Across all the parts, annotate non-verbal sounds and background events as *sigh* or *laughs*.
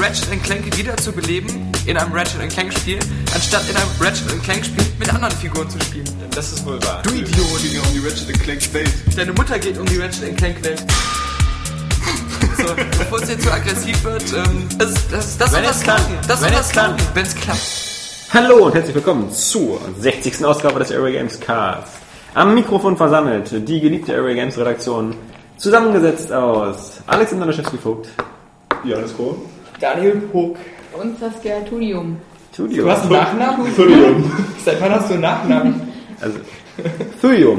Ratchet Clank wieder zu beleben in einem Ratchet Clank Spiel, anstatt in einem Ratchet Clank Spiel mit anderen Figuren zu spielen. Das ist wohl wahr. Du Idiot. Es ja um die Ratchet Clank Welt. Deine Mutter geht um die Ratchet Clank Welt. So, bevor es jetzt zu aggressiv wird, ähm, das, das, das Wenn soll es was klappt. klappen. Das Wenn es klappt. klappen, wenn es klappt. Hallo und herzlich willkommen zur 60. Ausgabe des Area Games Cast. Am Mikrofon versammelt die geliebte Area Games Redaktion, zusammengesetzt aus Alexander Laschewski-Vogt, Johannes Kohl. Daniel Pog. Und Saskia Tudium. Studio, Du hast einen Nachnamen? Entschuldigung. Seit wann hast du einen Nachnamen? also Thuium.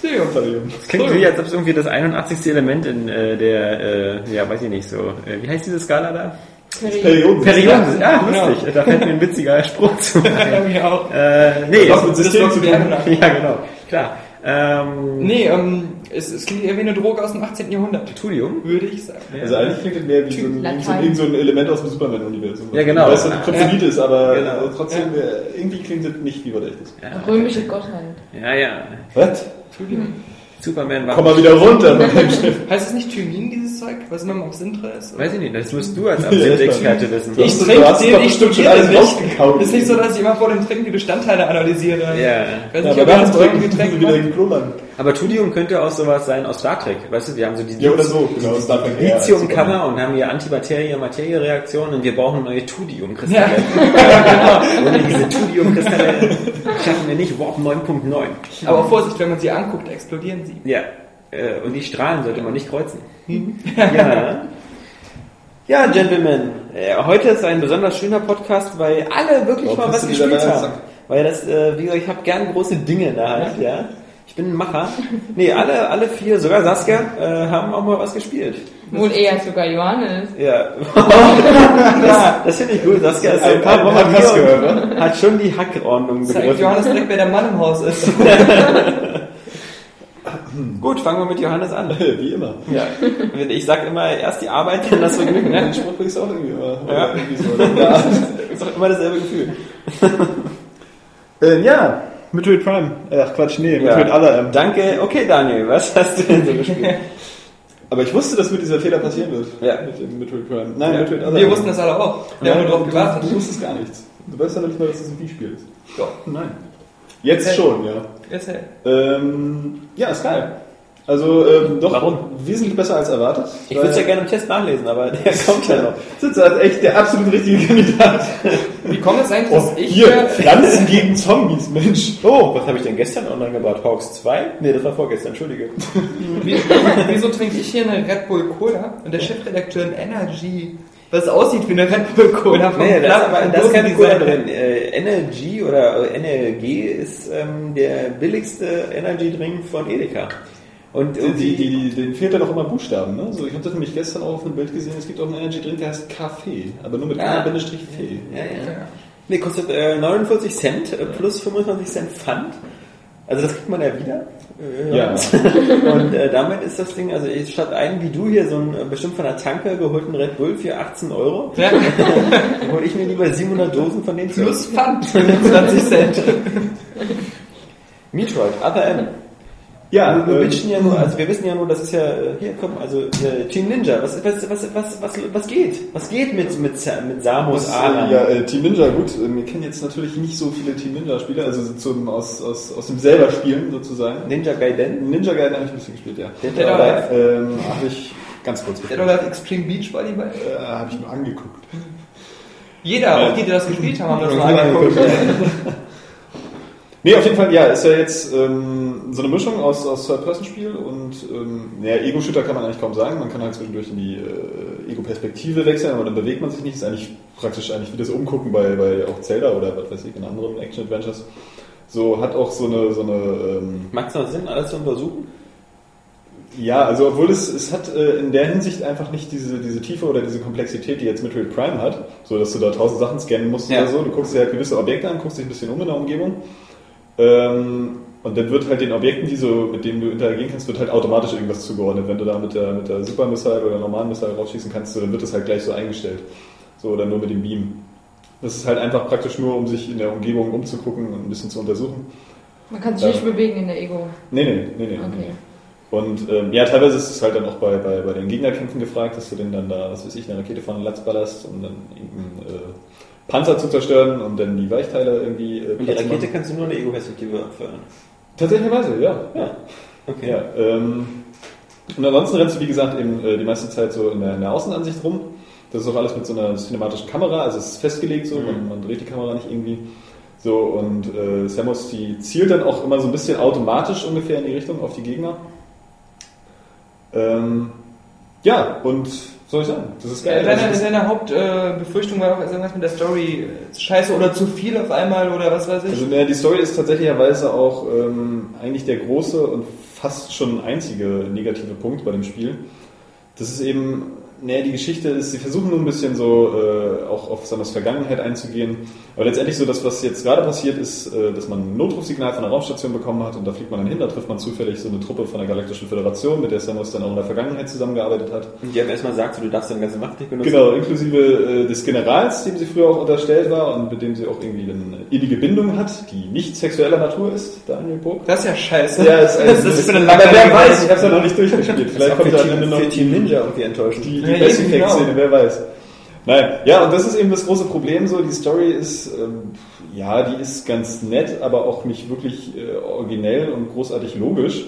Tudium. Entschuldigung. Das klingt wie, als ob es irgendwie das 81. Element in äh, der, äh, ja, weiß ich nicht so, äh, wie heißt diese Skala da? Perioden. Perioden. Ja, genau. lustig. Da fällt mir ein witziger Spruch zu. *laughs* Ja, mir auch. äh, nee, Das es- mit System Das zu war tun. gerne nach. ja, genau. Klar. Ähm, Nee, ähm, es, es klingt eher wie eine Droge aus dem 18. Jahrhundert. Tudium? Würde ich sagen. Also eigentlich klingt das mehr wie so ein, wie so ein, so ein Element aus dem Superman-Universum. Ja, genau. Weil es so ein Kryptonit ist, aber Genau. äh, trotzdem, äh, irgendwie klingt das nicht wie was echtes. Römische Gottheit. Ja, ja. Was? Superman war. Komm mal wieder runter mit dem Schiff. Heißt es nicht Tymin, dieses Zeug? Was immer mal auf Sintra ist? oder? Weiß ich nicht, das musst du als *laughs* Absinth-Experte wissen. Du Ich hast- trinke den, doch ich studiere alles nicht. rausgekaut. Ist nicht so, dass ich immer vor dem Trinken die Bestandteile analysiere. Ja. Weiß Ja, nicht, aber ob wir ihr haben das bei eurem es Getränk wieder macht. Aber Tudium könnte auch sowas sein aus Star Trek. Weißt du, wir haben so die Ja, oder so. Genau, Star Trek. Lithium-Kammer und haben hier Antimaterie-Materie-Reaktionen und wir brauchen neue Tudium-Kristalle. *laughs* Ja, Ohne diese Tudium-Kristalle schaffen wir nicht Warp 9.9. aber Vorsicht, wenn man sie anguckt, explodieren sie. Ja, äh, und die Strahlen sollte man nicht kreuzen. ja. Ja, Gentlemen, äh, heute ist ein besonders schöner Podcast, weil alle wirklich Warum mal was gespielt haben. Weil das, äh, wie gesagt, ich habe gern große Dinge in der Hand, ja. Ich bin ein Macher. Nee, alle, alle vier, sogar Saskia, äh, haben auch mal was gespielt. Wohl eher sogar Johannes. Ja. *laughs* das das finde ich gut. Saskia ist so ein paar Wochen hier gehört, und hat schon die Hackordnung begriffen. Johannes direkt, wer der Mann im Haus ist. *laughs* Gut, fangen wir mit Johannes an. *laughs* Wie immer. Ja. Ich sag immer erst die Arbeit, dann das Vergnügen. Den Ne? Spruch bringst du auch irgendwie immer. Ja. Irgendwie so. Ja. Ist doch immer dasselbe Gefühl. Ähm, ja, Metroid Prime. Ach Quatsch, nee, Metroid Ja. Other M. Danke. Okay, Daniel, was hast du denn so gespielt? *laughs* Aber ich wusste, dass mir dieser Fehler passieren wird. Ja. Mit dem Metroid Prime. Nein, Ja. Metroid Other Wir M. wussten das alle auch. Wir Ja, haben nur drauf du, gewartet. du wusstest gar nichts. Du weißt ja noch nicht mal, dass das ein Wii-Spiel ist. Doch. Nein. Jetzt Okay. schon, ja. Erzähl. Ähm, ja, ist geil. Also, ähm, doch Warum? wesentlich besser als erwartet. Ich würde es ja gerne im Test nachlesen, aber der *laughs* kommt ja noch. Das ist halt echt der absolut richtige Kandidat. *laughs* Wie kommt es eigentlich, Oh, dass ich hier, Pflanzen gegen Zombies, Mensch. Oh, was habe ich denn gestern online gebaut? Hawks 2? Nee, das war vorgestern, entschuldige. Wie- Wieso trinke ich hier eine Red Bull Cola und der Chefredakteur ein Energy, was aussieht wie eine Red Bull Cola Nee, da ist, Flaschen- aber, da ist keine Cola Dosendesign. drin. Äh, Energy oder äh, NLG ist ähm, der billigste Energy-Drink von Edeka. Und Die, irgendwie, die, die, denen fehlt ja noch immer Buchstaben. Ne? So, ich habe das nämlich gestern auch auf einem Bild gesehen. Es gibt auch einen Energy Drink, der heißt Kaffee, aber nur mit Ah. einer Bindestrich T. Ja, ja. Nee, kostet äh, 49 Cent äh, plus 25 Cent Pfand. Also das kriegt man ja wieder. Äh, Ja. *laughs* Und äh, damit ist das Ding, also ich statt einen wie du hier so einen äh, bestimmt von der Tanke geholten Red Bull für 18 Euro, Ja, *laughs* hole ich mir lieber 700 Dosen von den plus Pfand, 25 Cent. *laughs* Metroid, Other M. Ja, wir, wir ähm, bitchen ja nur, also wir wissen ja nur, das ist ja, äh, hier komm, also äh, Team Ninja, was, was, was, was, was, was geht? Was geht mit, mit, mit Samus äh, ja, äh, Team Ninja, gut, äh, wir kennen jetzt natürlich nicht so viele Team Ninja-Spiele, also zum, aus, aus, aus dem selber Spielen sozusagen. Ninja Gaiden? Ninja Gaiden habe ich ein bisschen gespielt, ja. Dead Dead or or Alive? Ähm, habe ich ganz kurz gespielt. Dollar Extreme Beach Volleyball. Äh, habe ich nur angeguckt. Jeder, auch die, die das gespielt haben, haben das mal angeguckt. *laughs* Nee, auf jeden Fall, ja, ist ja jetzt ähm, so eine Mischung aus, aus Third-Person-Spiel und ähm, ja, Ego-Shooter kann man eigentlich kaum sagen. Man kann halt zwischendurch in die äh, Ego-Perspektive wechseln, aber dann bewegt man sich nicht. Ist eigentlich praktisch eigentlich wie das Umgucken bei, bei auch Zelda oder was weiß ich, in anderen Action-Adventures. So, hat auch so eine, so eine ähm, Macht es noch Sinn, alles zu untersuchen? ja, also obwohl es, es hat äh, in der Hinsicht einfach nicht diese, diese Tiefe oder diese Komplexität, die jetzt Metroid Prime hat, so dass du da tausend Sachen scannen musst Ja. oder so. Du guckst dir halt gewisse Objekte an, guckst dich ein bisschen um in der Umgebung. Ähm, und dann wird halt den Objekten, die so, mit denen du interagieren kannst, wird halt automatisch irgendwas zugeordnet. Wenn du da mit der, mit der Super Missile oder normalen Missile rausschießen kannst, so, dann wird das halt gleich so eingestellt. So, oder nur mit dem Beam. Das ist halt einfach praktisch nur, um sich in der Umgebung umzugucken und ein bisschen zu untersuchen. Man kann sich Ja. nicht bewegen in der Ego. Nee, nee, nee, nee. Okay. nee. Und ähm, ja, teilweise ist es halt dann auch bei, bei, bei den Gegnerkämpfen gefragt, dass du den dann da, was weiß ich, eine Rakete von Latz ballerst, um dann irgendeinen äh, Panzer zu zerstören und dann die Weichteile irgendwie äh, Und die Rakete machen. kannst du nur in der Ego-Perspektive abfeuern. Tatsächlicherweise, ja. ja. Okay. ja ähm, und ansonsten rennst du, wie gesagt, eben äh, die meiste Zeit so in der, in der Außenansicht rum. Das ist auch alles mit so einer cinematischen Kamera, also es ist festgelegt so, man, man dreht die Kamera nicht irgendwie. So, und äh, Samus, die zielt dann auch immer so ein bisschen automatisch ungefähr in die Richtung auf die Gegner. Ähm, ja, und soll ich sagen, das ist geil. Deine, Also deine Hauptbefürchtung äh, war auch irgendwas mit der Story scheiße oder zu viel auf einmal oder was weiß ich. Also ne, die Story ist tatsächlicherweise auch ähm, eigentlich der große und fast schon einzige negative Punkt bei dem Spiel. Das ist eben, ne, die Geschichte ist, sie versuchen nur ein bisschen so äh, auch auf Samus Vergangenheit einzugehen. Aber letztendlich so das, was jetzt gerade passiert ist, äh, dass man ein Notrufsignal von der Raumstation bekommen hat und da fliegt man dann hin, da trifft man zufällig so eine Truppe von der Galaktischen Föderation, mit der Samus dann auch in der Vergangenheit zusammengearbeitet hat. Und die haben erstmal gesagt, so, du darfst deine ganze Macht nicht benutzen. Genau, inklusive äh, des Generals, dem sie früher auch unterstellt war und mit dem sie auch irgendwie eine innige Bindung hat, die nicht sexueller Natur ist, Daniel Pog. Das ist ja scheiße. Ja, ist, *laughs* das ist für eine aber wer weiß, ich hab's ja noch nicht durchgespielt. Vielleicht kommt da am Ende Team, noch Team Ninja irgendwie enttäuschend. die, die Ja, Best eben, Effect Szene, genau. wer weiß. Nein, ja, und das ist eben das große Problem so, die Story ist, ähm, ja, die ist ganz nett, aber auch nicht wirklich äh, originell und großartig logisch.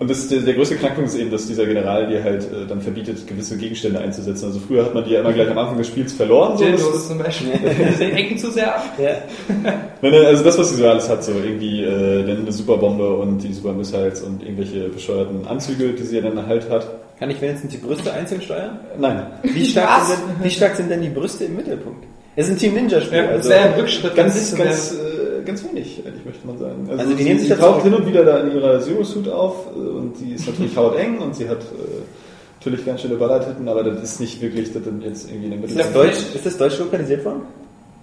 Und das, der, der größte Knackpunkt ist eben, dass dieser General dir halt äh, dann verbietet, gewisse Gegenstände einzusetzen. Also früher hat man die ja immer gleich am Anfang des Spiels verloren. So, das Dildos ist, zum Beispiel. *laughs* Sie hängen zu sehr ab. Ja. *laughs* Nein, nein, also das, was sie so alles hat, so irgendwie äh, dann eine Superbombe und die Super Missiles und irgendwelche bescheuerten Anzüge, die sie ja dann halt hat. Kann ich wenigstens die Brüste einzeln steuern? Nein. Wie stark, sind denn, wie stark sind denn die Brüste im Mittelpunkt? Es ist ein Team Ninja-Spiel. Ja, das also, wäre ein Rückschritt. Ganz, ganz, äh, ganz wenig, ehrlich möchte man sagen. Also die sie, nehmen sich sie taucht hin und wieder da in ihrer Zero-Suit auf äh, und die ist natürlich hauteng und sie hat äh, natürlich ganz schöne Ballertitten, aber das ist nicht wirklich das dann jetzt irgendwie in der ist, das Deutsch, ist das Deutsch lokalisiert worden?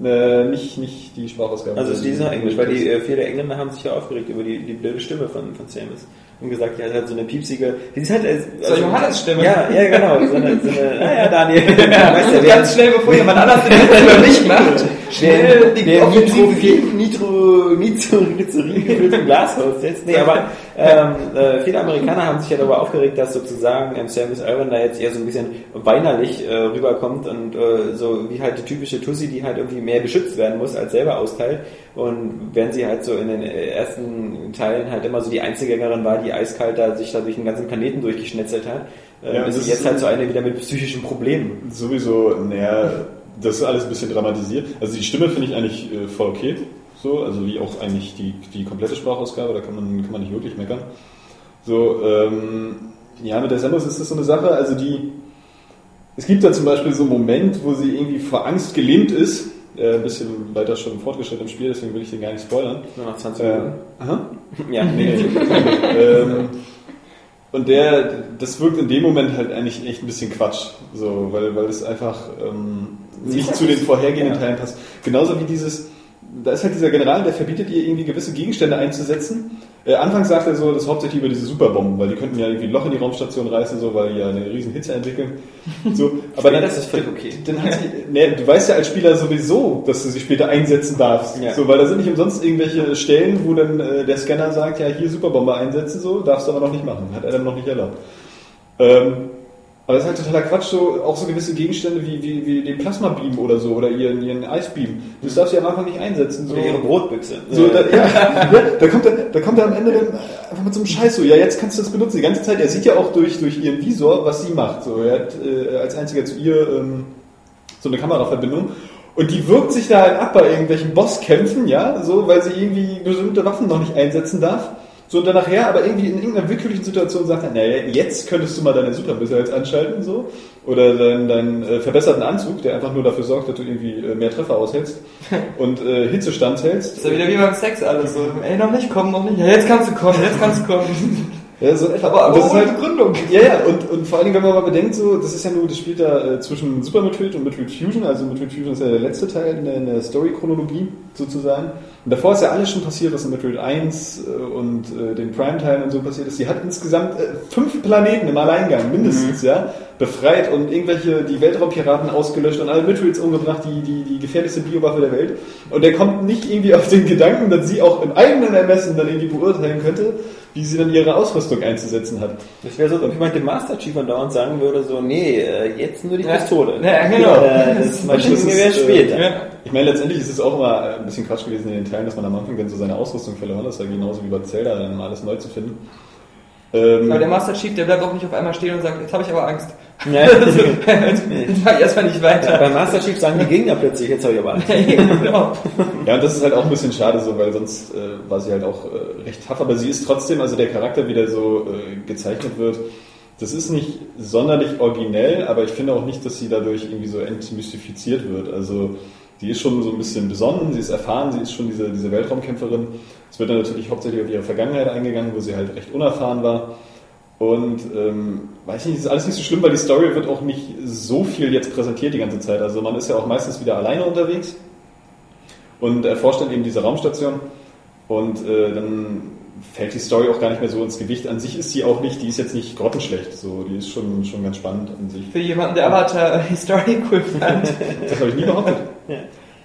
Äh, nicht, nicht die Sprachausgabe. Also die ist noch Englisch, weil die äh, viele Engländer haben sich ja aufgeregt über die, die blöde Stimme von, von Samus. Und gesagt, ja, hat so eine piepsige, die ist halt, als- So Johannes Stimme. Ja, ja, genau, so eine, so eine naja, Daniel, *laughs* weißt ja, Ganz schnell, bevor jemand anders den selber nicht macht. *laughs* Schnell die der Nitro, Nitro, Nitro, Glycerin gefülltem Glashaus jetzt. Nee, aber ähm, äh, viele Amerikaner haben sich ja darüber aufgeregt, dass sozusagen ähm, Samus Aran da jetzt eher so ein bisschen weinerlich äh, rüberkommt und äh, so wie halt die typische Tussi, die halt irgendwie mehr beschützt werden muss, als selber austeilt. Und während sie halt so in den ersten Teilen halt immer so die Einzelgängerin war, die eiskalt da sich da durch den ganzen Planeten durchgeschnetzelt hat, äh, Ja, ist sie jetzt halt so eine wieder mit psychischen Problemen. Sowieso, naja, das ist alles ein bisschen dramatisiert. Also die Stimme finde ich eigentlich äh, voll okay. So, also wie auch eigentlich die, die komplette Sprachausgabe, da kann man, kann man nicht wirklich meckern. So, ähm, ja, mit der Samus ist das so eine Sache, also die, es gibt da zum Beispiel so einen Moment, wo sie irgendwie vor Angst gelähmt ist, äh, ein bisschen weiter schon fortgeschritten im Spiel, deswegen will ich den gar nicht spoilern. Nur nach 20 Äh, Minuten. aha. Ja, Nee, *laughs* ähm, und der, das wirkt in dem Moment halt eigentlich echt ein bisschen Quatsch, so, weil, weil es einfach ähm, nicht zu den vorhergehenden Teilen passt. Genauso wie dieses, da ist halt dieser General, der verbietet ihr irgendwie gewisse Gegenstände einzusetzen. Äh, anfangs sagt er so, das hauptsächlich über diese Superbomben, weil die könnten ja irgendwie ein Loch in die Raumstation reißen, so, weil die ja eine riesen Hitze entwickeln. So, *laughs* aber dann, das ist völlig okay. dann hat sie, ne, du weißt ja als Spieler sowieso, dass du sie später einsetzen darfst. Ja. So, weil da sind nicht umsonst irgendwelche Stellen, wo dann äh, der Scanner sagt, ja, hier Superbombe einsetzen, so, darfst du aber noch nicht machen. Hat er dann noch nicht erlaubt. Ähm, aber das ist halt totaler Quatsch, so, auch so gewisse Gegenstände wie, wie, wie den Plasmabeam oder so, oder ihren, ihren Eisbeam. Das darfst du ja am Anfang nicht einsetzen. So. Oder ihre Brotbüchse. So, da, ja, *laughs* da kommt er, da kommt er am Ende dann einfach mit so einem Scheiß so, ja, jetzt kannst du das benutzen. Die ganze Zeit, er sieht ja auch durch, durch ihren Visor, was sie macht. So, er hat äh, als einziger zu ihr ähm, so eine Kameraverbindung. Und die wirkt sich da halt ab bei irgendwelchen Bosskämpfen, ja, so, weil sie irgendwie bestimmte Waffen noch nicht einsetzen darf. So, und dann nachher aber irgendwie in irgendeiner willkürlichen Situation sagt er, naja, jetzt könntest du mal deine Super Missiles anschalten, so. Oder deinen, deinen äh, verbesserten Anzug, der einfach nur dafür sorgt, dass du irgendwie äh, mehr Treffer aushältst *laughs* und äh, Hitze standhältst. Ist ja wieder wie beim Sex alles so. Ey, noch nicht, komm, noch nicht. Ja, jetzt kannst du kommen, jetzt kannst du kommen. *laughs* Ja, so etwa. Aber, aber das ist halt, Begründung. ja, ja, und, und vor allen Dingen, wenn man mal bedenkt, so, das ist ja nur, das spielt da äh, zwischen Super Metroid und Metroid Fusion, also Metroid Fusion ist ja der letzte Teil in der, in der Story-Chronologie sozusagen. Und davor ist ja alles schon passiert, was in Metroid 1 äh, und äh, den Prime-Teilen und so passiert ist. Die hat insgesamt äh, fünf Planeten im Alleingang, mindestens, ja, befreit und irgendwelche, die Weltraumpiraten ausgelöscht und alle Metroids umgebracht, die, die, die gefährlichste Biowaffe der Welt. Und der kommt nicht irgendwie *laughs* auf den Gedanken, dass sie auch im eigenen Ermessen dann irgendwie beurteilen könnte, wie sie dann ihre Ausrüstung einzusetzen hat. Das wäre so, wenn jemand dem Master Chief andauernd sagen würde, so, nee, jetzt nur die Pistole. Ja, genau. Äh, das *laughs* Maschinengewehr Das ist, äh, später. Ja. Ich meine, letztendlich ist es auch immer ein bisschen Quatsch gewesen in den Teilen, dass man am Anfang dann so seine Ausrüstung verloren hat. Das war genauso wie bei Zelda, dann alles neu zu finden. Ähm, Aber der Master Chief, der bleibt auch nicht auf einmal stehen und sagt, jetzt habe ich aber Angst. Ja. Also, jetzt mach ich erstmal nicht weiter. Bei Master Chief sagen die Gegner plötzlich, jetzt habe ich aber Angst. *laughs* genau. Ja, und das ist halt auch ein bisschen schade so, weil sonst äh, war sie halt auch äh, recht tough, aber sie ist trotzdem, also der Charakter, wie der so äh, gezeichnet wird, das ist nicht sonderlich originell, aber ich finde auch nicht, dass sie dadurch irgendwie so entmystifiziert wird. Also sie ist schon so ein bisschen besonnen, sie ist erfahren, sie ist schon diese, diese Weltraumkämpferin. Es wird dann natürlich hauptsächlich auf ihre Vergangenheit eingegangen, wo sie halt recht unerfahren war. Und ähm, weiß nicht, ist alles nicht so schlimm, weil die Story wird auch nicht so viel jetzt präsentiert die ganze Zeit. Also man ist ja auch meistens wieder alleine unterwegs und erforscht dann eben diese Raumstation und äh, dann fällt die Story auch gar nicht mehr so ins Gewicht. An sich ist sie auch nicht, die ist jetzt nicht grottenschlecht, so, die ist schon, schon ganz spannend an sich. Für jemanden, der Avatar *laughs* äh, Story cool fand. *laughs* Das habe ich nie behauptet.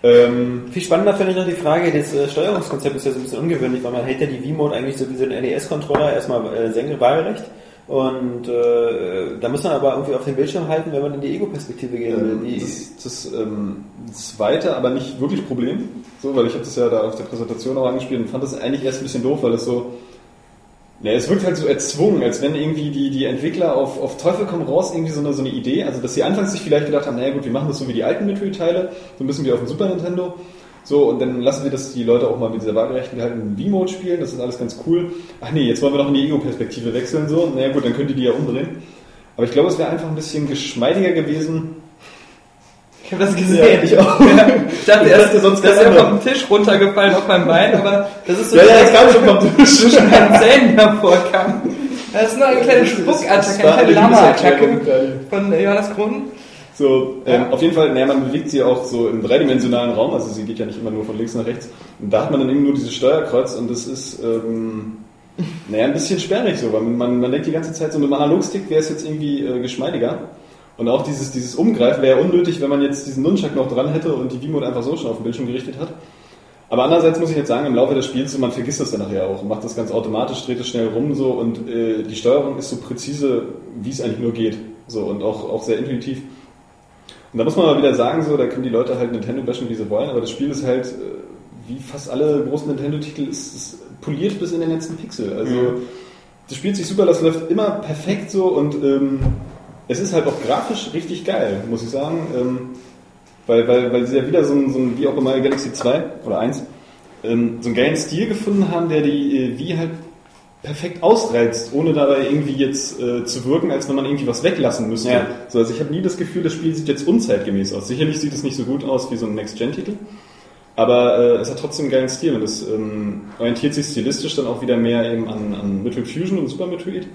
ähm, Viel spannender finde ich noch die Frage, das äh, Steuerungskonzept ist ja so ein bisschen ungewöhnlich, weil man hält ja die V-Mode eigentlich so wie so einen NES-Controller erstmal äh, senkrecht waagerecht und äh, da muss man aber irgendwie auf den Bildschirm halten, wenn man in die Ego-Perspektive gehen will. ähm, Die, das, das ähm, zweite, aber nicht wirklich Problem, so, weil ich habe das ja da auf der Präsentation auch angespielt und fand das eigentlich erst ein bisschen doof, weil es so, ja, es wirkt halt so erzwungen, als wenn irgendwie die, die Entwickler auf, auf Teufel komm raus irgendwie so eine, so eine Idee, also dass sie anfangs sich vielleicht gedacht haben, naja gut, wir machen das so wie die alten Metroid-Teile, so ein bisschen wie auf dem Super Nintendo, so, und dann lassen wir das die Leute auch mal mit dieser waagerechten gehaltenen V-Mode spielen, das ist alles ganz cool. Ach nee, jetzt wollen wir noch in die Ego-Perspektive wechseln, so, naja gut, dann könnt ihr die ja umdrehen. Aber ich glaube, es wäre einfach ein bisschen geschmeidiger gewesen, Ich habe das gesehen. Ja, ich auch. *laughs* Ja, ich dachte Ich erst, sonst das anderer. vom Tisch runtergefallen auf mein Bein, aber das ist so Ja, ja, das kam schon vom *laughs* Tisch. zwischen meinen Zähnen hervorkam. *laughs* Das ist nur eine kleine Spuckattacke, eine kleine Lama-Attacke von Johannes Kronen. So, ähm, auf jeden Fall, naja, man bewegt sie auch so im dreidimensionalen Raum, also sie geht ja nicht immer nur von links nach rechts. Und da hat man dann eben nur dieses Steuerkreuz und das ist, ähm, *laughs* naja, ein bisschen sperrig so, weil man, man denkt die ganze Zeit, so mit dem Analogstick wäre es jetzt irgendwie äh, geschmeidiger. Und auch dieses, dieses Umgreifen wäre ja unnötig, wenn man jetzt diesen Nunchuck noch dran hätte und die V-Mode einfach so schon auf dem Bildschirm gerichtet hat. Aber andererseits muss ich jetzt sagen, im Laufe des Spiels, so, man vergisst das dann nachher auch, macht das ganz automatisch, dreht es schnell rum so und äh, die Steuerung ist so präzise, wie es eigentlich nur geht. So und auch, auch sehr intuitiv. Und da muss man mal wieder sagen, so, da können die Leute halt Nintendo bashen, wie sie wollen, aber das Spiel ist halt, äh, wie fast alle großen Nintendo-Titel, ist, ist poliert bis in den letzten Pixel. Also, das spielt sich super, das läuft immer perfekt so und ähm, es ist halt auch grafisch richtig geil, muss ich sagen. Ähm, weil, weil, weil sie ja wieder so ein, so ein wie auch immer Galaxy 2 oder 1, ähm, so einen geilen Stil gefunden haben, der die äh, Wii halt perfekt ausreizt, ohne dabei irgendwie jetzt äh, zu wirken, als wenn man irgendwie was weglassen müsste. Ja. So, also ich habe nie das Gefühl, das Spiel sieht jetzt unzeitgemäß aus. Sicherlich sieht es nicht so gut aus wie so ein Next-Gen-Titel, aber äh, es hat trotzdem einen geilen Stil und es ähm, orientiert sich stilistisch dann auch wieder mehr eben an, an Metroid Fusion und Super Metroid.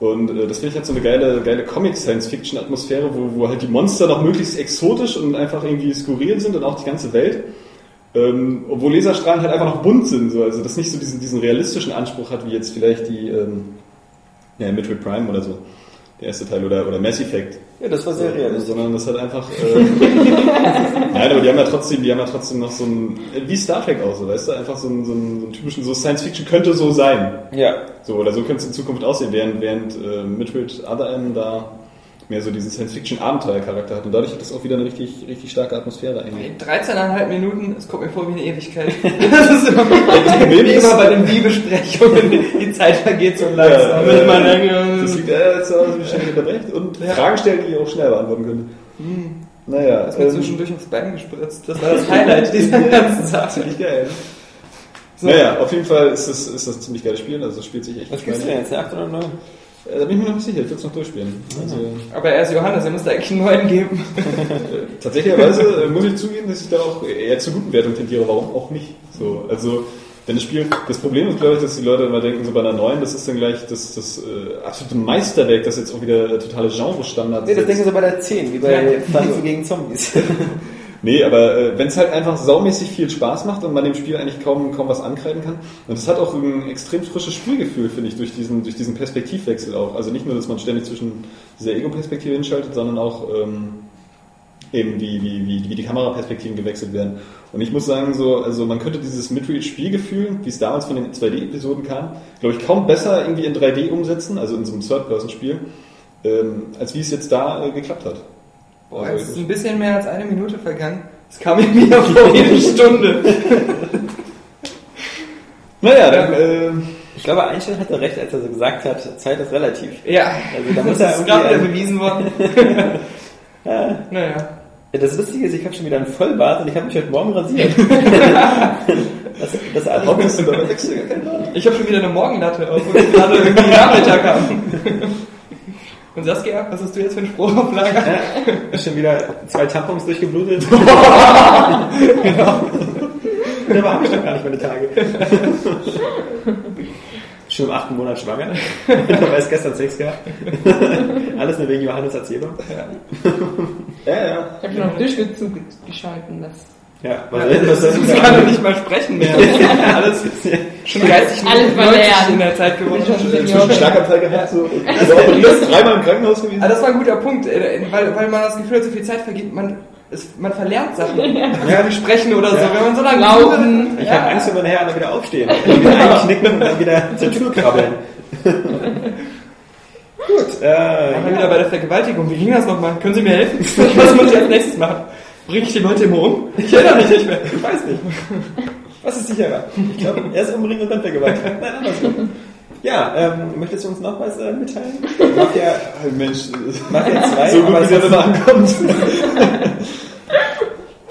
Und äh, das finde ich halt so eine geile, geile Comic-Science-Fiction-Atmosphäre, wo, wo halt die Monster noch möglichst exotisch und einfach irgendwie skurril sind und auch die ganze Welt. Ähm, obwohl Laserstrahlen halt einfach noch bunt sind, so. also das nicht so diesen, diesen realistischen Anspruch hat, wie jetzt vielleicht die ähm, ja, Metroid Prime oder so, der erste Teil, oder, oder Mass Effect. ja, das war sehr realistisch. Sondern das hat einfach. Äh, *laughs* Nein, aber die haben ja trotzdem, die haben ja trotzdem noch so ein. Wie Star Trek auch so, weißt du? Einfach so einen, so einen, so einen typischen, so Science Fiction könnte so sein. Ja, So, oder so könnte es in Zukunft aussehen, während, während äh, Metroid Other M da mehr so diesen Science-Fiction-Abenteuer-Charakter hat. Und dadurch hat das auch wieder eine richtig, richtig starke Atmosphäre eigentlich. 13,5 Minuten, es kommt mir vor wie eine Ewigkeit. *laughs* *laughs* Das ist immer, *laughs* wie immer bei den Wie-Besprechungen. Die Zeit vergeht so langsam. Ja, äh, man denkt, Das liegt äh, jetzt auch, wie schnell unterbrecht und Fragen stellen, die ihr auch schnell beantworten könnt. Naja, Ist mir ähm, zwischendurch aufs Bein gespritzt. Das war das Highlight dieser ganzen Sache. ziemlich geil. Naja, auf jeden Fall ist das, ist das ein ziemlich geiles Spiel, also es spielt sich echt Was gibt's denn jetzt? Eine 8 oder 9? Äh, Da bin ich mir noch nicht sicher, ich will es noch durchspielen. Also, Aber er ist Johannes, er müsste eigentlich einen neuen geben. *laughs* tatsächlicherweise äh, muss ich zugeben, dass ich da auch eher zur guten Wertung tendiere, warum auch nicht. So, also, wenn das Spiel, das Problem ist, glaube ich, dass die Leute immer denken, so bei einer neuen, das ist dann gleich das, das äh, absolute Meisterwerk, das jetzt auch wieder äh, totale Genre-Standards Nee, das denken sie bei der 10, wie bei Pflanzen *laughs* gegen Zombies. *laughs* Nee, aber äh, wenn es halt einfach saumäßig viel Spaß macht und man dem Spiel eigentlich kaum, kaum was ankreiden kann. Und es hat auch ein extrem frisches Spielgefühl, finde ich, durch diesen, durch diesen Perspektivwechsel auch. Also nicht nur, dass man ständig zwischen dieser Ego-Perspektive hinschaltet, sondern auch ähm, eben wie, wie, wie, wie die Kameraperspektiven gewechselt werden. Und ich muss sagen, so, also man könnte dieses Midreach-Spielgefühl, wie es damals von den 2D-Episoden kam, glaube ich, kaum besser irgendwie in 3D umsetzen, also in so einem Third-Person-Spiel, ähm, als wie es jetzt da äh, geklappt hat. Boah, Also, es ist ein bisschen mehr als eine Minute vergangen. Es kam *laughs* mir wieder vor jede Stunde. naja, dann, äh, Ich glaube, Einstein hatte recht, als er so gesagt hat, Zeit ist relativ. Ja, Also da *laughs* muss das ist gerade wieder bewiesen worden. *laughs* naja. Ja, das Lustige ist, ich habe schon wieder einen Vollbart und ich habe mich heute Morgen rasiert. das, das? Keine Ahnung. Ich habe schon wieder eine Morgenlatte, obwohl wir gerade irgendwie Nachmittag haben. Und Saskia, was hast du jetzt für einen Spruch auf Lager? Ja, schon wieder zwei Tampons durchgeblutet. *laughs* genau. Da habe ich doch gar nicht meine Tage. Schon im achten Monat schwanger. Dabei ist gestern Sex gehabt. Alles nur wegen Johannes Erzählung. Ja, ja. Ich habe schon auf Durchzug geschalten. Das Ja, was soll was soll Ich kann nicht mal sprechen mehr. *laughs* Alles schon geistig Alles 90 verlernt. in der Zeit geworden. Bin schon Zwischen Seniorin. Schlaganfall gehabt, so. Also operierst, dreimal im Krankenhaus gewesen. Ah, das war ein guter Punkt, äh, weil, weil man das Gefühl hat, so viel Zeit vergeht, man, es, man verlernt Sachen. Ja, sprechen oder so, wenn man so lange Laufen. Ich habe Angst, wenn meine Herren dann wieder aufstehen. Und wieder einknicken und dann wieder zur Tür krabbeln. Gut, äh, Machen wir wieder bei der Vergewaltigung. Wie ging das nochmal? Können Sie mir helfen? Was muss ich als nächstes machen? Bring ich die Leute immer um? Ich erinnere mich nicht mehr. ich weiß nicht. Was ist sicherer? Ich glaube, erst umbringen und dann vergewaltigen. Nein, andersrum. Ja, ähm, möchtest du uns noch was äh, mitteilen? Mafia, Mensch, Mafia 2, so gut wie der immer ankommt. *laughs*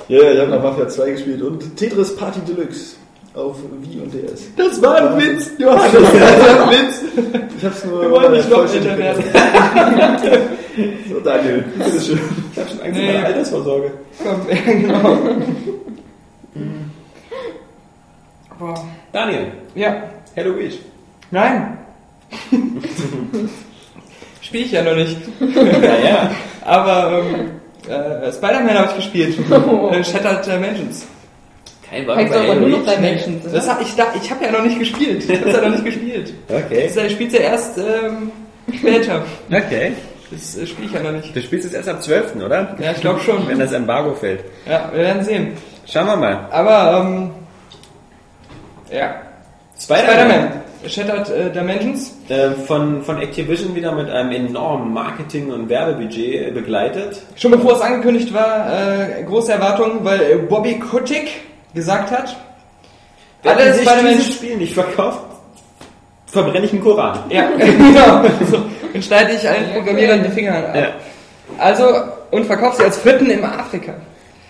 Ja, ja, ich habe noch Mafia 2 gespielt und Tetris Party Deluxe auf Wii und DS. Das war ein Witz, Johannes. *laughs* Das war ein Witz. Ich hab's nur Wir wollen nicht noch älter werden. So, Daniel, bitteschön. Ich habe schon Angst Nee. vor der Altersvorsorge. Komm, *laughs* ja, genau. Boah. Daniel, Ja, Hello Beach. nein. *laughs* Spiel ich ja noch nicht. Naja, Aber ähm, äh, Spider-Man habe ich gespielt. Äh, Shattered Dimensions. Kein Heißt aber nur noch Dimensions. Das hab ich da, ich habe ja noch nicht gespielt. Ich habe ja noch nicht gespielt. Okay, Das spielt ja erst ähm, später. okay. Das äh, spiele ich ja noch nicht. Du spielst es erst ab 12., oder? Ja, ich glaube schon. Wenn das Embargo fällt. Ja, wir werden sehen. Schauen wir mal. Aber, ähm, ja. Spider-Man. Spider-Man. Shattered äh, Dimensions. Äh, von, von Activision wieder mit einem enormen Marketing- und Werbebudget äh, begleitet. Schon bevor es angekündigt war, äh, große Erwartungen, weil äh, Bobby Kotick gesagt hat, Wenn alle sich Spider-Man dieses Spiel nicht verkauft, verbrenne ich einen Koran. *laughs* Ja, genau. So, dann schneide ich allen Programmierern die Finger ab. Ja. Also, und verkauft sie als Fritten im Afrika.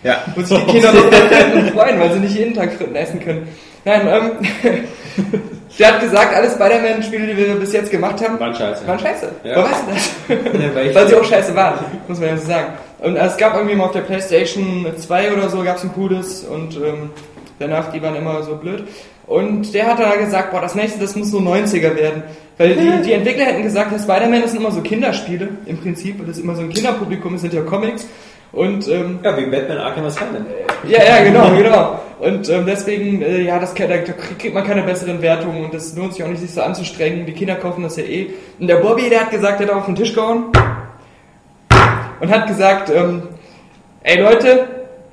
Ja. Wo sich die Kinder noch Fritten freuen, weil sie nicht jeden Tag Fritten essen können. Nein, ähm, *laughs* der hat gesagt, alle Spider-Man-Spiele, die wir bis jetzt gemacht haben, Waren scheiße. waren scheiße. Ja. Woher weißt du das? Ja, weil ich- Weil sie auch scheiße waren, muss man ja so sagen. Und es gab irgendwie mal auf der Playstation 2 oder so, gab es ein cooles und ähm, danach, die waren immer so blöd. Und der hat da gesagt, boah, das nächste, das muss so 90er werden. Weil die, die Entwickler hätten gesagt, das Spider-Man das sind immer so Kinderspiele im Prinzip. Und das ist immer so ein Kinderpublikum, es sind ja Comics. Und ähm, Ja, wie Batman Arkham Asylum. ja, ja, genau, genau. Und ähm, deswegen, äh, ja, das, da, da kriegt man keine besseren Wertungen und das lohnt sich auch nicht, sich so anzustrengen. Die Kinder kaufen das ja eh. Und der Bobby, der hat gesagt, der hat auf den Tisch gehauen und hat gesagt, ähm, ey Leute,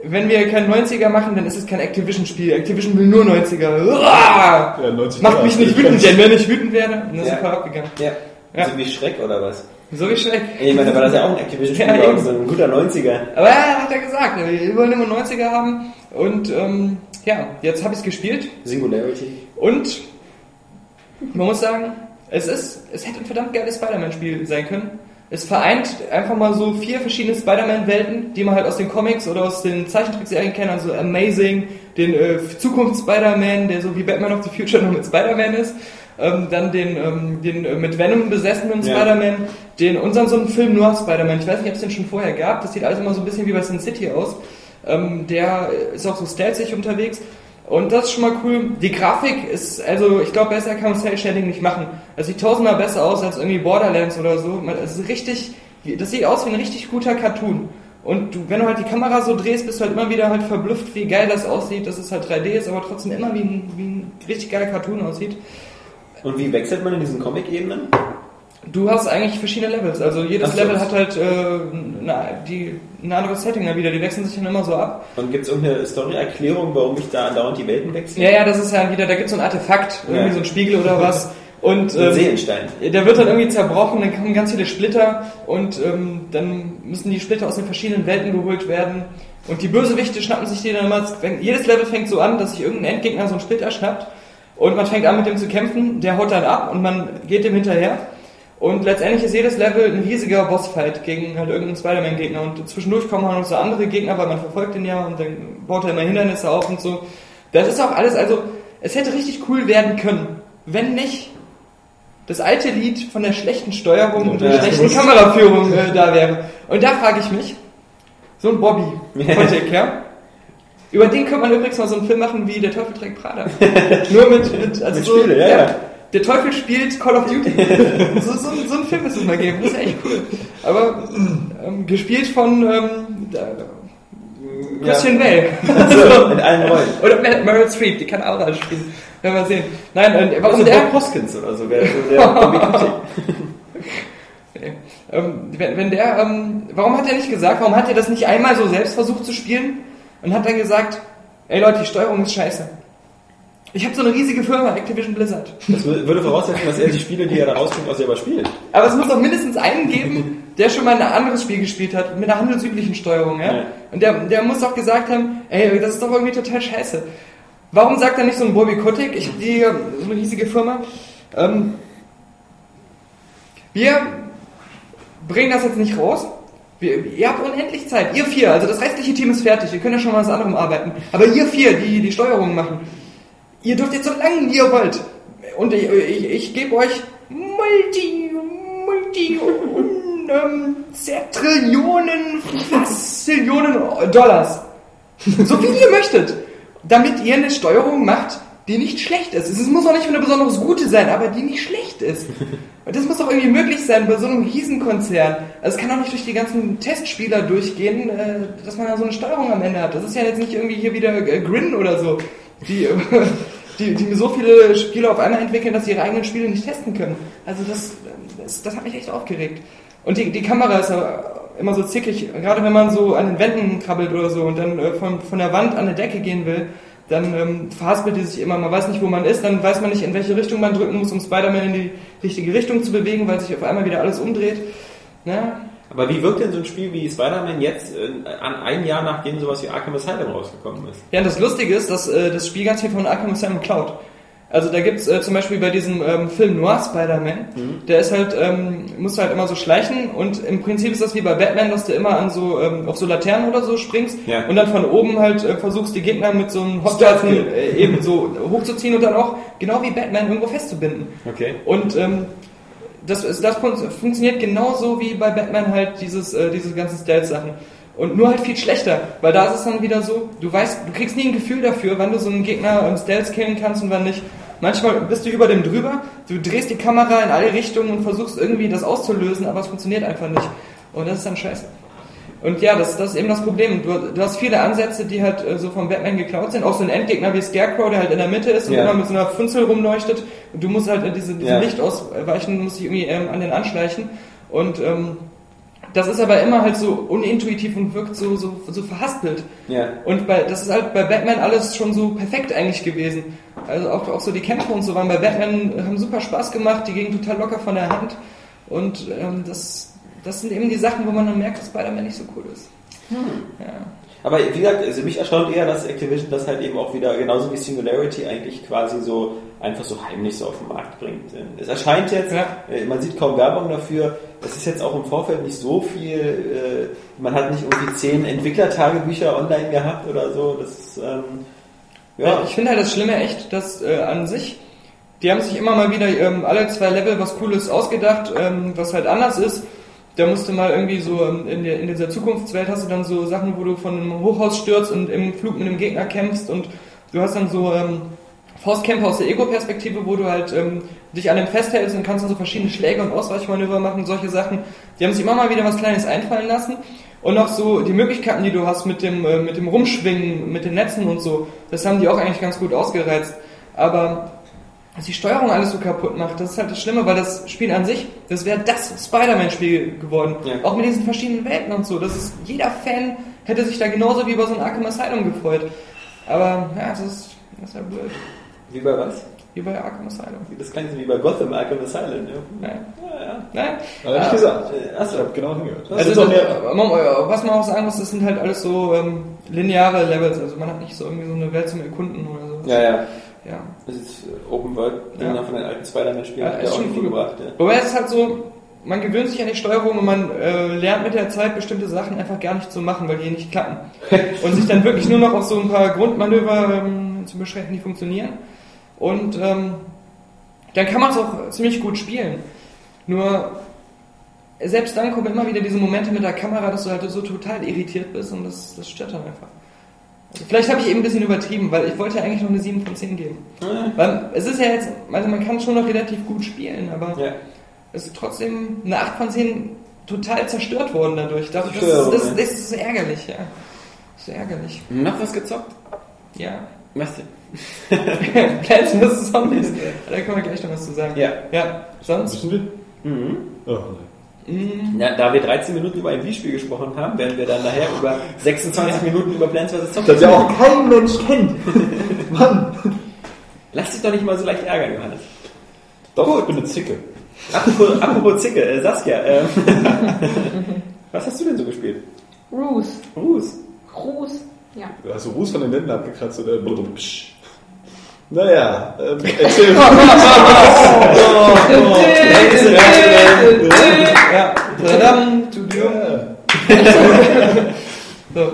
wenn wir kein 90er machen, dann ist es kein Activision-Spiel. Activision will nur 90er. Uah! Ja, 90 Macht mich nicht wütend, denn wenn ich wütend werde, dann ist Ja. voll abgegangen. Ja. Ja. So wie Schreck oder was? So wie Schreck. Ich meine, da war das ja auch ein Activision-Spiel, Ja, so ein guter 90er. Aber ja, hat er gesagt, wir wollen immer 90er haben. Und ähm, ja, jetzt habe ich es gespielt. Singularity. Und man muss sagen, es ist, es hätte ein verdammt geiles Spider-Man-Spiel sein können. Es vereint einfach mal so vier verschiedene Spider-Man-Welten, die man halt aus den Comics oder aus den Zeichentrickserien kennt, also Amazing, den äh, Zukunfts-Spider-Man, der so wie Batman of the Future nur mit Spider-Man ist, ähm, dann den, ähm, den äh, mit Venom besessenen Ja. Spider-Man, den unseren so einen Film Noir Spider-Man, ich weiß nicht, ob es den schon vorher gab, das sieht alles immer so ein bisschen wie bei Sin City aus, ähm, der ist auch so stealthig unterwegs und das ist schon mal cool. Die Grafik ist, also ich glaube, besser kann man Cell Shading nicht machen. Es sieht tausendmal besser aus als irgendwie Borderlands oder so. Es ist richtig, das sieht aus wie ein richtig guter Cartoon. Und du, wenn du halt die Kamera so drehst, bist du halt immer wieder halt verblüfft, wie geil das aussieht, dass es halt 3D ist, aber trotzdem immer wie ein, wie ein richtig geiler Cartoon aussieht. Und wie wechselt man in diesen Comic-Ebenen? Du hast eigentlich verschiedene Levels. Also jedes Ach so. Level hat halt äh, die, ein anderes Setting dann wieder. Die wechseln sich dann immer so ab. Und gibt es irgendeine Story-Erklärung, warum ich da dauernd die Welten wechsle? Ja, ja, das ist ja wieder, da gibt es so ein Artefakt, irgendwie Ja. so ein Spiegel oder *laughs* was. Und Ein ähm, Seelenstein. der wird dann irgendwie zerbrochen, dann kommen ganz viele Splitter und ähm, dann müssen die Splitter aus den verschiedenen Welten geholt werden. Und die Bösewichte schnappen sich die dann immer. Jedes Level fängt so an, dass sich irgendein Endgegner so einen Splitter schnappt und man fängt an mit dem zu kämpfen, der haut dann ab und man geht dem hinterher. Und letztendlich ist jedes Level ein riesiger Bossfight gegen halt irgendeinen Spider-Man-Gegner. Und zwischendurch kommen auch noch so andere Gegner, weil man verfolgt den ja und dann baut er immer Hindernisse auf und so. Das ist auch alles, also es hätte richtig cool werden können, wenn nicht das alte Lied von der schlechten Steuerung und der schlechten Kameraführung äh, da wäre. Und da frage ich mich, so ein Bobby, Kotick, *laughs* ja? Über den könnte man übrigens mal so einen Film machen wie Der Teufel trägt Prada. Nur mit, mit, also Mit so, Spiele, ja, ja. Der Teufel spielt Call of Duty. *laughs* so, so, so einen Film müssen wir mal geben, das ist echt cool. Aber ähm, gespielt von ähm, da- Christian Bale. *laughs* Also, in allen Rollen. Oder Mer- Meryl Streep, die kann auch alles spielen. Werden wir sehen. Nein, äh, warum Also der... Bob Hoskins oder so wäre der. *laughs* Nee. Ähm, wenn, wenn der, ähm, warum hat er nicht gesagt, warum hat er das nicht einmal so selbst versucht zu spielen und hat dann gesagt, ey Leute, die Steuerung ist scheiße. Ich habe so eine riesige Firma, Activision Blizzard. Das wür- würde voraussetzen, dass er die Spiele, die er da rausbringt, auch selber spielt. Aber es muss doch mindestens einen geben, der schon mal ein anderes Spiel gespielt hat, mit einer handelsüblichen Steuerung, ja? Ja. Und der, der muss doch gesagt haben, ey, das ist doch irgendwie total scheiße. Warum sagt er nicht so ein Bobby Kotick, ich habe die, so eine riesige Firma, ähm, wir bringen das jetzt nicht raus, wir, ihr habt unendlich Zeit, ihr vier, also das restliche Team ist fertig, ihr könnt ja schon mal was anderem arbeiten, aber ihr vier, die die Steuerung machen, ihr dürft jetzt so lange wie ihr wollt. Und ich, ich, ich gebe euch Multi, Multi, und, ähm, Zertrillionen, Faszillionen Dollars. So viel ihr möchtet. Damit ihr eine Steuerung macht, die nicht schlecht ist. Es muss auch nicht eine besonders gute sein, aber die nicht schlecht ist. Und das muss doch irgendwie möglich sein bei so einem Riesenkonzern. Also es kann auch nicht durch die ganzen Testspieler durchgehen, äh, dass man da so eine Steuerung am Ende hat. Das ist ja jetzt nicht irgendwie hier wieder äh, Grin oder so, die, die, die so viele Spiele auf einmal entwickeln, dass sie ihre eigenen Spiele nicht testen können. Also das, das, das hat mich echt aufgeregt. Und die, die Kamera ist immer so zickig, gerade wenn man so an den Wänden krabbelt oder so und dann äh, von, von der Wand an eine Decke gehen will, dann ähm, verhaspelt die sich immer, man weiß nicht, wo man ist, dann weiß man nicht, in welche Richtung man drücken muss, um Spider-Man in die richtige Richtung zu bewegen, weil sich auf einmal wieder alles umdreht. Ja, Aber wie wirkt denn so ein Spiel wie Spider-Man jetzt äh, an ein Jahr nachdem sowas wie Arkham Asylum rausgekommen ist? Ja, und das Lustige ist, dass äh, das Spiel ganz viel von Arkham Asylum klaut. Also da gibt's äh, zum Beispiel bei diesem ähm, Film Noir Spider-Man, der ist halt, ähm, musst du halt immer so schleichen und im Prinzip ist das wie bei Batman, dass du immer an so, ähm, auf so Laternen oder so springst Ja. und dann von oben halt äh, versuchst die Gegner mit so einem Hotdotten äh, eben so hochzuziehen und dann auch genau wie Batman irgendwo festzubinden. Okay. Und ähm, das, ist, das fun funktioniert genauso wie bei Batman halt dieses, äh, diese ganzen Stealth-Sachen. Und nur halt viel schlechter, weil da ist es dann wieder so, du weißt, du kriegst nie ein Gefühl dafür, wann du so einen Gegner im Stealth killen kannst und wann nicht. Manchmal bist du über dem drüber, du drehst die Kamera in alle Richtungen und versuchst irgendwie das auszulösen, aber es funktioniert einfach nicht. Und das ist dann scheiße. Und ja, das, das ist eben das Problem. Du, du hast viele Ansätze, die halt äh, so vom Batman geklaut sind. Auch so ein Endgegner wie Scarecrow, der halt in der Mitte ist und Ja. immer mit so einer Funzel rumleuchtet. Und du musst halt äh, diese, diesem Ja. Licht ausweichen, musst dich irgendwie ähm, an den anschleichen. Und ähm, das ist aber immer halt so unintuitiv und wirkt so, so, so verhaspelt. Ja. Und bei, das ist halt bei Batman alles schon so perfekt eigentlich gewesen. Also auch, auch so die Kämpfe und so waren bei Batman, haben super Spaß gemacht, die gingen total locker von der Hand. Und ähm, das, das sind eben die Sachen, wo man dann merkt, dass Spider-Man nicht so cool ist. Ja. Aber wie gesagt, also mich erstaunt eher, dass Activision das halt eben auch wieder, genauso wie Singularity, eigentlich quasi so einfach so heimlich so auf den Markt bringt. Es erscheint jetzt, Ja. äh, man sieht kaum Werbung dafür, es ist jetzt auch im Vorfeld nicht so viel, äh, man hat nicht irgendwie zehn Entwicklertagebücher online gehabt oder so, das ist, ähm, ja, Ich finde halt das Schlimme echt, dass äh, an sich, die haben sich immer mal wieder ähm, alle zwei Level was Cooles ausgedacht, ähm, was halt anders ist. Da musste mal irgendwie so ähm, in, der, in dieser Zukunftswelt hast du dann so Sachen, wo du von einem Hochhaus stürzt und im Flug mit einem Gegner kämpfst und du hast dann so ähm, Faustkämpfe aus der Ego-Perspektive, wo du halt ähm, dich an dem festhältst und kannst dann so verschiedene Schläge und Ausweichmanöver machen, solche Sachen. Die haben sich immer mal wieder was Kleines einfallen lassen. Und auch so die Möglichkeiten, die du hast mit dem, äh, mit dem Rumschwingen, mit den Netzen und so, das haben die auch eigentlich ganz gut ausgereizt. Aber dass die Steuerung alles so kaputt macht, das ist halt das Schlimme, weil das Spiel an sich, das wäre das Spider-Man-Spiel geworden. Ja. Auch mit diesen verschiedenen Welten und so. Das ist, jeder Fan hätte sich da genauso wie über so ein Arkham Asylum gefreut. Aber ja, das ist, das ist ja blöd. wie bei was? Wie bei Arkham Asylum. Das klingt wie bei Gotham Arkham Asylum, ja. Nein. Ja, ja. Nein. Hab ich Ja. gesagt. Äh, Ich Achso, habe genau hingehört. Das Also, das, mehr, man, was man auch sagen muss, das sind halt alles so ähm, lineare Levels. Also man hat nicht so irgendwie so eine Welt zum Erkunden oder so. ja, ja. Ja. Das ist äh, Open World, Ja. ja. von den alten Spider-Man-Spielen Ja, hat ja auch schon viel gebracht, ja. Wobei es ist halt so, man gewöhnt sich an die Steuerung und man äh, lernt mit der Zeit bestimmte Sachen einfach gar nicht zu machen, weil die nicht klappen. *laughs* und sich dann wirklich nur noch auf so ein paar Grundmanöver ähm, zu beschränken, die funktionieren. Und ähm, dann kann man es auch ziemlich gut spielen. Nur selbst dann kommen immer wieder diese Momente mit der Kamera, dass du halt so total irritiert bist und das, das stört dann einfach. Vielleicht habe ich eben ein bisschen übertrieben, weil ich wollte ja eigentlich noch eine 7 von 10 geben. Weil es ist ja jetzt, also man kann schon noch relativ gut spielen, aber Ja. es ist trotzdem eine 8 von 10 total zerstört worden dadurch. Das, das, das, ja. das ist so ärgerlich, ja. Das ist so ärgerlich. Noch was gezockt? Ja. Was denn? *laughs* Plants vs. Zombies. *laughs* Da können wir gleich noch was zu sagen. Ja. Ja, sonst? Müssen wir? Mhm. Oh, nein. Ja, da wir 13 Minuten über ein Wii-Spiel gesprochen haben, werden wir dann nachher über 26 Minuten über Plants vs. Zombies Das ja auch kein Mensch kennt. *laughs* Mann. Lass dich doch nicht mal so leicht ärgern, Johannes. Doch, ich bin eine Zicke. Apropos, apropos Zicke, äh, Saskia, ähm, *laughs* was hast du denn so gespielt? Ruth. Ruß. Ruth. Ja. Hast du Ruß von den Wänden abgekratzt oder? Psch. Naja, ähm, erzähl *laughs* Ja. Tadam, tudum. So.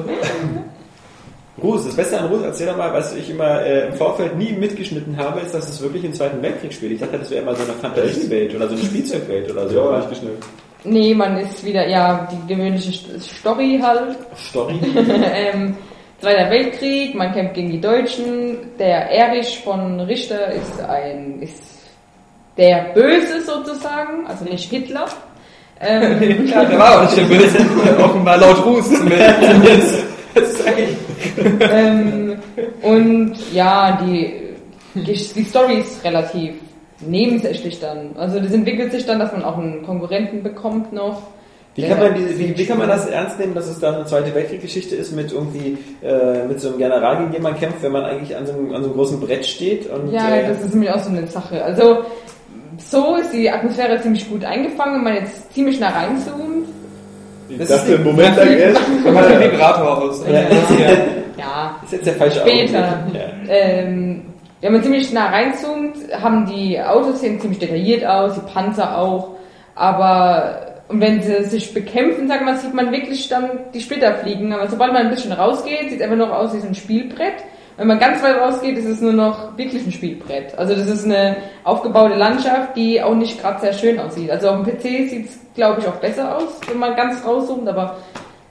Ruß, das Beste an Ruß, erzähl doch mal, was ich immer äh, im Vorfeld nie mitgeschnitten habe, ist, dass es wirklich einen Zweiten Weltkrieg spielt. Ich dachte, das wäre immer so eine Fantasiewelt oder so eine Spielzeugwelt oder so. Ja, nicht geschnellt. Nee, man ist wieder, ja, die gewöhnliche St- Story halt. Story. *laughs* ähm, Zweiter Weltkrieg, man kämpft gegen die Deutschen. Der Erich von Richter ist ein, ist der Böse sozusagen, also nicht Hitler. Ähm, *laughs* Ja, der war auch nicht der Böse. *laughs* Offenbar laut Ruß zumindest. *laughs* Ähm, und ja, die, die Story ist relativ nebensächlich dann. Also das entwickelt sich dann, dass man auch einen Konkurrenten bekommt noch. Wie Der- kann, man die, wie, wie kann man das ernst nehmen, dass es da eine Zweite Weltkriegsgeschichte ist mit irgendwie äh, mit so einem General, gegen den man kämpft, wenn man eigentlich an so einem, an so einem großen Brett steht? Und, Ja, äh, das ist nämlich auch so eine Sache. Also so ist die Atmosphäre ziemlich gut eingefangen, wenn man jetzt ziemlich nah reinzoomt. Ich Das dachte ist einen Moment lang *laughs* erst. Dann macht der Vibrator aus. Ja. *laughs* Ja, ist jetzt der falsche Später. Ja. ähm, wenn man ziemlich nah reinzoomt, haben die Autos sehen ziemlich detailliert aus, die Panzer auch. Aber und wenn sie sich bekämpfen, sagen wir, sieht man wirklich dann die Splitter fliegen. Aber sobald man ein bisschen rausgeht, sieht es einfach noch aus wie so ein Spielbrett. Wenn man ganz weit rausgeht, ist es nur noch wirklich ein Spielbrett. Also das ist eine aufgebaute Landschaft, die auch nicht gerade sehr schön aussieht. Also auf dem PC sieht es, glaube ich, auch besser aus, wenn man ganz rauszoomt, aber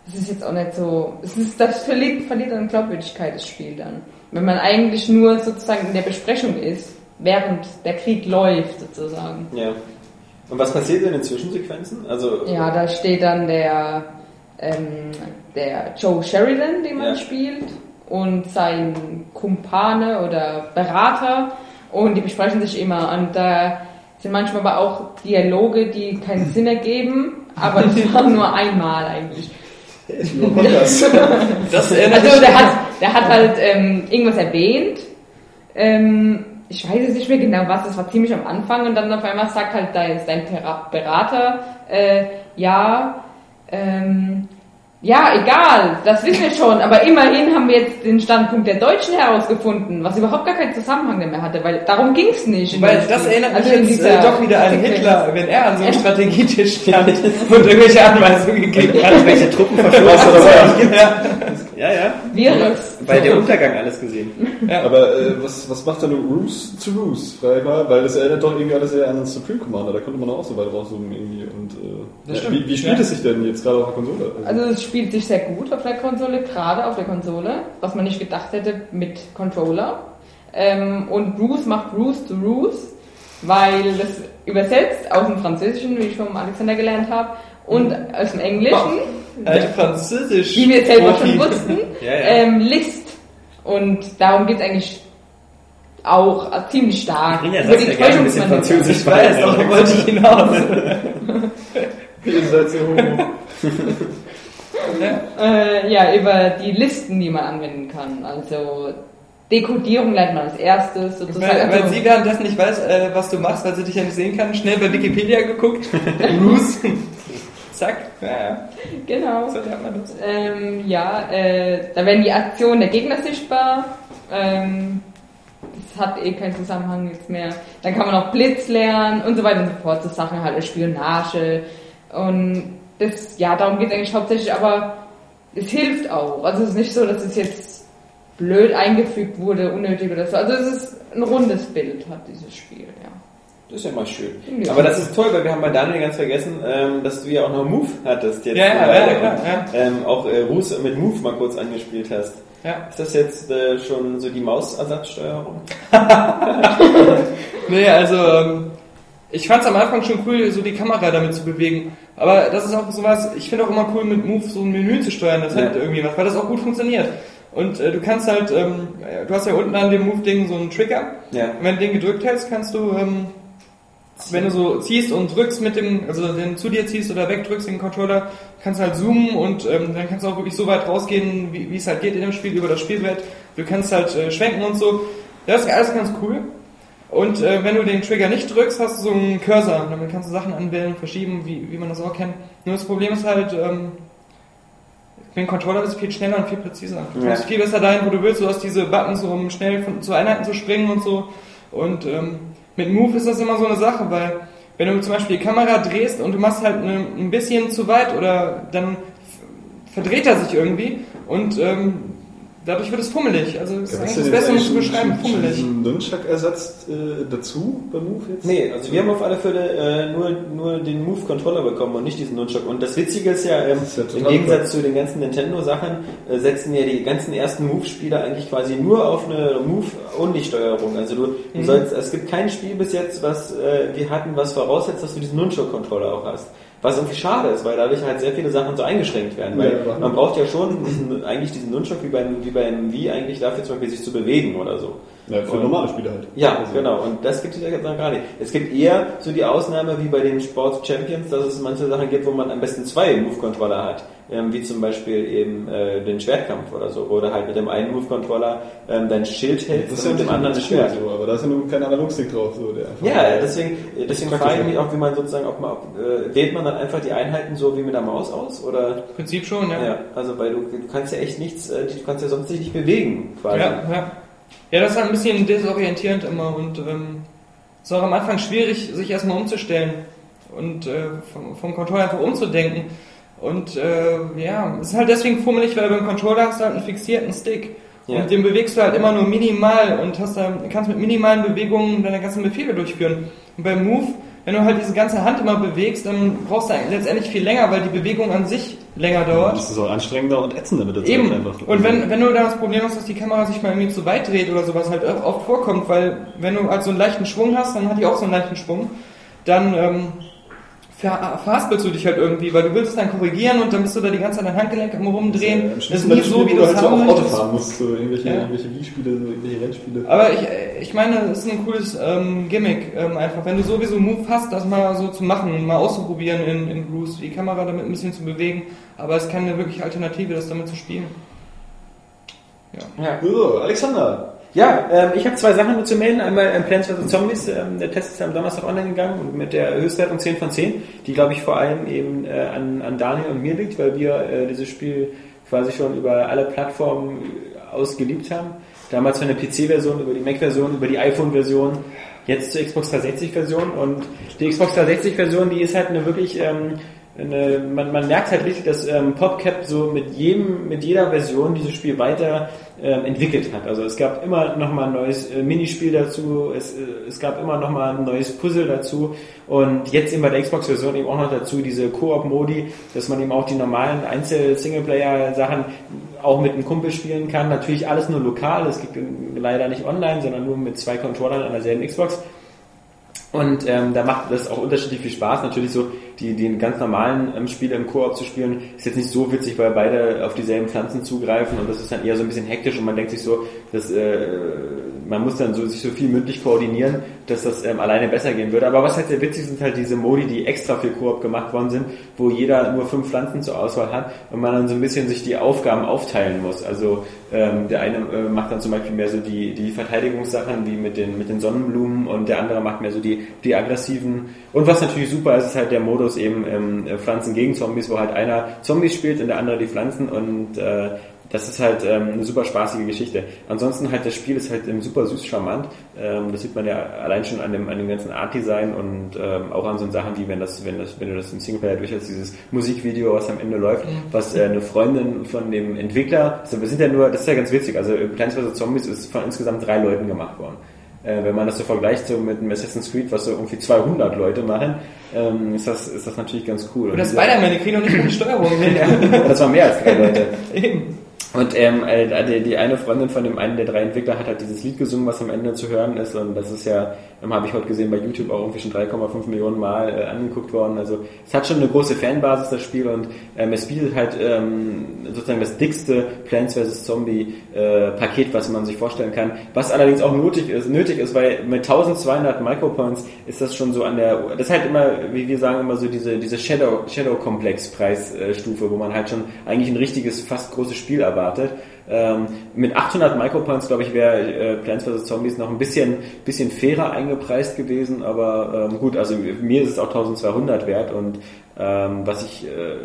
es ist jetzt auch nicht so. Es ist, das verliert, verliert an Glaubwürdigkeit, das Spiel dann. Wenn man eigentlich nur sozusagen in der Besprechung ist, während der Krieg läuft, sozusagen. ja. Und was passiert in den Zwischensequenzen? Also, Ja, da steht dann der, ähm, der Joe Sheridan, den man Ja. spielt, und sein Kumpane oder Berater und die besprechen sich immer. Und da sind manchmal aber auch Dialoge, die keinen Sinn ergeben, aber das *laughs* war nur einmal eigentlich. *laughs* Das erinnert Also der hat, der hat halt ähm, irgendwas erwähnt. Ähm, ich weiß jetzt nicht mehr genau was, das war ziemlich am Anfang und dann auf einmal sagt halt dein, dein Berater, äh, ja, ähm, Ja, egal, das wissen wir schon, aber immerhin haben wir jetzt den Standpunkt der Deutschen herausgefunden, was überhaupt gar keinen Zusammenhang mehr hatte, weil darum ging es nicht. Weil das Spiel. erinnert mich Also in jetzt äh, doch wieder an. Hitler, wenn er an so einem Strategietisch stand *laughs* und irgendwelche Anweisungen gegeben hat. Welche Truppen *laughs* Was verschwunden er dabei sind. Ja, ja. Virus. Bei der Untergang alles gesehen. Aber äh, was, was macht denn Roos zu Roos, frag ich mal? Weil das erinnert doch irgendwie alles eher an den Supreme Commander, da konnte man auch so weit rauszoomen irgendwie. Und, äh, Das ja, wie, wie spielt Ja. es sich denn jetzt gerade auf der Konsole? Also es spielt sich sehr gut auf der Konsole, gerade auf der Konsole, was man nicht gedacht hätte mit Controller. Ähm, und Bruce macht Bruce to Bruce, weil das übersetzt aus dem Französischen, wie ich vom Alexander gelernt habe, und aus dem Englischen, Alte Französisch. wie wir selber Profi. schon wussten, *laughs* Ja, ja. Ähm, List. Und darum geht es eigentlich auch äh, ziemlich stark. Ich bring ja Über sonst ja ein bisschen. Französisch Ich weiß, darauf wollte ich hinaus. *laughs* Ihr seid so homo. *laughs* Äh, ja, über die Listen, die man anwenden kann. Also Dekodierung lernt man als erstes sozusagen. Weil, weil Also- sie währenddessen nicht weiß, äh, was du machst, weil sie dich ja nicht sehen kann, schnell bei Wikipedia geguckt. Bruce. Zack. Ja, ja. genau. So lernt man das. Ähm, ja, äh, da werden die Aktionen der Gegner sichtbar. Ähm, das hat eh keinen Zusammenhang jetzt mehr. Dann kann man auch Blitz lernen und so weiter und so fort. So Sachen halt, Spionage. Und das, ja, darum geht es eigentlich hauptsächlich, aber es hilft auch. Also es ist nicht so, dass es jetzt blöd eingefügt wurde, unnötig oder so. Also es ist ein rundes Bild, hat dieses Spiel, ja. Das ist ja mal schön. Ja. Aber das ist toll, weil wir haben bei Daniel ganz vergessen, ähm, dass du ja auch noch Move hattest jetzt. Ja, ja, ja, und, ja, ja. Ähm, auch äh, Ruß mit Move mal kurz angespielt hast. Ja. Ist das jetzt äh, schon so die Mausersatzsteuerung? *laughs* Nee, also ähm, ich fand es am Anfang schon cool, so die Kamera damit zu bewegen. Aber das ist auch sowas, ich finde auch immer cool, mit Move so ein Menü zu steuern, das Ja. hat irgendwie was, weil das auch gut funktioniert. Und äh, du kannst halt, ähm, du hast ja unten an dem Move-Ding so einen Trigger. Ja. Und wenn du den gedrückt hältst, kannst du, ähm, wenn du so ziehst und drückst mit dem, also den zu dir ziehst oder wegdrückst den Controller, kannst halt zoomen und ähm, dann kannst du auch wirklich so weit rausgehen, wie es halt geht in dem Spiel, über das Spielbrett. Du kannst halt äh, schwenken und so. Das ist alles ganz cool. Und äh, wenn du den Trigger nicht drückst, hast du so einen Cursor. Damit kannst du Sachen anwählen, verschieben, wie, wie man das auch kennt. Nur das Problem ist halt, ähm, mit dem Controller ist viel schneller und viel präziser. Du Ja. kommst viel besser dahin, wo du willst. Du hast diese Buttons, um schnell von, zu Einheiten zu springen und so. Und ähm, mit Move ist das immer so eine Sache, weil wenn du zum Beispiel die Kamera drehst und du machst halt eine, ein bisschen zu weit oder dann verdreht er sich irgendwie und ähm, dadurch wird es fummelig. Also das ist Ja, was eigentlich das Beste, um zu beschreiben, fummelig. diesen Nunchuck-Ersatz äh, dazu bei Move jetzt? Nee, also wir haben auf alle Fälle äh, nur, nur den Move-Controller bekommen und nicht diesen Nunchuck. Und das Witzige ist ja, ähm, ist ja im Gegensatz zu den ganzen Nintendo-Sachen, äh, setzen ja die ganzen ersten Move-Spiele eigentlich quasi nur auf eine Move-Only-Steuerung. Also du, du Mhm. sollst, es gibt kein Spiel bis jetzt, was äh, wir hatten, was voraussetzt, dass du diesen Nunchuck-Controller auch hast. Was irgendwie schade ist, weil dadurch halt sehr viele Sachen so eingeschränkt werden. Weil Ja, man braucht ja schon diesen, eigentlich diesen Nunchuck wie beim, wie beim Wii eigentlich dafür zum Beispiel sich zu bewegen oder so. Ja, für normale Spiele halt. Ja, Also, genau. Und das gibt es ja jetzt noch gar nicht. Es gibt eher so die Ausnahme wie bei den Sports Champions, dass es manche Sachen gibt, wo man am besten zwei Move-Controller hat. Ähm, wie zum Beispiel eben äh, den Schwertkampf oder so. Du halt mit dem einen Move-Controller ähm, dein Schild hältst Das ist und ja mit dem anderen das Schwert. So, aber da ist ja nur kein Analogstick drauf. So, der einfach Ja, deswegen, deswegen Praktisch, frage ich mich auch, wie man sozusagen, man, ob, äh, wählt man dann einfach die Einheiten so wie mit der Maus aus? Oder, Im Prinzip schon, ja. ja, also weil du, du kannst ja echt nichts, äh, du kannst ja sonst dich nicht bewegen, quasi. Ja, ja. Ja, das ist halt ein bisschen desorientierend immer und ähm, es ist auch am Anfang schwierig, sich erstmal umzustellen und äh, vom, vom Controller einfach umzudenken. Und äh, ja, es ist halt deswegen fummelig, weil beim Controller hast du halt einen fixierten Stick. Ja. Und den bewegst du halt immer nur minimal und hast da, kannst mit minimalen Bewegungen deine ganzen Befehle durchführen. Und beim Move, wenn du halt diese ganze Hand immer bewegst, dann brauchst du letztendlich viel länger, weil die Bewegung an sich länger dauert. Das ist auch anstrengender und ätzender mit der Zeit Eben. einfach. Und wenn, wenn du dann das Problem hast, dass die Kamera sich mal irgendwie zu weit dreht oder sowas halt oft vorkommt, weil wenn du halt so einen leichten Schwung hast, dann hat die auch so einen leichten Schwung, dann ähm, verhaspelst du dich halt irgendwie, weil du willst es dann korrigieren und dann bist du da die ganze Zeit dein Handgelenk am rumdrehen. Das ist nie so, wie du es halt haben auch Auto fahren musst, so irgendwelche, Ja. irgendwelche Wii-Spiele, so irgendwelche Rennspiele. Aber ich, ich meine, es ist ein cooles ähm, Gimmick ähm, einfach. Wenn du sowieso Move hast, das mal so zu machen, mal auszuprobieren in, in Bruce, die Kamera damit ein bisschen zu bewegen, aber es ist keine wirkliche Alternative, das damit zu spielen. Ja. So, Alexander, Ja, ähm, ich habe zwei Sachen nur zu melden. Einmal ähm, Plants vs. Zombies, ähm, der Test ist am Donnerstag online gegangen und mit der Höchstwertung 10 von 10, die glaube ich vor allem eben äh, an, an Daniel und mir liegt, weil wir äh, dieses Spiel quasi schon über alle Plattformen aus geliebt haben. Damals von der PC-Version, über die Mac-Version, über die iPhone-Version, jetzt zur Xbox 360-Version und die Xbox 360-Version, die ist halt eine wirklich ähm, eine, man, man merkt halt richtig, dass ähm, PopCap so mit jedem, mit jeder Version dieses Spiel weiter entwickelt hat. Also es gab immer noch mal ein neues äh, Minispiel dazu, es, äh, es gab immer noch mal ein neues Puzzle dazu und jetzt eben bei der Xbox-Version eben auch noch dazu diese Koop-Modi, dass man eben auch die normalen Einzel-Singleplayer-Sachen auch mit einem Kumpel spielen kann. Natürlich alles nur lokal, es gibt leider nicht online, sondern nur mit zwei Controllern an derselben Xbox. Und ähm, da macht das auch unterschiedlich viel Spaß. Natürlich so die, die ganz normalen ähm, Spiele im Koop zu spielen, ist jetzt nicht so witzig, weil beide auf dieselben Pflanzen zugreifen und das ist dann eher so ein bisschen hektisch und man denkt sich so, dass äh, man muss dann so sich so viel mündlich koordinieren, dass das ähm, alleine besser gehen würde. Aber was halt sehr witzig sind halt diese Modi, die extra für Koop gemacht worden sind, wo jeder nur fünf Pflanzen zur Auswahl hat und man dann so ein bisschen sich die Aufgaben aufteilen muss. Also ähm, der eine äh, macht dann zum Beispiel mehr so die, die Verteidigungssachen wie mit den, mit den Sonnenblumen und der andere macht mehr so die, die aggressiven. Und was natürlich super ist, ist halt der Modus eben ähm, Pflanzen gegen Zombies, wo halt einer Zombies spielt und der andere die Pflanzen und äh, das ist halt ähm, eine super spaßige Geschichte. Ansonsten halt das Spiel ist halt ähm, super süß charmant. Ähm, das sieht man ja allein schon an dem, an dem ganzen Art-Design und ähm, auch an so Sachen wie wenn das, wenn das, wenn du das im Singleplayer durchhast, dieses Musikvideo, was am Ende läuft, mhm. was äh, eine Freundin von dem Entwickler, also wir sind ja nur, das ist ja ganz witzig, also Plants vs. Zombies ist von insgesamt drei Leuten gemacht worden. Äh, wenn man das so vergleicht so mit einem Assassin's Creed, was so irgendwie 200 Leute machen, ähm, ist, das, ist das natürlich ganz cool. Und das Spider-Man, die kriegen noch nicht mal die Steuerung *laughs* hin. ja, das waren mehr als drei Leute. *laughs* Eben. Und ähm, äh, die, eine Freundin von dem einen der drei Entwickler hat halt dieses Lied gesungen, was am Ende zu hören ist. Und das ist ja, ähm, habe ich heute gesehen, bei YouTube auch irgendwie schon 3,5 Millionen Mal äh, angeguckt worden. Also es hat schon eine große Fanbasis, das Spiel. Und ähm, es bietet halt ähm, sozusagen das dickste Plants vs. Zombie äh, was man sich vorstellen kann. Was allerdings auch nötig ist, nötig ist, weil mit 1200 Micropoints ist das schon so an der, das ist halt immer, wie wir sagen immer so diese, diese Shadow, Shadow wo man halt schon eigentlich ein richtiges, fast großes Spiel erwartet erwartet. Ähm, mit 800 Micropoints, glaube ich, wäre äh, Plants vs. Zombies noch ein bisschen, bisschen fairer eingepreist gewesen, aber ähm, gut, also mir ist es auch 1200 wert und ähm, was ich, äh,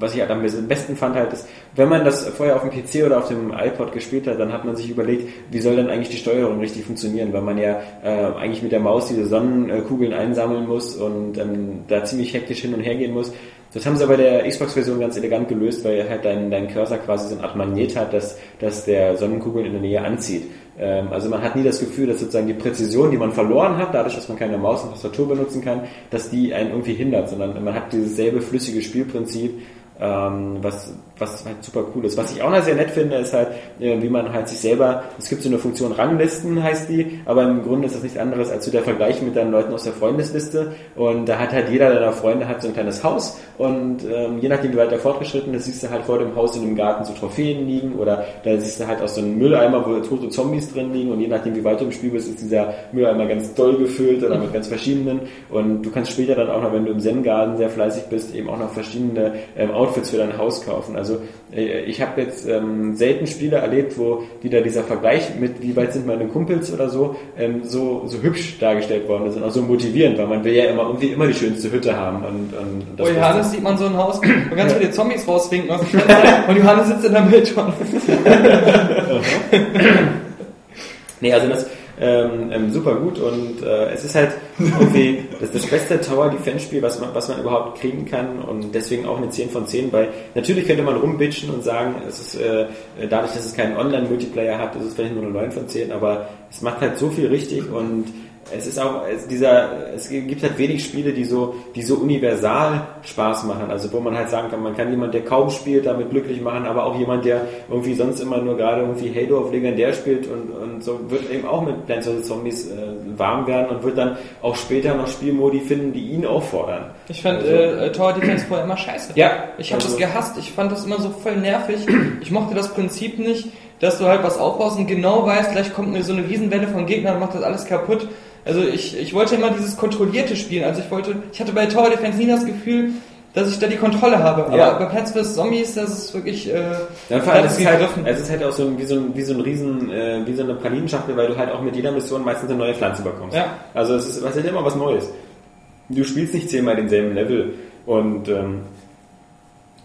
was ich halt am besten fand halt ist, wenn man das vorher auf dem PC oder auf dem iPod gespielt hat, dann hat man sich überlegt, wie soll denn eigentlich die Steuerung richtig funktionieren, weil man ja äh, eigentlich mit der Maus diese Sonnenkugeln einsammeln muss und ähm, da ziemlich hektisch hin und her gehen muss. Das haben sie bei der Xbox-Version ganz elegant gelöst, weil halt dein, dein Cursor quasi so eine Art Magnet hat, dass, dass der Sonnenkugeln in der Nähe anzieht. Ähm, also man hat nie das Gefühl, dass sozusagen die Präzision, die man verloren hat, dadurch, dass man keine Maus und Tastatur benutzen kann, dass die einen irgendwie hindert, sondern man hat dieses selbe flüssige Spielprinzip ähm, was, was halt super cool ist. Was ich auch noch sehr nett finde, ist halt, äh, wie man halt sich selber, es gibt so eine Funktion Ranglisten heißt die, aber im Grunde ist das nichts anderes als so der Vergleich mit deinen Leuten aus der Freundesliste und da hat halt jeder deiner Freunde hat so ein kleines Haus und ähm, je nachdem wie weiter fortgeschritten ist, siehst du halt vor dem Haus in dem Garten so Trophäen liegen oder da siehst du halt auch so einen Mülleimer, wo tote Zombies drin liegen und je nachdem wie weit du im Spiel bist, ist dieser Mülleimer ganz doll gefüllt oder mit ganz verschiedenen und du kannst später dann auch noch, wenn du im Zen-Garten sehr fleißig bist, eben auch noch verschiedene ähm, Outfits für dein Haus kaufen. Also äh, ich habe jetzt ähm, selten Spiele erlebt, wo wieder dieser Vergleich mit wie weit sind meine Kumpels oder so ähm, so, so hübsch dargestellt worden ist und auch so motivierend, weil man will ja immer irgendwie immer die schönste Hütte haben. Und, und das oh, Johannes sieht man so ein Haus, wo ganz viele Zombies rauswinken aus dem und Johannes sitzt in der Mülltonne. *laughs* *laughs* nee, also das ähm, ähm, super gut und äh, es ist halt irgendwie das, das beste Tower Defense Spiel, was man, was man überhaupt kriegen kann und deswegen auch eine 10 von 10, weil natürlich könnte man rumbitchen und sagen, es ist äh, dadurch, dass es keinen Online-Multiplayer hat, ist es vielleicht nur eine 9 von 10, aber es macht halt so viel richtig und es ist auch es dieser es gibt halt wenig Spiele, die so die so universal Spaß machen, also wo man halt sagen kann, man kann jemand, der kaum spielt, damit glücklich machen, aber auch jemand, der irgendwie sonst immer nur gerade irgendwie Halo auf Legendär spielt und, und so wird eben auch mit Plants vs Zombies äh, warm werden und wird dann auch später noch Spielmodi finden, die ihn auffordern. Ich fand also, äh, Tower Defense vorher immer scheiße. Ja. Ich habe also, das gehasst. Ich fand das immer so voll nervig. Ich mochte das Prinzip nicht, dass du halt was aufbaust und genau weißt, gleich kommt mir so eine Riesenwelle von Gegnern und macht das alles kaputt also ich, ich wollte immer dieses kontrollierte Spielen. Also ich wollte, ich hatte bei Tower Defense nie das Gefühl, dass ich da die Kontrolle habe. Aber Ja. bei Plants vs. Zombies, das ist wirklich, äh, Ja, vor allem, es ist halt, es ist halt auch so ein, wie so ein, wie so ein riesen, äh, wie so eine Pralinenschachtel, weil du halt auch mit jeder Mission meistens eine neue Pflanze bekommst. Ja. Also es ist, es ist immer was Neues. Du spielst nicht zehnmal denselben Level und ähm,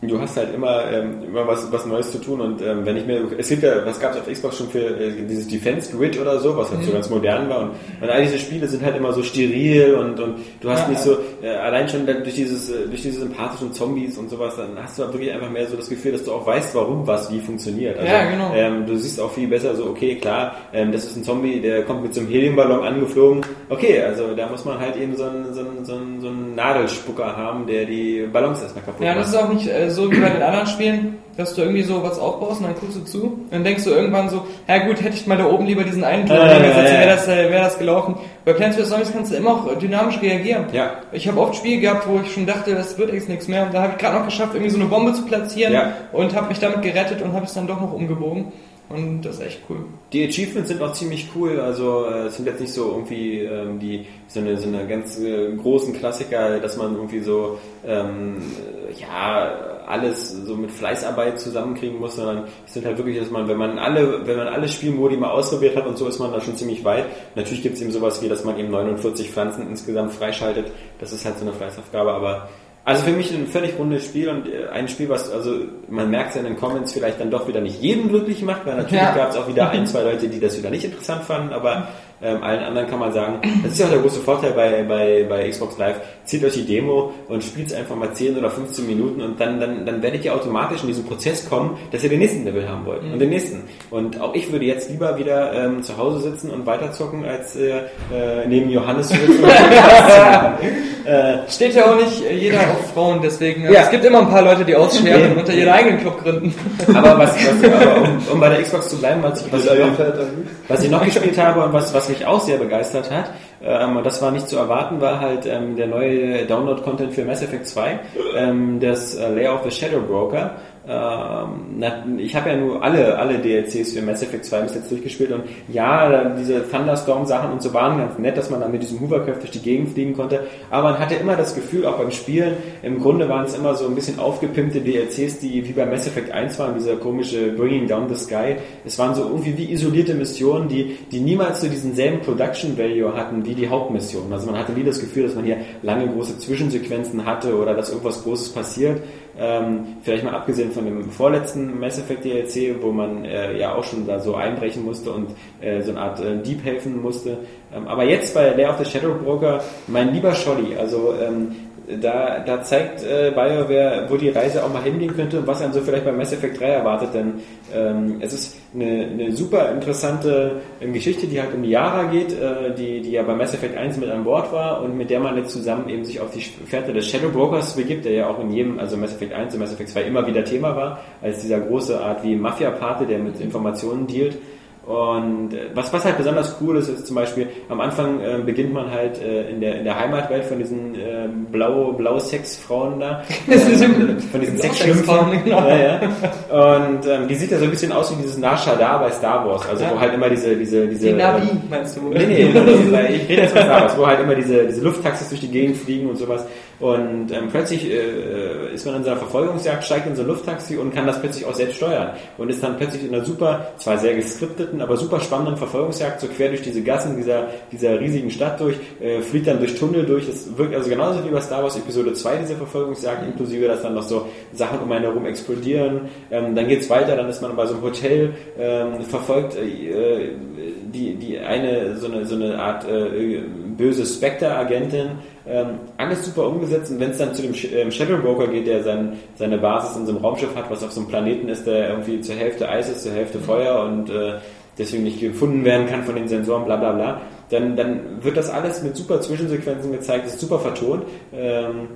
du hast halt immer, ähm, immer was, was Neues zu tun und ähm, wenn ich mir, es gibt ja, was gab es auf Xbox schon für äh, dieses Defense Grid oder so, was halt so ganz modern war und, und all diese Spiele sind halt immer so steril und, und du hast Ja, nicht ja. so, äh, allein schon durch dieses, äh, durch diese sympathischen Zombies und sowas, dann hast du wirklich einfach mehr so das Gefühl, dass du auch weißt, warum was wie funktioniert. Also, Ja, genau. Ähm, du siehst auch viel besser so, okay, klar, ähm, das ist ein Zombie, der kommt mit so einem Heliumballon angeflogen. Okay, also da muss man halt eben so einen, so einen, so einen, so einen Nadelspucker haben, der die Ballons erstmal kaputt Ja, macht. das ist auch nicht äh, so wie bei den anderen Spielen, dass du irgendwie so was aufbaust und dann guckst du zu. Dann denkst du irgendwann so, ja gut, hätte ich mal da oben lieber diesen einen Turm Äh, ja. wäre das, wäre das gelaufen. Bei Plants vs. Zombies kannst du immer auch dynamisch reagieren. Ja. Ich habe oft Spiele gehabt, wo ich schon dachte, das wird jetzt nichts mehr. Und da habe ich gerade noch geschafft, irgendwie so eine Bombe zu platzieren Ja. und habe mich damit gerettet und habe es dann doch noch umgebogen. Und das ist echt cool. Die Achievements sind auch ziemlich cool, also äh, es sind jetzt nicht so irgendwie ähm, die so eine, so eine ganz äh, großen Klassiker, dass man irgendwie so ähm, äh, ja alles so mit Fleißarbeit zusammenkriegen muss, sondern es sind halt wirklich, dass man, wenn man alle, wenn man alle Spielmodi mal ausprobiert hat und so ist man da schon ziemlich weit. Natürlich gibt es eben sowas wie, dass man eben 49 Pflanzen insgesamt freischaltet. Das ist halt so eine Fleißaufgabe, aber also für mich ein völlig rundes Spiel und äh, ein Spiel, was, also man merkt es ja in den Comments vielleicht dann doch wieder nicht jeden glücklich macht, weil natürlich Ja. gab es auch wieder ein, *laughs* zwei Leute, die das wieder nicht interessant fanden, aber ähm, allen anderen kann man sagen, das ist ja auch der große Vorteil bei, bei, bei Xbox Live, zieht euch die Demo und spielt es einfach mal 10 oder 15 Minuten und dann, dann, dann werdet ihr automatisch in diesen Prozess kommen, dass ihr den nächsten Level haben wollt und den nächsten. Und auch ich würde jetzt lieber wieder ähm, zu Hause sitzen und weiterzocken, als äh, äh, neben Johannes zu sitzen. *laughs* *laughs* Steht ja auch nicht äh, jeder auf Frauen, deswegen. äh, Ja. Es gibt immer ein paar Leute, die ausscheren und unter ihren eigenen Club gründen. aber was, was aber um, um bei der Xbox zu bleiben, was ich, was ich noch, Was ich noch gespielt habe und was, was mich auch sehr begeistert hat, ähm, und das war nicht zu erwarten, war halt ähm, der neue Download-Content für Mass Effect 2, ähm, das äh, Layer of the Shadow Broker. Ähm, ich habe ja nur alle, alle DLCs für Mass Effect 2 bis jetzt durchgespielt und ja, diese Thunderstorm-Sachen und so waren ganz nett, dass man dann mit diesem Hovercraft durch die Gegend fliegen konnte, aber man hatte immer das Gefühl, auch beim Spielen, im Grunde waren es immer so ein bisschen aufgepimpte DLCs, die wie bei Mass Effect 1 waren, dieser komische Bringing Down the Sky. Es waren so irgendwie wie isolierte Missionen, die, die niemals so diesen selben Production Value hatten wie die Hauptmissionen. Also man hatte nie das Gefühl, dass man hier lange große Zwischensequenzen hatte oder dass irgendwas Großes passiert. Ähm, vielleicht mal abgesehen von dem vorletzten Mass Effect DLC, wo man äh, ja auch schon da so einbrechen musste und äh, so eine Art äh, Dieb helfen musste. Ähm, aber jetzt bei Lair of the Shadow Broker, mein lieber Scholli, also ähm, da, da zeigt äh, BioWare, wo die Reise auch mal hingehen könnte und was einen so vielleicht bei Mass Effect 3 erwartet, denn ähm, es ist eine, eine super interessante ähm, Geschichte, die halt um Yara geht, äh, die, die ja bei Mass Effect 1 mit an Bord war und mit der man jetzt zusammen eben sich auf die Fährte des Shadow Brokers begibt, der ja auch in jedem, also Mass Effect 1 und Mass Effect 2 immer wieder Thema war, als dieser große Art wie Mafia-Pate, der mit Informationen dealt. Und äh, was, was halt besonders cool ist, ist zum Beispiel, am Anfang äh, beginnt man halt äh, in, der, in der Heimatwelt von diesen äh, blau, blau Sex-Frauen da. *laughs* Äh, von diesen Sexschlümpfen. genau. Ja, ja. Und ähm, die sieht ja so ein bisschen aus wie dieses Nashadar bei Star Wars, also wo halt immer diese, diese, diese. Die Navi, äh, meinst du? Nee, nee, nee, weil ich rede jetzt von Star Wars, wo halt immer diese, diese Lufttaxis durch die Gegend fliegen und sowas. Und ähm, plötzlich äh, ist man in so einer Verfolgungsjagd, steigt in so ein Lufttaxi und kann das plötzlich auch selbst steuern. Und ist dann plötzlich in einer super, zwar sehr geskripteten, aber super spannenden Verfolgungsjagd so quer durch diese Gassen dieser, dieser riesigen Stadt durch, äh, fliegt dann durch Tunnel durch. Das wirkt also genauso wie bei Star Wars Episode 2, diese Verfolgungsjagd, inklusive, dass dann noch so Sachen um einen herum explodieren. Ähm, dann geht's weiter, dann ist man bei so einem Hotel, ähm, verfolgt äh, die, die eine, so eine, so eine Art äh, böse Spectre-Agentin. Ähm, alles super umgesetzt und wenn es dann zu dem Sh ähm, Shadow Broker geht, der sein, seine Basis in so einem Raumschiff hat, was auf so einem Planeten ist, der irgendwie zur Hälfte Eis ist, zur Hälfte Feuer und äh, deswegen nicht gefunden werden kann von den Sensoren, bla bla bla, dann, dann wird das alles mit super Zwischensequenzen gezeigt, ist super vertont. Ähm,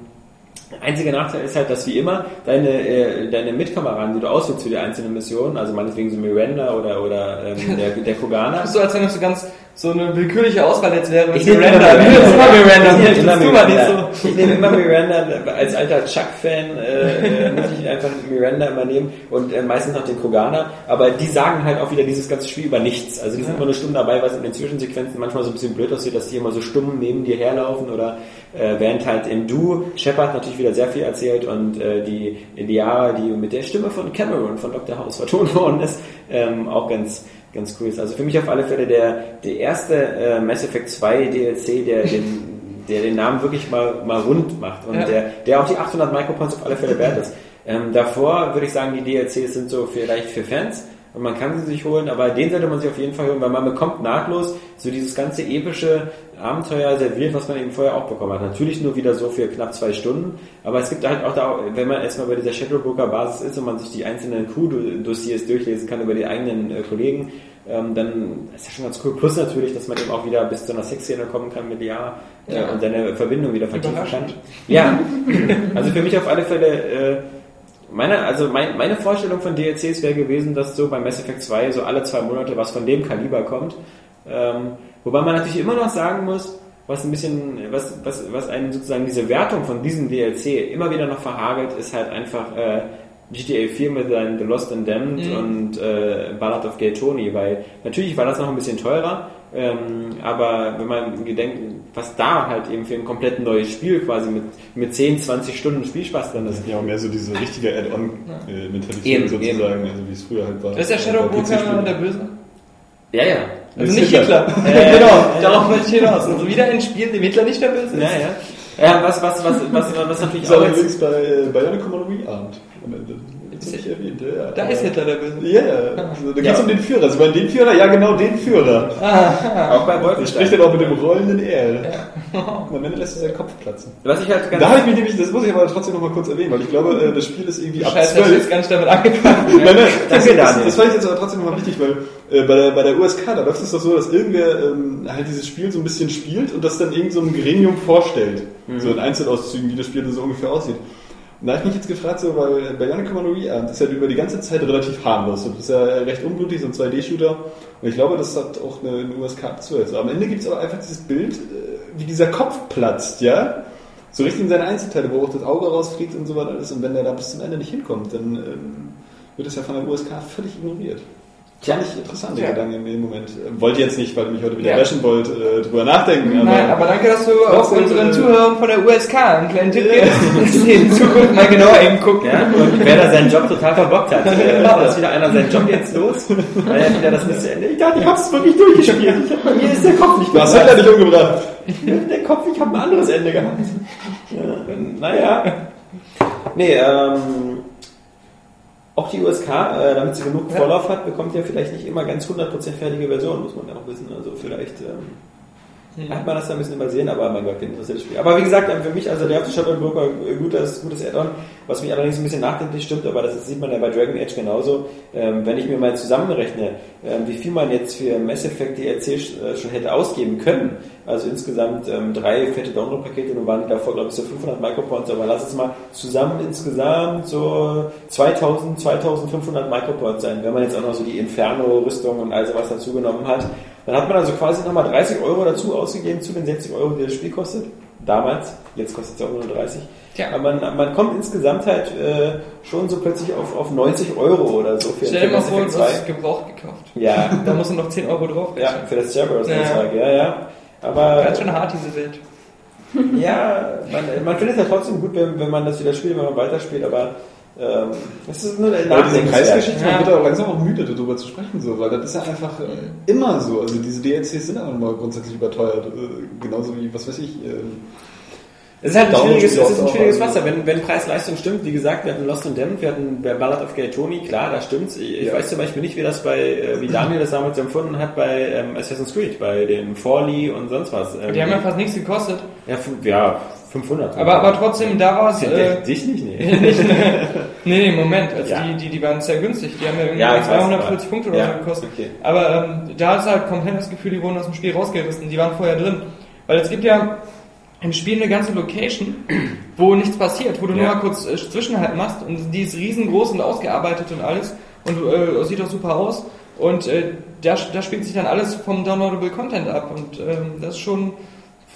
Einziger Nachteil ist halt, dass wie immer deine, äh, deine Mitkameraden, die du auswählst für die einzelnen Missionen, also meinetwegen so Miranda oder, oder ähm, der, der Kogana, *laughs* So als wenn du so ganz so eine willkürliche Auswahl jetzt wäre. Ich nehme Miranda. nimmst immer Miranda. *laughs* Ich nehme immer Miranda. Ich nehme immer Miranda. Als alter Chuck-Fan äh, äh, muss ich einfach Miranda immer nehmen und äh, meistens noch den Kroganer. Aber die sagen halt auch wieder dieses ganze Spiel über nichts. Also die sind immer nur stumm dabei, was in den Zwischensequenzen manchmal so ein bisschen blöd aussieht, dass die immer so stumm neben dir herlaufen oder äh, während halt im Du Shepard natürlich wieder sehr viel erzählt und äh, die Indianer, die mit der Stimme von Cameron von Dr. House vertont worden ist, ähm, auch ganz ganz cool ist. Also für mich auf alle Fälle der, der erste äh, Mass Effect 2 DLC, der den, der den Namen wirklich mal, mal rund macht und Ja. der, der auch die 800 Micropoints auf alle Fälle wert ist. Ähm, davor würde ich sagen, die DLCs sind so vielleicht für Fans und man kann sie sich holen, aber den sollte man sich auf jeden Fall holen, weil man bekommt nahtlos so dieses ganze epische Abenteuer serviert, was man eben vorher auch bekommen hat. Natürlich nur wieder so für knapp zwei Stunden, aber es gibt halt auch da, wenn man erstmal bei dieser Shadowbroker Basis ist und man sich die einzelnen Crew-Dossiers durchlesen kann über die eigenen äh, Kollegen, ähm, dann ist das schon ganz cool. Plus natürlich, dass man eben auch wieder bis zu einer Sexszene kommen kann mit Lea äh, Ja. und seine Verbindung wieder vertiefen kann. Ja, *laughs* also für mich auf alle Fälle, äh, meine, also mein, meine Vorstellung von DLCs wäre gewesen, dass so bei Mass Effect 2 so alle zwei Monate was von dem Kaliber kommt. Ähm, wobei man natürlich immer noch sagen muss, was ein bisschen, was, was, was einen sozusagen diese Wertung von diesem DLC immer wieder noch verhagelt, ist halt einfach äh, GTA 4 mit seinen The Lost and Damned Mhm. und äh, Ballad of Gay Tony, weil natürlich war das noch ein bisschen teurer, ähm, aber wenn man gedenkt, was da halt eben für ein komplett neues Spiel quasi mit, mit 10, 20 Stunden Spielspaß drin Das ist. ja auch mehr so diese richtige Add-on-Mentalität Eben, sozusagen, also wie es früher halt war. Das ist der Bei Shadowbroker PC-Spielen. der Böse. Ja, ja. Also nicht Hitler. Hitler. Äh, *laughs* genau, äh, darauf wollte ich hinaus. Also wieder ein Spiel, dem Hitler nicht der Böse ist. Ja, ja. Ja, was, was, was, was, was natürlich Das ist auch jetzt, allerdings bei äh, Bionic Commodore Abend am Ende. Das ist nicht erwähnt, ja. ja. Da ist Hitler der Böse. Ja, yeah. also, da geht es Ja. um den Führer. Also bei den Führer, ja genau, den Führer. auch bei Wolfenstein. spricht dann auch mit dem rollenden R. Und *laughs* am Ende lässt er seinen Kopf platzen. Was ich halt ganz, Da habe ich mich nämlich, das muss ich aber trotzdem noch mal kurz erwähnen, weil ich glaube, äh, das Spiel ist irgendwie ab Scheiße, hast du 12. jetzt gar nicht damit angefangen. *laughs* Nein, nein, das, das, Daniel. das fand ich jetzt aber trotzdem nochmal wichtig, weil äh, bei, der, bei der USK, da läuft es doch so, dass irgendwer ähm, halt dieses Spiel so ein bisschen spielt und das dann irgend so einem Gremium vorstellt. So in Einzelauszügen, wie das Spiel so ungefähr aussieht. Da habe ich mich jetzt gefragt, so, weil bei Yannick Commodore Abend ist ja über die ganze Zeit relativ harmlos. Das ist ja recht unblutig, so ein 2D-Shooter. Und ich glaube, das hat auch eine, eine USK ab 12. So, am Ende gibt es aber einfach dieses Bild, äh, wie dieser Kopf platzt, ja? So richtig in seine Einzelteile, wo auch das Auge rausfliegt und so weiter alles. Und wenn der da bis zum Ende nicht hinkommt, dann ähm, wird es ja von der USK völlig ignoriert. Fand ich interessant, Ja. Gedanke in dem Moment. Äh, Wollte jetzt nicht, weil ihr mich heute wieder Ja. wollt, äh, drüber nachdenken. Nein, aber danke, dass du auch unseren äh, Zuhörern von der USK einen kleinen Tipp gibst, dass sie in Zukunft mal genauer hingucken. Ja, und wer da seinen Job total verbockt hat. *laughs* Äh, ist wieder einer seinen Job jetzt los? Weil er wieder das nicht zu Ende. Ich dachte, ich hab's wirklich durchgespielt. Bei mir ist der Kopf nicht Du hast Hitler nicht umgebracht. Der Kopf, ich habe ein anderes Ende gehabt. Ja, naja. Nee, ähm, auch die USK, äh, damit sie genug. Vorlauf hat, bekommt ja vielleicht nicht immer ganz 100% fertige Versionen, muss man ja auch wissen. Also vielleicht ähm, hat man das da ein bisschen übersehen, aber mein Gott, interessiert das Spiel. Aber wie gesagt, ähm, für mich, also der und Broker, äh, gutes, gutes Add-on, was mich allerdings ein bisschen nachdenklich stimmt, aber das sieht man ja bei Dragon Age genauso. Ähm, wenn ich mir mal zusammenrechne, ähm, wie viel man jetzt für Mass Effect DLC äh, schon hätte ausgeben können, also insgesamt ähm, drei fette Download-Pakete, nun waren davor, glaube ich, so 500 Micropoints, aber lass es mal zusammen insgesamt so 2000, 2500 Micropoints sein, wenn man jetzt auch noch so die Inferno-Rüstung und all sowas dazu genommen hat. Dann hat man also quasi nochmal 30 Euro dazu ausgegeben zu den 60 Euro, die das Spiel kostet. Damals, jetzt kostet es auch nur 30. Tja. Aber man, man kommt insgesamt halt äh, schon so plötzlich auf, auf 90 Euro oder so für, Stell dir mal vor, du 2. hast es gebraucht gekauft. Ja, *laughs* Da musst du noch 10 Euro drauf ja, rechnen. für das Cerberus Ja. Ja, ja. Aber Ganz schön hart, diese Welt. *laughs* ja, man, man findet es ja trotzdem gut, wenn, wenn man das wieder spielt, wenn man weiterspielt, aber ähm, es ist nur eine Aber diese. Preisgeschichte, man wird auch langsam auch müde, darüber zu sprechen, so, weil das ist ja einfach äh, immer so. Also diese DLCs sind auch mal grundsätzlich überteuert. Äh, genauso wie, was weiß ich, ähm, Es ist halt ein schwieriges, es ist ein schwieriges auch- Wasser. Wenn, wenn Preis-Leistung stimmt, wie gesagt, wir hatten Lost and Damned, wir hatten Ballad of Gay Tony, klar, da stimmt's. Ich, ich Ja. weiß zum Beispiel nicht, wie das bei, äh, wie Daniel das damals empfunden hat bei ähm, Assassin's Creed, bei den Forley und sonst was. Ähm, Die haben ja fast nichts gekostet. ja, ja, 500. Aber, aber trotzdem, da war es. äh, Äh, dich *laughs* nicht, nee. nee, nee, Moment. Also Ja. die, die, die waren sehr günstig. Die haben ja irgendwie Ja, ich weiß, 240 aber- Punkte oder ja, so gekostet. okay. Aber ähm, da ist halt komplett das Gefühl, die wurden aus dem Spiel rausgerissen. Die waren vorher drin. Weil es gibt ja im Spiel eine ganze Location, wo nichts passiert, wo du Ja. nur mal kurz äh, Zwischenhalt machst und die ist riesengroß und ausgearbeitet und alles und äh, sieht auch super aus. Und äh, da, da spielt sich dann alles vom Downloadable Content ab. Und ähm, das ist schon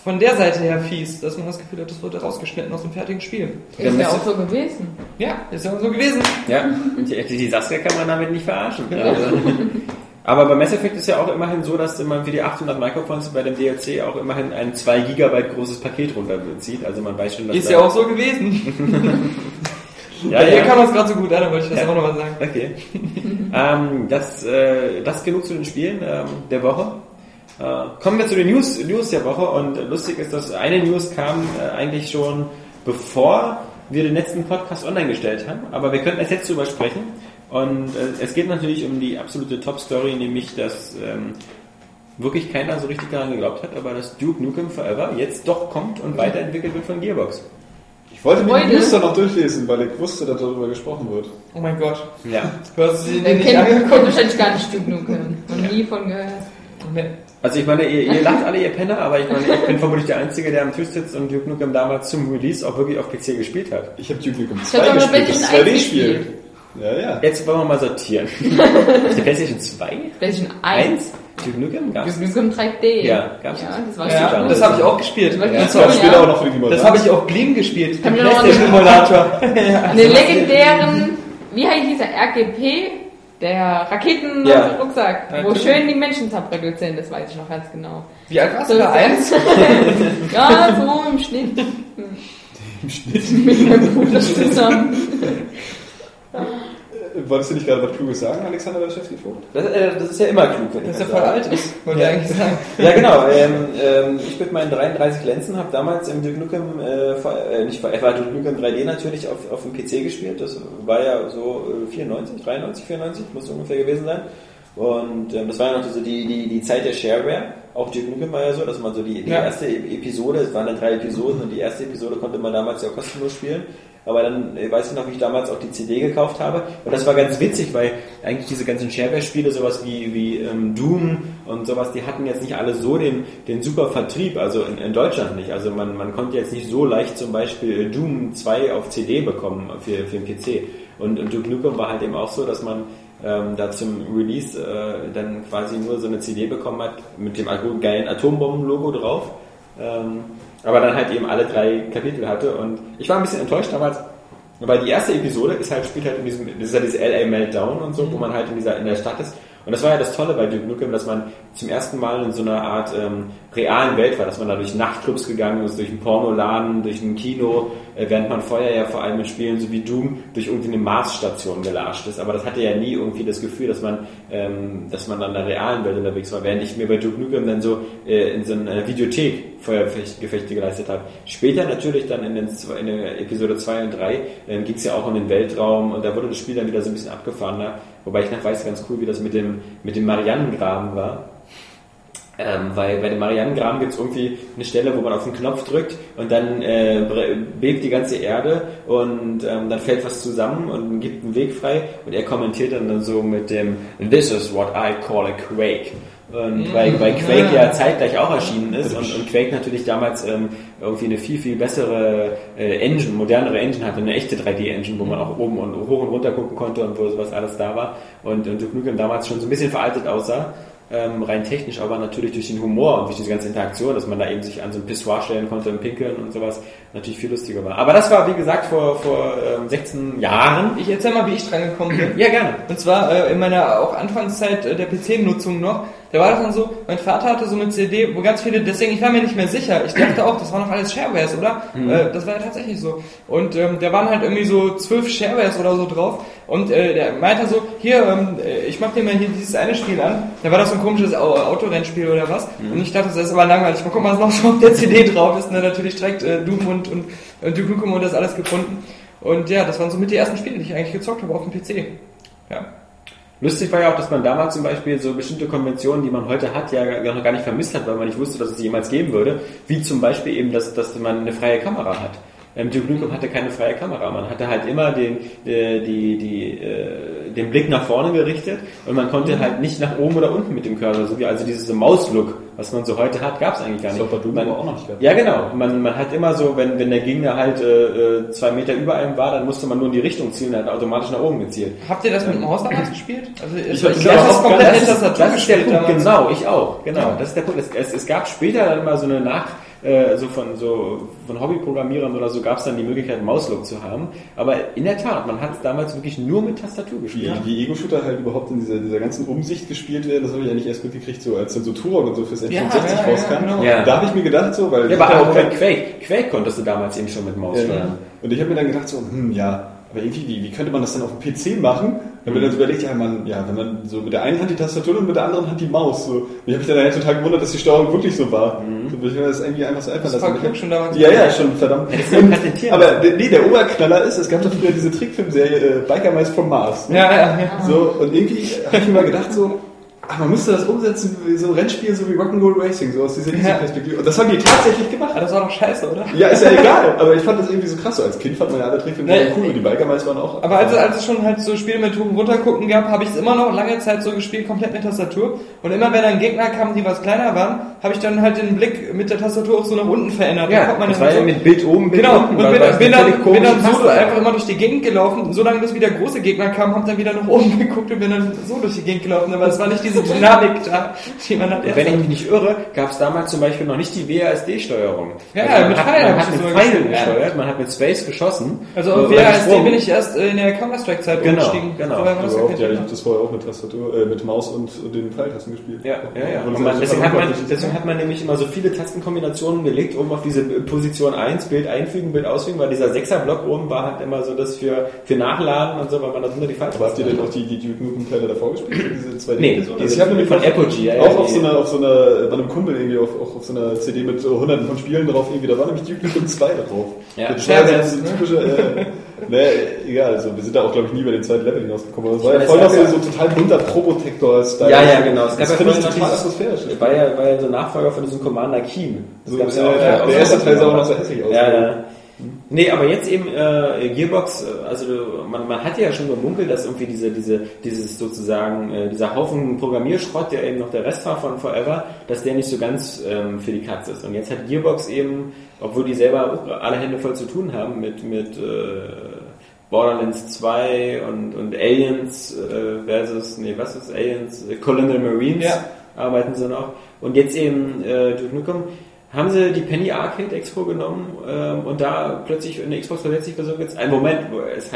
von der Seite her fies, dass man das Gefühl hat, das wurde rausgeschnitten aus dem fertigen Spiel. Ist ja auch so gewesen. Ja, ist ja so gewesen. Ja, und die, die Saskia kann man damit nicht verarschen. Also, *laughs* aber bei Mass Effect ist ja auch immerhin so, dass man für die 800 Micropoints bei dem DLC auch immerhin ein 2 Gigabyte großes Paket runterzieht. Also man weiß schon, dass Ist ja auch so gewesen. *laughs* Ja, Bei ihr ja. kam das gerade so gut an, da wollte ich das Ja. auch nochmal sagen. Okay. *laughs* ähm, das, äh, das genug zu den Spielen ähm, der Woche. Äh, kommen wir zu den News, News der Woche und lustig ist, dass eine News kam äh, eigentlich schon bevor wir den letzten Podcast online gestellt haben, aber wir könnten erst jetzt drüber sprechen und äh, es geht natürlich um die absolute Top-Story, nämlich dass ähm, wirklich keiner so richtig daran geglaubt hat, aber dass Duke Nukem Forever jetzt doch kommt und weiterentwickelt wird von Gearbox. Ich wollte mir die. News dann noch durchlesen, weil ich wusste, dass darüber gesprochen wird. Oh mein Gott. Ja. Hörst du sie Der nicht an? kennt wahrscheinlich gar nicht Stück Nukem. Noch nie von gehört. Also ich meine, ihr, ihr lacht alle, ihr Penner, aber ich meine, ich bin vermutlich der Einzige, der am Tisch sitzt und Duke Nukem damals zum Release auch wirklich auf PC gespielt hat. Ich habe Duke Nukem hab 2 doch nur gespielt, das PlayStation 1 2D-Spiel. gespielt. Ja, ja. Jetzt wollen wir mal sortieren. *laughs* Auf der PlayStation 2? PlayStation 1. 1? Duke Nukem? Gab's Duke Nukem 3D. Ja, gab's Ja, das? war Ja, super. das habe ich auch gespielt. Ja, Das Ja. war später auch noch für die Das habe ich auf Gleam gespielt, Kann den mir noch PlayStation Emulator. *laughs* Einen legendären, wie heißt dieser RGP? Der Raketen Ja. Wo schön die Menschen zerbröckelt sind, das weiß ich noch ganz genau. Wie alt warst So du da? Eins? *laughs* Ja, so im Schnitt. *laughs* Im Schnitt? Mit meinem Bruder zusammen. *laughs* Wolltest du nicht gerade was Kluges sagen, Alexander Beschäftigvogt? Das, äh, das ist ja immer klug, wenn Das ich ist ja das voll alt ist, wollte ich eigentlich sagen. *laughs* Ja, genau. Ähm, ähm, ich mit meinen 33 Lenzen habe damals im Duke Nukem, äh, äh, nicht Forever, Duke Nukem 3D natürlich auf, auf dem PC gespielt. Das war ja so äh, 94, 93, 94, muss ungefähr gewesen sein. Und ähm, das war ja noch so die, die, die Zeit der Shareware. Auch Duke Nukem war ja so, dass man so die, die Ja. erste E- Episode, es waren dann drei Episoden und die erste Episode konnte man damals ja kostenlos spielen. Aber dann äh, weiß ich noch, wie ich damals auch die CD gekauft habe. Und das war ganz witzig, weil eigentlich diese ganzen Shareware-Spiele, sowas wie, wie ähm, Doom und sowas, die hatten jetzt nicht alle so den, den super Vertrieb, also in, in Deutschland nicht. Also man, man konnte jetzt nicht so leicht zum Beispiel Doom 2 auf CD bekommen für, für den PC. Und, und Duke Nukem war halt eben auch so, dass man ähm, da zum Release äh, dann quasi nur so eine CD bekommen hat mit dem geilen Atombomben-Logo drauf. Ähm, aber dann halt eben alle drei Kapitel hatte und ich war ein bisschen enttäuscht damals, weil die erste Episode ist halt, spielt halt in diesem, das ist ja dieses LA Meltdown und so, wo man halt in dieser, in der Stadt ist. Und das war ja das Tolle bei Duke Nukem, dass man zum ersten Mal in so einer Art ähm, realen Welt war, dass man da durch Nachtclubs gegangen ist, durch einen Pornoladen, durch ein Kino, äh, während man vorher ja vor allem in Spielen so wie Doom durch irgendwie eine Marsstation gelatscht ist. Aber das hatte ja nie irgendwie das Gefühl, dass man, ähm, dass man in der realen Welt unterwegs war, während ich mir bei Duke Nukem dann so äh, in so einer Videothek Feuergefechte geleistet habe. Später natürlich dann in, den, in der Episode 2 und 3 ähm, ging es ja auch um den Weltraum und da wurde das Spiel dann wieder so ein bisschen abgefahrener. Wobei ich noch weiß ganz cool, wie das mit dem, mit dem Marianengraben war. Ähm, weil bei dem Marianengraben gibt es irgendwie eine Stelle, wo man auf den Knopf drückt und dann äh, bebt die ganze Erde und ähm, dann fällt was zusammen und gibt einen Weg frei und er kommentiert dann, dann so mit dem This is what I call a quake. Und weil, weil Quake ja zeitgleich auch erschienen ist und, und Quake natürlich damals ähm, irgendwie eine viel, viel bessere äh, Engine, modernere Engine hatte, eine echte 3D-Engine, wo man auch oben und hoch und runter gucken konnte und wo sowas alles da war. Und, und Duke Nukem damals schon so ein bisschen veraltet aussah ähm, rein technisch, aber natürlich durch den Humor und durch diese ganze Interaktion, dass man da eben sich an so ein Pissoir stellen konnte und pinkeln und sowas, natürlich viel lustiger war. Aber das war, wie gesagt, vor, vor ähm, 16 Jahren. Ich erzähl mal, wie ich dran gekommen bin. Ja, gerne. Und zwar äh, in meiner auch Anfangszeit äh, der PC-Nutzung noch. Da war das dann so, mein Vater hatte so eine CD, wo ganz viele, deswegen, ich war mir nicht mehr sicher. Ich dachte auch, das waren noch alles Sharewares, oder? Äh, das war ja tatsächlich so. Und ähm, da waren halt irgendwie so zwölf Sharewares oder so drauf. Und äh, der meinte so, hier, ähm, äh, ich mach dir mal hier dieses eine Spiel an. Da war das so ein komisches Au- Autorennspiel oder was. Und ich dachte, das ist aber langweilig. Mal gucken, was noch so auf der CD drauf ist. Und dann natürlich direkt äh, Doom und, und äh, Duke Nukem und das alles gefunden. Und ja, das waren so mit die ersten Spiele, die ich eigentlich gezockt habe auf dem PC. Ja. Lustig war ja auch, dass man damals zum Beispiel so bestimmte Konventionen, die man heute hat, ja gar- noch gar nicht vermisst hat, weil man nicht wusste, dass es sie jemals geben würde. Wie zum Beispiel eben, dass, dass man eine freie Kamera hat. Ähm, Duke Nukem hatte keine freie Kamera. Man hatte halt immer den, äh, die, die, äh, den Blick nach vorne gerichtet und man konnte halt nicht nach oben oder unten mit dem Cursor, so wie also dieses Mauslook, was man so heute hat, gab es eigentlich gar nicht. Das bei Doom man, auch noch nicht. Ja, genau. Man, man hat immer so, wenn, wenn der Gegner halt äh, äh, zwei Meter über einem war, dann musste man nur in die Richtung zielen, hat automatisch nach oben gezielt. Habt ihr das mit dem Maus damals *clears throat* gespielt? Also ich, ich, das hab das komplett das ist, Tastatur das ist der Punkt, damals. genau, ich auch, genau, das ist der Punkt. Es, es, es gab später dann mal so eine Nach, äh, so von so von Hobbyprogrammierern oder so gab es dann die Möglichkeit, Mauslook zu haben. Aber in der Tat, man hat es damals wirklich nur mit Tastatur gespielt. wie Ego-Shooter halt überhaupt in dieser, dieser ganzen Umsicht gespielt werden, das habe ich ja nicht erst mitgekriegt, so als dann so Turok und so fürs N64 Ja, ja, ja, rauskam. genau. Ja. Da habe ich mir gedacht, so, weil Ja, ich aber auch kein- bei Quake. Quake konntest du damals eben schon mit Maus Ja, steuern. Und ich habe mir dann gedacht, so, hm, ja, aber irgendwie, wie, wie könnte man das dann auf dem PC machen? Habe ich dann überlegt, ja, man, ja, wenn man so mit der einen Hand die Tastatur und mit der anderen Hand die Maus, so. Und ich habe mich dann halt total gewundert, dass die Steuerung wirklich so war. So, ich das irgendwie einfach so einfach Das lassen. Glück schon damals. Ja, ja, schon verdammt. Patentieren Aber der- nee, der Oberknaller ist, es gab doch früher diese Trickfilmserie äh, Biker Mice from Mars. ne? Ja, ja, ja. So, und irgendwie habe ich mir mal gedacht, so, ach, man müsste das umsetzen, wie so Rennspiel, so wie Rock'n'Roll Racing, so aus dieser Riesenperspektive. Und das haben die tatsächlich gemacht. Aber das war doch scheiße, oder? Ja, ist ja *laughs* egal, aber ich fand das irgendwie so krass. So als Kind fand man ja alle Trickfilme Nee. cool und die Biker Mice waren auch. Aber als, als es schon halt so Spiele mit hoch und runtergucken gab, habe ich es immer noch lange Zeit so gespielt, komplett mit Tastatur. Und immer wenn dann Gegner kamen, die was kleiner waren, habe ich dann halt den Blick mit der Tastatur auch so nach unten verändert. Ja, das war ja mit Bild oben, Bild Genau, unten. und weil- bin, bin, dann, bin dann so war. einfach immer durch die Gegend gelaufen, solange bis wieder große Gegner kamen, hab dann wieder nach oben *laughs* geguckt und bin dann so durch die Gegend gelaufen, aber es war nicht diese Dynamik da, die man hat. Wenn ich mich nicht irre, gab es damals zum Beispiel noch nicht die WASD-Steuerung. Ja, also man mit hat, Pfeilen man hat mit Pfeilen gesteuert, man hat mit Space geschossen. also Äh, auf WASD bin ich erst äh, in der Counter-Strike-Zeit Genau, umgestiegen. genau. Vorher das ja ich habe das vorher auch mit Tastatur, äh, mit Maus und, und den Pfeiltasten gespielt. Ja, ja, ja. Und man, deswegen, hat man, deswegen hat man nämlich immer so viele Tastenkombinationen gelegt, um auf diese Position 1, Bild einfügen, Bild ausfügen, weil dieser Sechser-Block oben war halt immer so das für, für Nachladen und so, weil man da drunter die Falten Aber habt ihr denn auch die, die Duke Nukem Teile davor gespielt? Diese 2D Nee, die Also ich habe nämlich von Apogee, ja, auch auf so einer, auf so einer, bei einem Kumpel irgendwie auf, auch auf so einer CD mit so hunderten von Spielen drauf irgendwie, da war nämlich Duke Nukem 2 drauf. Ja. das war so ein typischer, äh, *laughs* ne, egal, also wir sind da auch glaube ich nie über den zweiten Level hinausgekommen, aber es war ja voll noch so, so total bunter Probotector-Style. Ja, ja, genau. Es gab Das ja finde ich total atmosphärisch. War ja, war ja so ein Nachfolger von diesem Commander Keen. Das So, gab's ja auch. der, der erste Teil sah auch noch so hässlich aus. Ja, ja. Nee, aber jetzt eben äh, Gearbox, äh, also man, man hat ja schon gemunkelt, dass irgendwie diese, diese, dieses sozusagen, äh, dieser Haufen Programmierschrott, der eben noch der Rest war von Forever, dass der nicht so ganz ähm, für die Katz ist. Und jetzt hat Gearbox eben, obwohl die selber alle Hände voll zu tun haben mit, mit äh, Borderlands 2 und, und Aliens äh, versus, nee, was ist Aliens? Colonial Marines Ja. arbeiten sie noch. Und jetzt eben äh, Duke Nukem haben sie die Penny Arcade Expo genommen ähm, und da plötzlich eine Xbox 360 Version gezeigt. Ein Moment, es,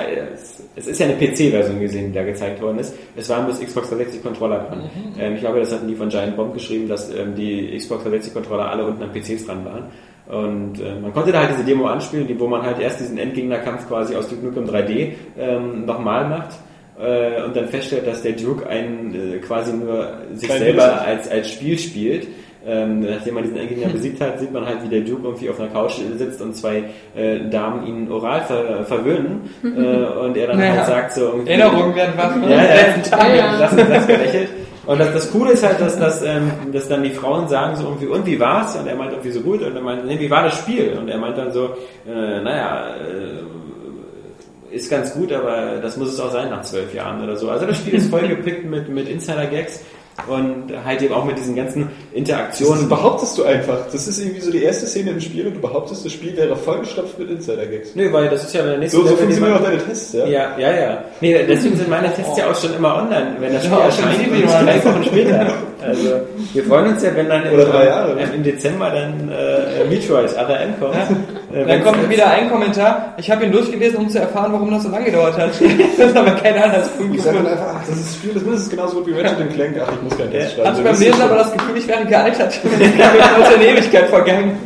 es, ist ja eine PC-Version gesehen, die da gezeigt worden ist. Es waren bloß Xbox 360 Controller dran. Ähm, ich glaube, das hatten die von Giant Bomb geschrieben, dass ähm, die Xbox 360 Controller alle unten an PCs dran waren. Und äh, man konnte da halt diese Demo anspielen, die, wo man halt erst diesen Endgegnerkampf quasi aus Duke Nukem 3D ähm, nochmal macht äh, und dann feststellt, dass der Duke einen äh, quasi nur sich Kein selber als, als Spiel spielt. Ähm, nachdem man diesen Endgegner besiegt hat, sieht man halt, wie der Duke irgendwie auf einer Couch sitzt und zwei äh, Damen ihn oral ver verwöhnen *laughs* äh, und er dann Naja. halt sagt so irgendwie... Erinnerungen werden wach. Ja, ja, Letzten Tag. Ja, ja. das ist das gelächelt. Und das, das Coole ist halt, dass, dass, ähm, dass dann die Frauen sagen so irgendwie, und wie war's? Und er meint irgendwie so gut. Und er meint, nee, wie war das Spiel? Und er meint dann so, äh, naja, äh, ist ganz gut, aber das muss es auch sein nach zwölf Jahren oder so. Also das Spiel ist voll gepickt mit, mit Insider-Gags und halt eben auch mit diesen ganzen Das Interaktionen. behauptest du einfach. Das ist irgendwie so die erste Szene im Spiel und du behauptest, das Spiel wäre vollgestopft mit Insider-Gags. Nö, weil das ist ja der nächste So, so funktionieren auch deine Tests, ja? Ja, ja, ja. Nee, deswegen sind meine Tests ja auch schon immer online, wenn das Spiel Ja, erscheint und drei Wochen später. Also wir freuen uns ja, wenn dann im, Oder drei Jahre, ähm, im Dezember dann äh, Metroid Other M kommt. *laughs* Äh, Dann kommt wieder ein Kommentar. Ich habe ihn durchgelesen, um zu erfahren, warum das so lange gedauert hat. *laughs* das ist aber kein Anhaltspunkt Ich sag dann gefunden. einfach, ach, das ist Spiel, das ist mindestens genauso gut wie Ratchet Clank. Ach, ich muss keinen Test schreiben. Hatte So, beim Lesen aber das Gefühl, ich wäre gealtert. *laughs* Ich habe aus der Ewigkeit vergangen.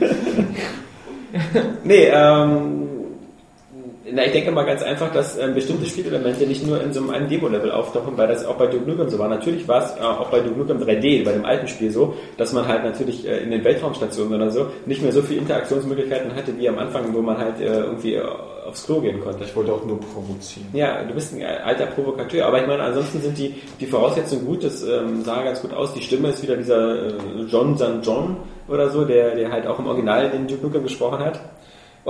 Nee, ähm, na, ich denke mal ganz einfach, dass ähm, bestimmte Spielelemente nicht nur in so einem Demo-Level auftauchen, weil das auch bei Duke Nukem so war. Natürlich war es äh, auch bei Duke Nukem 3D, bei dem alten Spiel so, dass man halt natürlich äh, in den Weltraumstationen oder so nicht mehr so viele Interaktionsmöglichkeiten hatte wie am Anfang, wo man halt äh, irgendwie äh, aufs Klo gehen konnte. Ich wollte auch nur provozieren. Ja, du bist ein alter Provokateur, aber ich meine, ansonsten sind die, die Voraussetzungen gut, das ähm, sah ganz gut aus. Die Stimme ist wieder dieser äh, John San John oder so, der, der halt auch im Original den Duke Nukem gesprochen hat.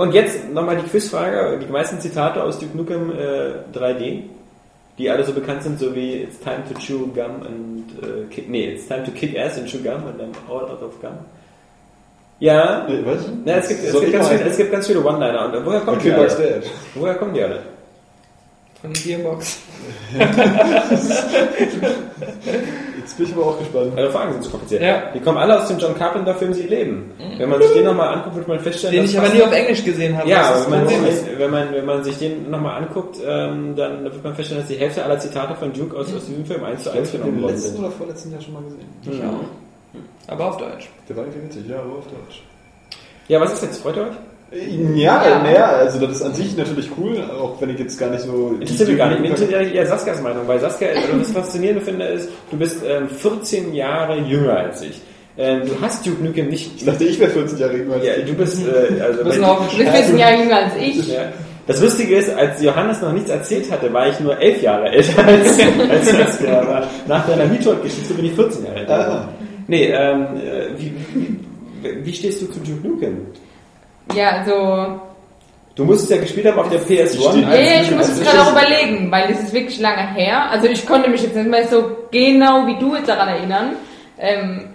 Und jetzt nochmal die Quizfrage. Die meisten Zitate aus Duke Nukem äh, 3D, die alle so bekannt sind, so wie It's time to chew gum and äh, kick, nee, It's time to kick ass and chew gum and I'm all out of gum. Ja, Äh, Was? ja es, gibt, es, gibt ganz viele, es gibt ganz viele One-Liner. Und woher kommen die Okay, alle? Bugs Dead. Woher kommen die alle? Von Gearbox. Jetzt bin ich aber auch gespannt. Eure Fragen sind zu kompliziert. Ja. Die kommen alle aus dem John Carpenter-Film Sie leben. Wenn man sich den nochmal anguckt, wird man feststellen, Den dass ich aber nie auf Englisch gesehen habe. Ja, aber wenn man, wenn, man, wenn man sich den nochmal anguckt, ähm, dann wird man feststellen, dass die Hälfte aller Zitate von Duke aus, aus diesem Film eins zu eins Ich habe genommen den worden letzten sind. oder vorletzten Jahr schon mal gesehen. Ich auch. Aber auf Deutsch. Der war irgendwie witzig, ja, aber auf Deutsch. Ja, was ist jetzt? Freut ihr euch? Ja, Ja. naja, also das ist an sich natürlich cool, auch wenn ich jetzt gar nicht so... Interessiert mich gar nicht. Mich interessiert eher Saskias Meinung, weil Saskia, also das Faszinierende finde ist, du bist ähm, 14 Jahre jünger als ich. Ähm, du hast Duke Nukem nicht... Ich dachte, ich wäre 14 Jahre jünger als Ja, du. du bist... Äh, also Du bist 14 Jahre jünger als ich. Ja. Das Lustige ist, als Johannes noch nichts erzählt hatte, war ich nur elf Jahre älter als, als Saskia. Aber nach deiner Metroid-Geschichte bin ich 14 Jahre älter. Ah. Nee, ähm, äh, wie, wie, wie stehst du zu Duke Nukem? Ja, also Du musst es ja gespielt haben auf der PS1. steht- Nee, ich muss es gerade auch überlegen, weil es ist wirklich lange her. Also ich konnte mich jetzt nicht mehr so genau wie du jetzt daran erinnern. Ähm,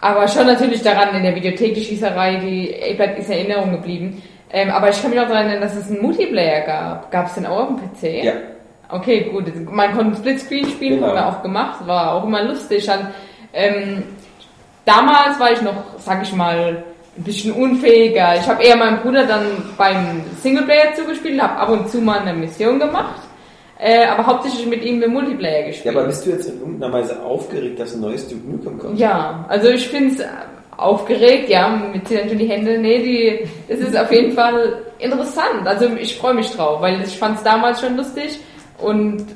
aber schon natürlich daran in der Videothek, die Schießerei, die bleibt ist in Erinnerung geblieben. Ähm, aber ich kann mich auch daran erinnern, dass es einen Multiplayer gab. Gab es den auch auf dem PC? Ja. Okay, gut. Man konnte Splitscreen spielen, Genau. haben wir auch gemacht. War auch immer lustig. Dann, ähm, damals war ich noch, sag ich mal, ein bisschen unfähiger. Ich habe eher meinem Bruder dann beim Singleplayer zugespielt, habe ab und zu mal eine Mission gemacht, äh, aber hauptsächlich mit ihm im Multiplayer Ja, gespielt. aber bist du jetzt in irgendeiner Weise aufgeregt, dass ein neues Duke Nukem kommt? Ja, also ich finde es aufgeregt, ja, mit ziehen natürlich die Hände. Nee, die, es ist auf jeden Fall interessant. Also ich freue mich drauf, weil ich fand es damals schon lustig und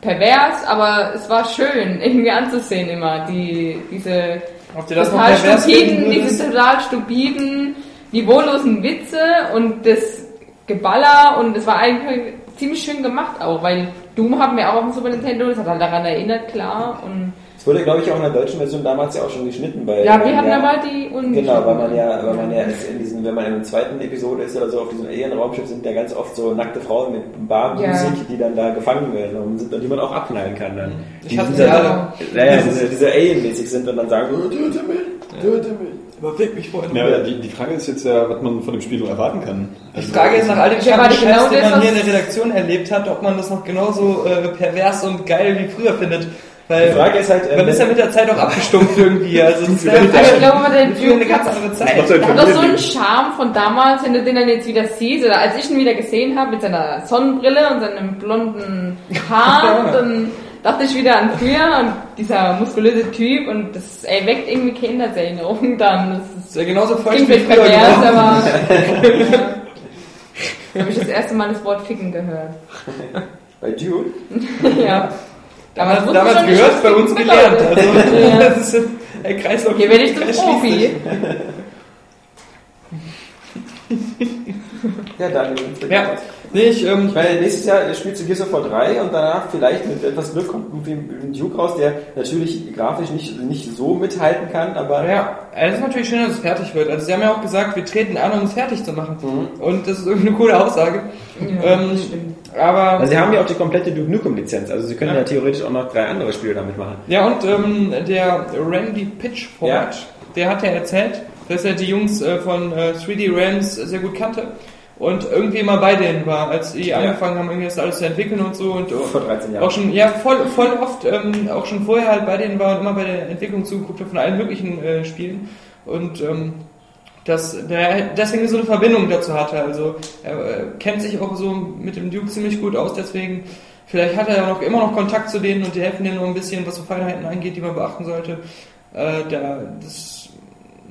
pervers, aber es war schön *laughs* irgendwie anzusehen immer, die, diese Ob dir das noch total pervers stupiden, diese total stupiden, niveaulosen Witze und das Geballer und es war eigentlich ziemlich schön gemacht auch, weil Doom hatten wir auch auf dem Super Nintendo, das hat halt daran erinnert, klar. Und Es wurde, glaube ich, auch in der deutschen Version damals ja auch schon geschnitten. Weil ja, wir hatten aber die und Genau, weil man ja, weil man ja in diesen, wenn man in der zweiten Episode ist oder so, auf diesem Alien-Raumschiff sind ja ganz oft so nackte Frauen mit Barmusik, Ja. die dann da gefangen werden und sind, die man auch abknallen kann dann. Ich die hatte sind die. Ja, ja, diese, diese Alien-mäßig sind und dann sagen, oh, töte mich, töte mich. Überweg mich vorhin. Ja, die, die Frage ist jetzt ja, was man von dem Spiel erwarten kann. Ich frage jetzt nach all dem Ich erwarte Scheiß, genau den man hier in der Redaktion erlebt hat, ob man das noch genauso äh, pervers und geil wie früher findet. Weil Die Frage ist halt, äh, man ist ja mit der Zeit auch abgestumpft irgendwie. *laughs* Also das ist ja ich glaube, aber der früher eine ganz hat, andere Zeit. der hat doch so einen. Charme von damals, wenn du den dann jetzt wieder siehst, oder als ich ihn wieder gesehen habe mit seiner Sonnenbrille und seinem blonden Haar, *laughs* dann dachte ich wieder an früher und dieser muskulöse Typ und das erweckt irgendwie Kindheitserinnerungen dann. Das ist Das ja genauso Klingt wie vielleicht früher pervers, aber. *laughs* Ja. Habe ich das erste Mal das Wort Ficken gehört. Bei Dune? ja. Damals, damals nicht, gehört, bei uns gelernt. Also, Ja. *laughs* das ist ein Kreislauf. Hier werde ich zum Profi. Ja, dann. Ja, nee, ich, ähm, Ich meine, nächstes Jahr spielst du Gears of War 3 und danach vielleicht mit etwas Glück kommt ein Duke raus, der natürlich grafisch nicht, nicht so mithalten kann, aber Ja, es ist natürlich schön, dass es fertig wird. Also sie haben ja auch gesagt, wir treten an, um es fertig zu machen. Und das ist irgendwie eine coole Aussage. ähm, aber Also sie haben ja auch die komplette Duke Nukem Lizenz, also sie können ja. Ja. theoretisch auch noch drei andere Spiele damit machen. ja, und ähm, der Randy Pitchford, Ja. der hat ja erzählt, dass er die Jungs äh, von äh, 3D Realms sehr gut kannte und irgendwie immer bei denen war, als die angefangen haben, irgendwie das alles zu entwickeln und so und Vor 13 Jahren. auch schon, ja, voll, voll oft, ähm, auch schon vorher halt bei denen war und immer bei der Entwicklung zugeguckt hat von allen möglichen äh, Spielen. Und ähm, dass der deswegen so eine Verbindung dazu hatte. Also er äh, kennt sich auch so mit dem Duke ziemlich gut aus, deswegen vielleicht hat er ja noch immer noch Kontakt zu denen und die helfen denen noch ein bisschen, was so Feinheiten angeht, die man beachten sollte. Äh, da, das,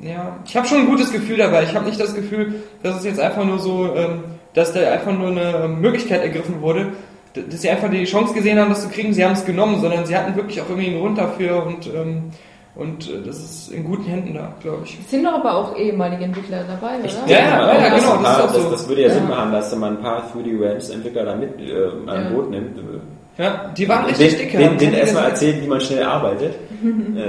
ja, ich habe schon ein gutes Gefühl dabei. Ich habe nicht das Gefühl, dass es jetzt einfach nur so, ähm, dass da einfach nur eine Möglichkeit ergriffen wurde, dass sie einfach die Chance gesehen haben, das zu kriegen. Sie haben es genommen, sondern sie hatten wirklich auch irgendwie einen Grund dafür und ähm, und äh, das ist in guten Händen da, glaube ich. Es sind doch aber auch ehemalige Entwickler dabei, oder? Ja, ja, ja, das, genau, das paar- das, so. das würde ja, Sinn Ja. machen, dass man ein paar 3D Realms Entwickler da mit äh, an Ja. Boot nimmt. Ja, die waren richtig den, dicke. Den, haben den erstmal erzählt, wie man schnell arbeitet. *laughs*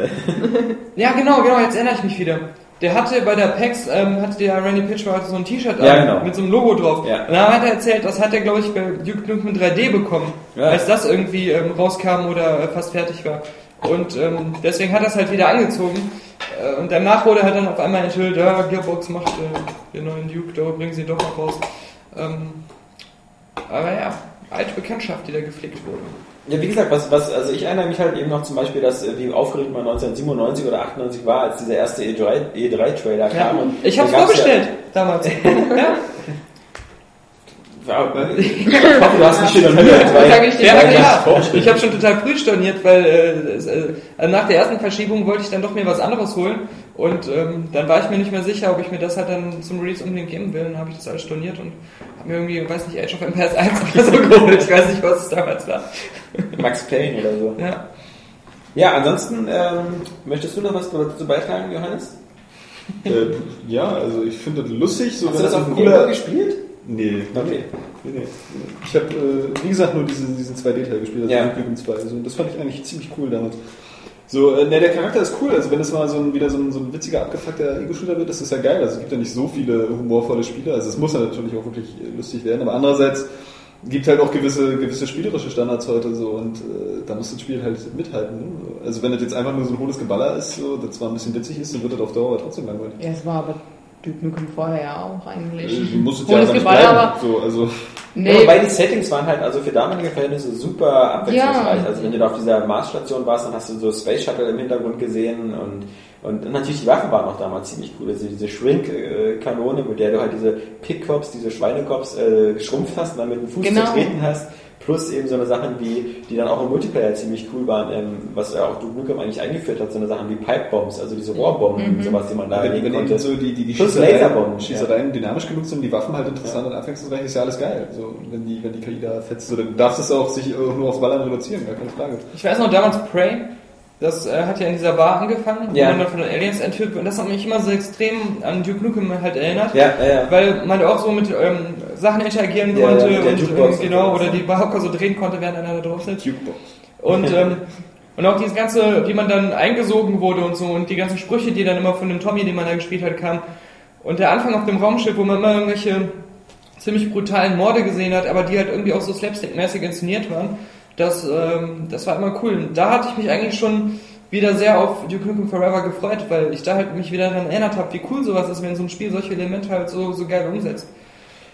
Ja, genau, genau, jetzt erinnere ich mich wieder. Der hatte bei der PAX, ähm, hatte der Randy Pitchford so ein T-Shirt Ja, an, genau. mit so einem Logo drauf. Ja. Und da hat er erzählt, das hat er, glaube ich, bei Duke Nukem 3D bekommen, Ja. als das irgendwie ähm, rauskam oder äh, fast fertig war. Und ähm, deswegen hat er es halt wieder angezogen. Äh, und danach wurde halt dann auf einmal enthüllt, ja, Gearbox macht äh, den neuen Duke, da bringen sie doch noch raus. Ähm, aber ja, alte Bekanntschaft, die da gepflegt wurde. Ja, wie gesagt, was, was, also ich erinnere mich halt eben noch zum Beispiel, dass, äh, wie aufgeregt man 1997 oder 98 war, als dieser erste E E3, E3-Trailer kam. Und Ich gab's vorbestellt damals. *laughs* ja. Ja, ich hoffe, du hast nicht schon Sag ich Ja, klar. Ich habe schon total früh storniert, weil äh, äh, nach der ersten Verschiebung wollte ich dann doch mir was anderes holen und ähm, dann war ich mir nicht mehr sicher, ob ich mir das halt dann zum Release unbedingt geben will. Dann habe ich das alles storniert und habe mir irgendwie, weiß nicht, Age of Empires *laughs* 1 oder so geholt. Ich weiß nicht, was es damals war. Max Payne oder so. Ja. Ja, ansonsten, ähm, möchtest du noch was dazu beitragen, Johannes? Äh, ja, also ich finde das lustig. So Hast du das auf dem cooler- gespielt? Nee, Okay. nee, nee. Ich habe, äh, wie gesagt, nur diesen, diesen 2D-Teil gespielt, also Ja. Duke Nukem 2. Also, das fand ich eigentlich ziemlich cool damals. So, äh, ne, der Charakter ist cool. Also wenn es mal so ein, wieder so ein, so ein witziger, abgefuckter Ego-Shooter wird, das ist ja geil. Also es gibt ja nicht so viele humorvolle Spiele. Also es muss ja natürlich auch wirklich lustig werden. Aber andererseits gibt halt auch gewisse, gewisse spielerische Standards heute so und äh, da muss das Spiel halt mithalten. Ne? Also wenn das jetzt einfach nur so ein hohles Geballer ist, so, das zwar ein bisschen witzig ist, dann wird das auf Dauer trotzdem langweilig. Ja, es war aber Duke Nukem vorher ja auch eigentlich. Äh, muss es Hohles ja einfach nicht bleiben. aber- So, also Nee, Ja, wobei die Settings waren halt also für damalige Verhältnisse super abwechslungsreich. Ja. Also wenn du da auf dieser Marsstation warst, dann hast du so Space Shuttle im Hintergrund gesehen und, und natürlich die Waffen waren auch damals ziemlich cool. Also diese Shrink-Kanone, mit der du halt diese Pickcops, diese Schweinecops äh, geschrumpft hast und dann mit dem Fuß Genau. zertreten hast. Plus eben so eine Sachen wie, die dann auch im Multiplayer ziemlich cool waren, ähm, was ja auch Duke Nukem eigentlich eingeführt hat, so eine Sachen wie Pipe Bombs, also diese Rohrbomben und sowas, die man da wenn, legen konnte. so die, die, die Plus Schießereien, Laserbomben, Schießereien dynamisch genug sind, die Waffen halt interessant und abwechslungsreich, ist ja alles geil. So, wenn die, wenn die KI da fetzt, so, dann darfst du es auch sich auch nur aufs Ballern reduzieren, gar keine Frage. Ich weiß noch, damals Prey, das äh, hat ja in dieser Bar angefangen, Ja. wo man dann von den Aliens entführt wird. Und das hat mich immer so extrem an Duke Nukem halt erinnert. Ja, ja, ja. Weil man auch so mit ähm, Sachen interagieren Ja, konnte ja, und Jukebox ähm, genau, oder die Barhocker so drehen konnte, während einer da drauf sitzt. Jukebox. Und, *laughs* ähm, und auch dieses ganze, wie man dann eingesogen wurde und so und die ganzen Sprüche, die dann immer von dem Tommy, den man da gespielt hat, kamen. Und der Anfang auf dem Raumschiff, wo man immer irgendwelche ziemlich brutalen Morde gesehen hat, aber die halt irgendwie auch so slapstick-mäßig inszeniert waren, das, ähm, das war immer cool. Da hatte ich mich eigentlich schon wieder sehr auf Duke Nukem Forever gefreut, weil ich da halt mich wieder daran erinnert habe, wie cool sowas ist, wenn so ein Spiel solche Elemente halt so, so geil umsetzt.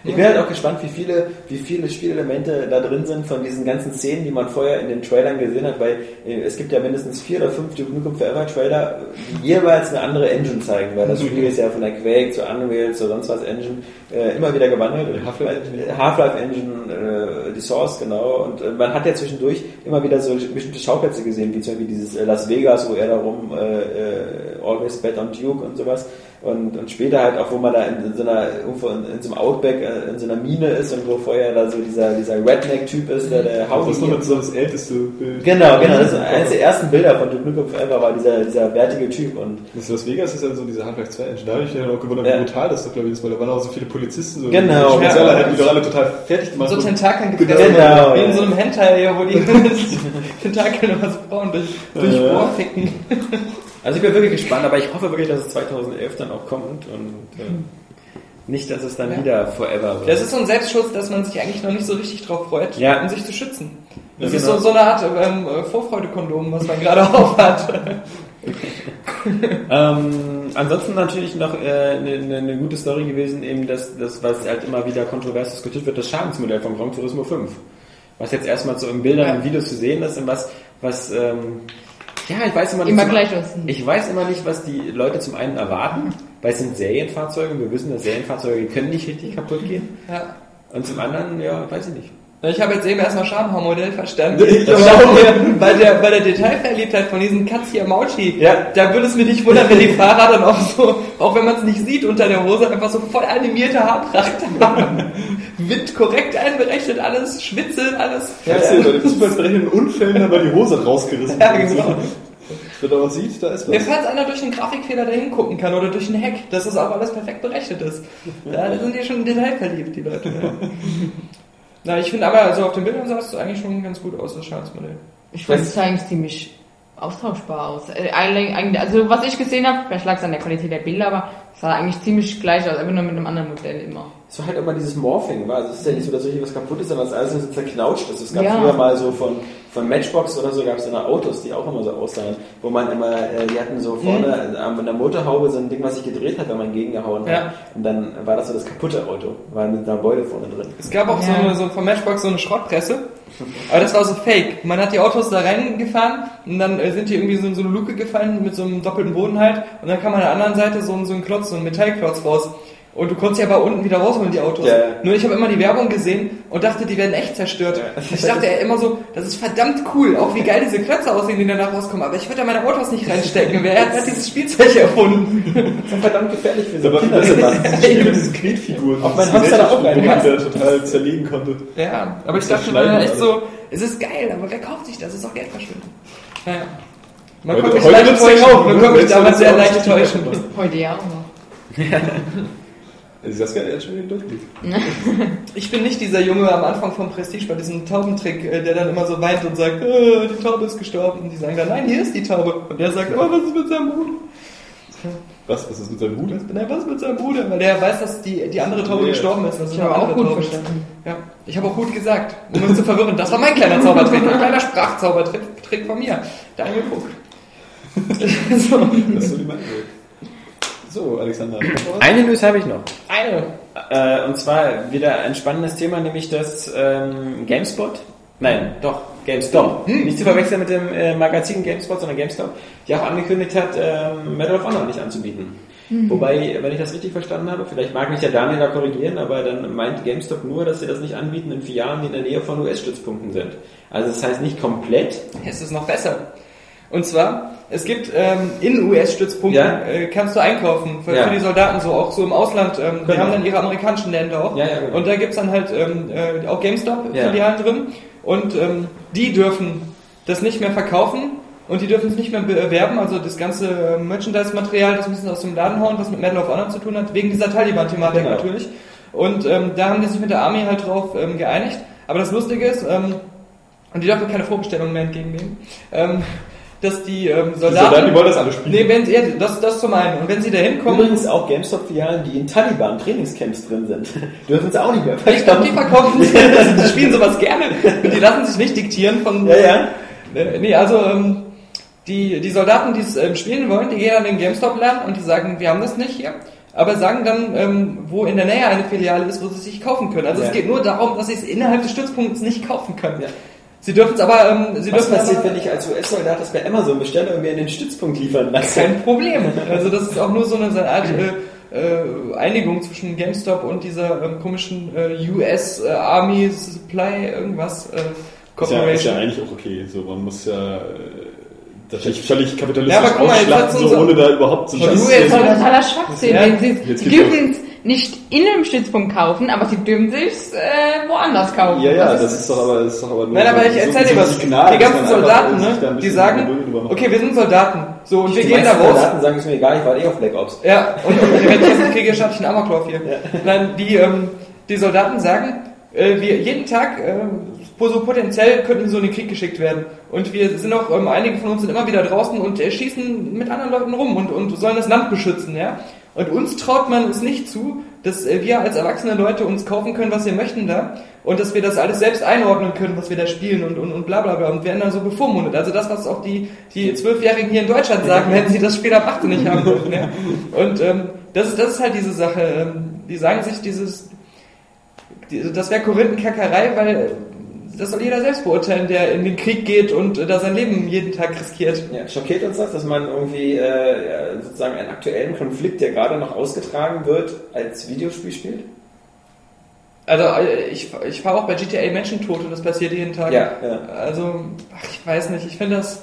Ich bin halt auch gespannt, wie viele, wie viele Spielelemente da drin sind von diesen ganzen Szenen, die man vorher in den Trailern gesehen hat, weil äh, es gibt ja mindestens vier oder fünf Duke Nukem Forever Trailer, die jeweils eine andere Engine zeigen, weil das Spiel ist ja von der Quake zu Unreal zu sonst was Engine äh, immer wieder gewandelt. Half-Life Engine. äh, Half-Life Engine, äh, die Source, genau. Und äh, man hat ja zwischendurch immer wieder so bestimmte Schauplätze gesehen, wie zum Beispiel dieses Las Vegas, wo er darum äh, äh, Always Bet on Duke und sowas. Und, und später halt auch, wo man da in, in so einer, irgendwo in, in so einem Outback, äh, in so einer Mine ist und wo vorher da so dieser, dieser Redneck-Typ ist, der der Das Howdy ist nur so das älteste Bild. Genau, genau. Das ist eines der ersten Bilder von Duke Nukem Forever war dieser, dieser wertige Typ und Das Las Vegas ist ja so diese Half-Life 2 Engine. Da habe ich mich dann auch gewundert, Ja. wie brutal das doch, glaube ich, ist, weil da waren auch so viele Polizisten, so Genau. die Spezialeinheiten, Ja. die doch alle total fertig gemacht so. Tentakeln Genau. gefressen. Genau, Wie in ja. so einem Hentai, wo die *laughs* *laughs* Tentakeln immer so Frauen durch, durch Ja. Ohr ficken. Also ich bin wirklich gespannt, aber ich hoffe wirklich, dass es 2011 dann auch kommt und äh, nicht, dass es dann Ja. wieder Forever wird. Das ist so ein Selbstschutz, dass man sich eigentlich noch nicht so richtig drauf freut, Ja. um sich zu schützen. Das Ja, ist genau. so, so eine Art ähm, Vorfreudekondom, was man gerade *laughs* aufhat. *laughs* Ähm, ansonsten natürlich noch äh, eine, eine, eine gute Story gewesen, eben das, das, was halt immer wieder kontrovers diskutiert wird, das Schadensmodell von Gran Turismo 5. Was jetzt erstmal so in Bildern und Videos zu sehen ist und was, was ähm, ja, ich weiß immer nicht. Immer gleich aussehen. Ich weiß immer nicht, was die Leute zum einen erwarten, weil es sind Serienfahrzeuge und wir wissen, dass Serienfahrzeuge können nicht richtig kaputt gehen. ja. Und zum anderen, ja, weiß ich nicht. Ich habe jetzt eben erstmal Schamhaarmodell verstanden. Ich bei der, bei der Detailverliebtheit von diesen Katsia Mauchi, Ja. da würde es mir nicht wundern, wenn die Fahrer dann auch so, auch wenn man es nicht sieht unter der Hose, einfach so voll animierte Haarpracht haben. Wind korrekt einberechnet, alles, Schwitze, alles. Weißt du, bei den fußballsberechneten Unfällen haben wir die Hose rausgerissen. Ja, genau. Wenn man sieht, da ist Ja, was. falls einer durch einen Grafikfehler da hingucken kann oder durch einen Hack, dass das auch alles perfekt berechnet ist. Ja, *laughs* da sind die schon detailverliebt, die Leute. Na, ich finde aber, also auf den Bildern sah es eigentlich schon ganz gut aus, das Schadensmodell. Ich fand es eigentlich ziemlich austauschbar aus. Äh, Also was ich gesehen habe, vielleicht lag es an der Qualität der Bilder, aber es sah eigentlich ziemlich gleich aus, einfach nur mit einem anderen Modell immer. Es war halt immer dieses Morphing, war. Also es ist ja nicht so, dass richtig was kaputt ist, sondern es ist alles so zerknautscht. Also es gab Ja. früher mal so von, von Matchbox oder so gab es immer Autos, die auch immer so aussahen, wo man immer, äh, die hatten so vorne Mhm. an der Motorhaube so ein Ding, was sich gedreht hat, wenn man gegengehauen hat. Ja. Und dann war das so das kaputte Auto, war mit einer Beule vorne drin. Es gab auch so, Ja. eine, so von Matchbox so eine Schrottpresse, *laughs* aber das war so fake. Man hat die Autos da reingefahren und dann äh, sind die irgendwie so in so eine Luke gefallen mit so einem doppelten Boden halt und dann kam an der anderen Seite so, so ein Klotz, so ein Metallklotz raus. Und du konntest ja aber unten wieder rausholen, die Autos. Ja. Nur ich habe immer die Werbung gesehen und dachte, die werden echt zerstört. Ja. Ich dachte ja immer so, das ist verdammt cool, auch wie geil diese Klötze aussehen, die danach rauskommen. Aber ich würde da meine Autos nicht reinstecken. Wer hat, hat dieses Spielzeug erfunden? Das ist verdammt gefährlich für so Aber Kinder ist mit *laughs* diesen Knetfiguren. Auf meinen Das Hamster da auch rein. der total zerlegen konnte. Ja, aber ich dachte mir echt so, es ist geil, aber wer kauft sich das? Es ist auch Geldverschwendung. Naja. Man Heute- konnte mich leicht täuschen. Man konnte mich *laughs* damals sehr leicht täuschen. Heute ja auch noch. *laughs* Also das kann jetzt schon wieder durchblick. *laughs* Ich bin nicht dieser Junge am Anfang vom Prestige bei diesem Taubentrick, äh, der dann immer so weint und sagt, äh, die Taube ist gestorben. Und die sagen dann, nein, hier ist die Taube. Und der sagt, oh, was ist mit seinem Bruder? Was? Was ist mit seinem Hut? Nein, was ist mit seinem Bruder? Weil der weiß, dass die, die andere Taube Ja. gestorben ist. Das Ich habe auch gut Taube. verstanden. Ja, ich habe auch gut gesagt, um uns zu verwirren. Das war mein kleiner Zaubertrick, ein kleiner Sprachzaubertrick Trick von mir. Daniel Puck. so. Das ist so die Meinung. So, Alexander. Eine News habe ich noch. Eine. Äh, und zwar wieder ein spannendes Thema, nämlich das ähm, GameSpot. Nein, doch, GameStop. Nicht zu verwechseln mit dem äh, Magazin GameSpot, sondern GameStop, die auch angekündigt hat, ähm, Medal of Honor nicht anzubieten. Wobei, wenn ich das richtig verstanden habe, vielleicht mag mich der Daniel da korrigieren, aber dann meint GameStop nur, dass sie das nicht anbieten in Filialen, die in der Nähe von US-Stützpunkten sind. Also das heißt nicht komplett. Es ist noch besser. Und zwar, es gibt ähm, in US-Stützpunkten, Ja. äh, kannst du einkaufen für, Ja. für die Soldaten so, auch so im Ausland. Ähm, Die Genau. haben dann ihre amerikanischen Länder auch. Ja, genau. Und da gibt's dann halt ähm, äh, auch GameStop-Filialen drin. Und ähm, die dürfen das nicht mehr verkaufen und die dürfen es nicht mehr bewerben. Also das ganze Merchandise-Material, das müssen sie aus dem Laden hauen, was mit Medal of Honor zu tun hat, wegen dieser Taliban-Thematik Genau. natürlich. Und ähm, da haben die sich mit der Army halt drauf ähm, geeinigt. Aber das Lustige ist, ähm, und die dürfen keine Vorbestellungen mehr entgegennehmen, ähm, dass die ähm, Die Soldaten... Soldaten, die wollen das alle spielen. Nee, wenn sie, ja, das, das zum einen. Und wenn sie da hinkommen, Übrigens auch GameStop-Filialen, die in Taliban-Trainingscamps drin sind, *laughs* dürfen es auch nicht mehr ich glaube, die verkaufen, *laughs* die spielen sowas gerne. Und die lassen sich nicht diktieren von... Ja, ja. Äh, Nee, also ähm, die, die Soldaten, die es ähm, spielen wollen, die gehen an den GameStop-Laden und die sagen, wir haben das nicht hier. Aber sagen dann, ähm, wo in der Nähe eine Filiale ist, wo sie es sich kaufen können. Also Ja. es geht nur darum, dass sie es innerhalb des Stützpunkts nicht kaufen können. Ja. Sie dürfen es aber, ähm, sie Was passiert, aber, wenn ich als US-Soldat das bei Amazon bestelle und mir in den Stützpunkt liefern lasse? kein Problem. Also das ist auch nur so eine, so eine Art äh, äh, Einigung zwischen GameStop und dieser ähm, komischen äh, US äh, Army Supply irgendwas äh, Ist ja, ist Corporation. ja eigentlich auch okay. So, man muss ja äh, das nicht völlig kapitalistisch Ja, aber guck mal, so unser- ohne da überhaupt so Aber Das du ist jetzt- totaler Schwachsinn. Ja, jetzt es nicht in einem Stützpunkt kaufen, aber sie dürfen es äh, woanders kaufen. Ja, ja, Das das ist doch aber, das ist doch aber nur Nein, aber ich erzähl so dir was. Signal, die ganzen Soldaten, sich ne, die sagen, okay, wir sind Soldaten. So, und wir Die gehen da raus. Soldaten sagen, ist mir egal, ich war eh auf Black Ops. Ja, *laughs* und, und wenn ich das nicht kriege, starte ich einen Amoklauf hier. Nein, die, ähm, die Soldaten sagen, äh, wir jeden Tag, äh, so potenziell könnten wir so in den Krieg geschickt werden. Und wir sind auch, ähm, einige von uns sind immer wieder draußen und äh, schießen mit anderen Leuten rum und, und sollen das Land beschützen, ja. Und uns traut man es nicht zu, dass äh, wir als erwachsene Leute uns kaufen können, was wir möchten da. Und dass wir das alles selbst einordnen können, was wir da spielen und, und, und bla bla bla. Und werden dann so bevormundet. Also das, was auch die, die Zwölfjährigen hier in Deutschland sagen, wenn sie das Spiel ab 18 nicht haben dürfen. Ja. Und ähm, das, ist, das ist halt diese Sache. Ähm, die sagen sich dieses, die, das wäre Korinthenkackerei, weil das soll jeder selbst beurteilen, der in den Krieg geht und äh, da sein Leben jeden Tag riskiert. Ja, schockiert uns das, dass man irgendwie äh, sozusagen einen aktuellen Konflikt, der gerade noch ausgetragen wird, als Videospiel spielt? Also äh, ich, ich fahre auch bei GTA Menschen tot und das passiert jeden Tag. Ja, ja. Also, ach, ich weiß nicht, ich finde das.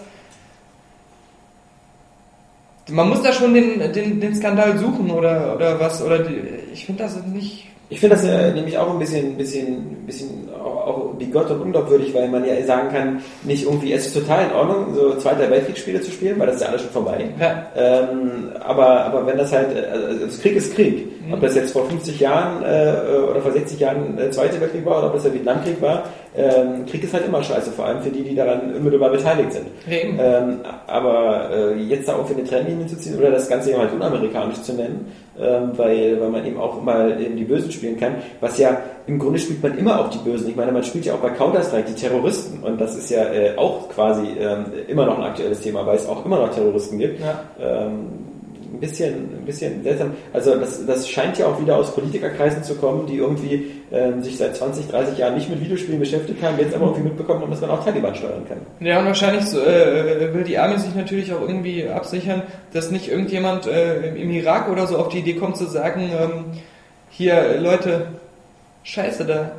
Man muss da schon den, den, den Skandal suchen oder, oder was. Oder die, ich finde das nicht. Ich finde das äh, nämlich auch ein bisschen, bisschen, bisschen auch, auch bigott und unglaubwürdig, weil man ja sagen kann, nicht irgendwie, es ist total in Ordnung, so Zweiter Weltkriegsspiele zu spielen, weil das ist ja alles schon vorbei. Ja. Ähm, aber, aber wenn das halt, äh, also das Krieg ist Krieg. Ob das jetzt vor 50 Jahren äh, oder vor 60 Jahren der Zweite Weltkrieg war oder ob das der Vietnamkrieg war, ähm, Krieg ist halt immer scheiße, vor allem für die, die daran unmittelbar beteiligt sind. Ähm, aber äh, jetzt da auch für eine Trennlinie zu ziehen oder das Ganze eben halt unamerikanisch zu nennen, ähm, weil, weil man eben auch mal eben die Bösen spielen kann, was ja im Grunde spielt man immer auch die Bösen. Ich meine, man spielt ja auch bei Counter-Strike die Terroristen und das ist ja äh, auch quasi ähm, immer noch ein aktuelles Thema, weil es auch immer noch Terroristen gibt. Ja. Ein bisschen, ein bisschen seltsam. Also das, das scheint ja auch wieder aus Politikerkreisen zu kommen, die irgendwie ähm, sich seit 20, 30 Jahren nicht mit Videospielen beschäftigt haben, jetzt aber irgendwie mitbekommen haben, dass man auch Taliban steuern kann. Ja, und wahrscheinlich so, äh, will die Armee sich natürlich auch irgendwie absichern, dass nicht irgendjemand äh, im, im Irak oder so auf die Idee kommt zu sagen, ähm, hier, Leute, scheiße da.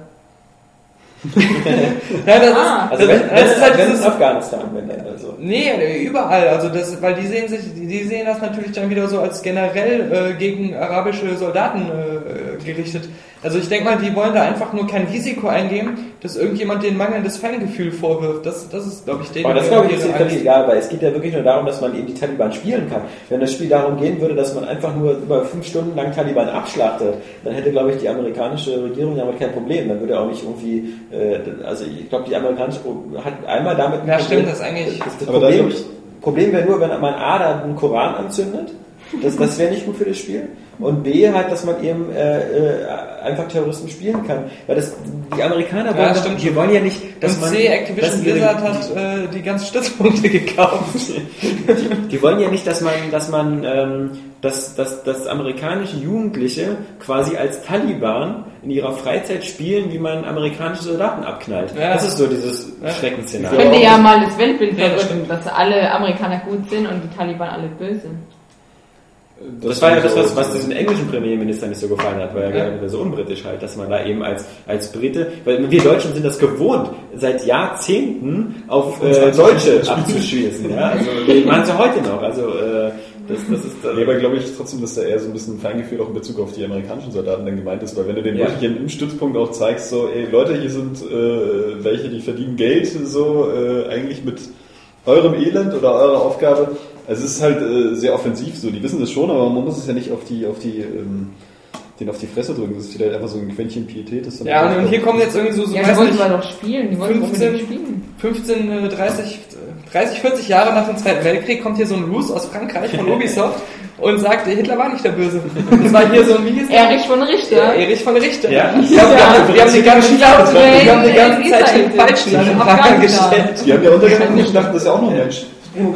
Ja, das Ah. ist, Also das, wenn, das ist halt dieses, in Afghanistan, wenn dann also. Nee, überall. Also das, weil die sehen sich, die sehen das natürlich dann wieder so als generell äh, gegen arabische Soldaten äh, gerichtet. Also ich denke mal, die wollen da einfach nur kein Risiko eingehen, dass irgendjemand den mangelndes Fangefühl vorwirft. Das, das ist, glaube ich, denen Aber das glaube ich ist völlig egal, weil es geht ja wirklich nur darum, dass man eben die Taliban spielen kann. Wenn das Spiel darum gehen würde, dass man einfach nur über fünf Stunden lang Taliban abschlachtet, dann hätte, glaube ich, die amerikanische Regierung damit kein Problem. Dann würde auch nicht irgendwie, äh, also ich glaube, die amerikanische hat einmal damit ein Ja, Problem. stimmt, das eigentlich- Das, das Problem, Problem wäre nur, wenn man A, da einen Koran anzündet. Das, das wäre nicht gut für das Spiel. Und B, halt, dass man eben äh, äh, einfach Terroristen spielen kann. Weil das, die Amerikaner Ja, wollen, doch- stimmt die schon. wollen ja nicht, dass Und man... C, Activision dass ihre- Blizzard hat äh, die ganzen Stützpunkte gekauft. *laughs* Die wollen ja nicht, dass man, dass man, ähm, dass, dass, dass amerikanische Jugendliche quasi als Taliban in ihrer Freizeit spielen, wie man amerikanische Soldaten abknallt. Ja. Das ist so dieses Ja. Schreckensszenario. Könnte ja mal das Weltbild Ja, das verrücken, dass alle Amerikaner gut sind und die Taliban alle böse. Das war ja das, was, was diesem englischen Premierminister nicht so gefallen hat, weil er Ja. so unbritisch halt, dass man da eben als, als Brite, weil wir Deutschen sind das gewohnt, seit Jahrzehnten auf äh, Deutsche abzuschießen. Ja? Also *laughs* wir machen es ja heute noch. Also äh, das, das ist Nee, aber glaube ich trotzdem, dass da eher so ein bisschen Feingefühl auch in Bezug auf die amerikanischen Soldaten dann gemeint ist, weil wenn du den Ja. wirklich im, im Stützpunkt auch zeigst, so, ey Leute, hier sind äh, welche, die verdienen Geld, so äh, eigentlich mit eurem Elend oder eurer Aufgabe. Also es ist halt äh, sehr offensiv so, die wissen das schon, aber man muss es ja nicht auf die, auf die, ähm, den auf die Fresse drücken, das ist vielleicht einfach so ein Quäntchen Pietät. Das dann Ja, einfach- und hier kommen jetzt irgendwie so, so Ja, weiß die wollten wir doch spielen, die wollten 15 unbedingt spielen. 15, äh, 30, 30, 40 Jahre nach dem Zweiten Weltkrieg kommt hier so ein Russe aus Frankreich von *laughs* Ubisoft und sagt, Hitler war nicht der Böse. Das war hier so ein, wie hieß? Erich von Richter. Ja, Erich von Richter. Ja. Die haben, Ja. die haben die ganze Zeit, die haben die ganze Zeit den falschen an den Pranger gestellt. Die haben ja untergegangen und dachten, das ist ja auch noch ein Mensch. *laughs*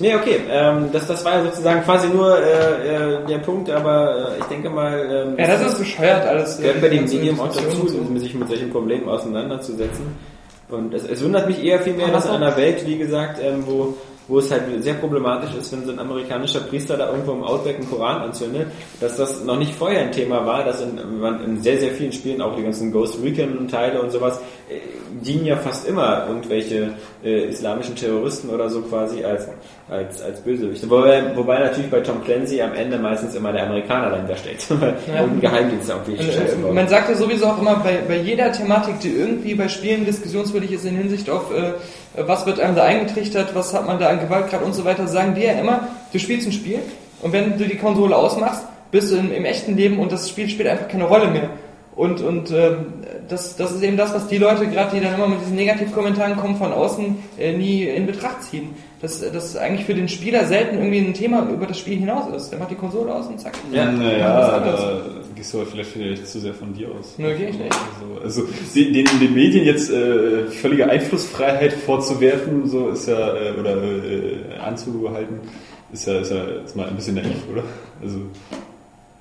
Nee, okay. Ähm, das, das war ja sozusagen quasi nur äh, äh, der Punkt, aber äh, ich denke mal, ähm, Ja, das ist bescheuert alles. gehört bei dem ganze Medium auch dazu, so. sich mit solchen Problemen auseinanderzusetzen. Und es, es wundert mich eher viel mehr, dass in einer Welt, wie gesagt, ähm, wo, wo es halt sehr problematisch ist, wenn so ein amerikanischer Priester da irgendwo im Outback einen Koran anzündet, dass das noch nicht vorher ein Thema war, dass in, in sehr, sehr vielen Spielen, auch die ganzen Ghost Recon Teile und sowas, äh, dienen ja fast immer irgendwelche äh, islamischen Terroristen oder so quasi als, als, als Bösewichte. Wobei, wobei natürlich bei Tom Clancy am Ende meistens immer der Amerikaner dahinter steckt, *laughs* weil Ja. irgendein Geheimdienst irgendwie Und, Scheiße äh, baut. man sagt ja sowieso auch immer bei, bei jeder Thematik, die irgendwie bei Spielen diskussionswürdig ist in Hinsicht auf, äh, was wird einem da eingetrichtert, was hat man da an Gewaltgrad und so weiter, sagen die ja immer, du spielst ein Spiel und wenn du die Konsole ausmachst, bist du im, im echten Leben und das Spiel spielt einfach keine Rolle mehr. Und, und ähm, das, das ist eben das, was die Leute, gerade die dann immer mit diesen Negativkommentaren kommen, von außen äh, nie in Betracht ziehen. Dass das eigentlich für den Spieler selten irgendwie ein Thema über das Spiel hinaus ist. Der macht die Konsole aus und zack. Ja. Naja, da gehst du aber vielleicht vielleicht zu sehr von dir aus. Nö, geh ich nicht. Also, also den, den, den Medien jetzt äh, völlige Einflussfreiheit vorzuwerfen, so ist ja, äh, oder äh, anzuhalten, ist ja, ist ja ist mal ein bisschen naiv, oder? Also,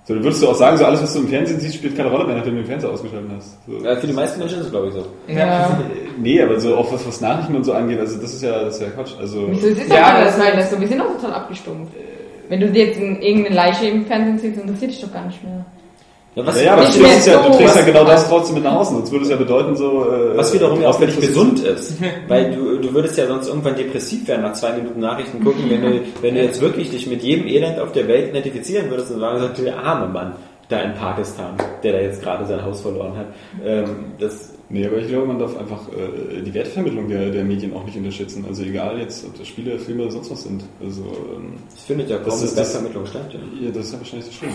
so, dann würdest du auch sagen, so alles, was du im Fernsehen siehst, spielt keine Rolle mehr, nachdem du den Fernseher ausgeschaltet hast. So. Ja, für die meisten Menschen ist es, glaube ich, so. Ja. *laughs* Nee, aber so auch was, was Nachrichten und so angeht, also das ist ja, das ist ja Quatsch. Also, Wieso ist es Ja, ja, anders, das- weil das so, wir sind auch total abgestumpft. Wenn du dir jetzt in- irgendeine Leiche im Fernsehen siehst, interessiert dich doch gar nicht mehr. Ja, was, ja, ja, aber Nicht du, ja, du trägst ja Was- genau das trotzdem mit nach außen, sonst würde es ja bedeuten, so. Äh, was wiederum ja auch ist- gesund ist. *laughs* Weil du, du würdest ja sonst irgendwann depressiv werden nach zwei Minuten Nachrichten gucken, wenn du, wenn du jetzt wirklich dich mit jedem Elend auf der Welt identifizieren würdest und sagen, so, der arme Mann. da in Pakistan, der da jetzt gerade sein Haus verloren hat. Ähm, das, Nee, aber ich glaube, man darf einfach äh, die Wertvermittlung der, der Medien auch nicht unterschätzen. Also egal jetzt, ob das Spiele, Filme oder sonst was sind. Also ähm, das findet ja kaum Das ist Wertvermittlung statt. Ja. ja, das ist ja wahrscheinlich so schlimm.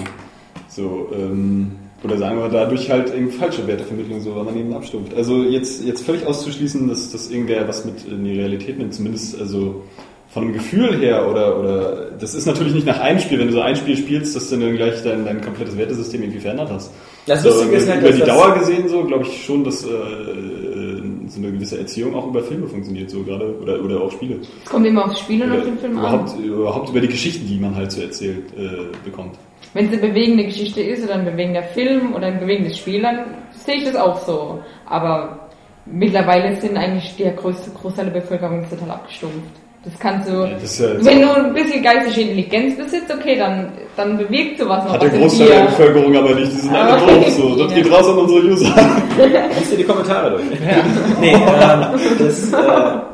So, ähm, oder sagen wir dadurch halt eben falsche Wertevermittlung, so weil man eben abstumpft. Also jetzt, jetzt völlig auszuschließen, dass, dass irgendwer was mit in die Realität nimmt, zumindest also von einem Gefühl her oder, oder das ist natürlich nicht nach einem Spiel, wenn du so ein Spiel spielst, dass du dann gleich dein, dein komplettes Wertesystem irgendwie verändert hast. Das so, Lustige ist halt, über die Dauer gesehen so, glaube ich schon, dass äh, so eine gewisse Erziehung auch über Filme funktioniert, so gerade oder, oder auch Spiele. Es kommt immer aufs Spiel und Oder auf den Film überhaupt, an. überhaupt über die Geschichten, die man halt so erzählt äh, bekommt. Wenn es eine bewegende Geschichte ist oder ein bewegender Film oder ein bewegendes Spiel, dann sehe ich das auch so. Aber mittlerweile sind eigentlich der größte Großteil der Bevölkerung total abgestumpft. Das kannst du, Ja, das ja- wenn du ein bisschen geistige Intelligenz besitzt, okay, dann, dann bewegt sowas noch Hat der Großteil der. Bevölkerung aber nicht, die sind alle doof. So. Das geht raus an unsere User. Lies dir die Kommentare durch. nee, ähm, das, äh,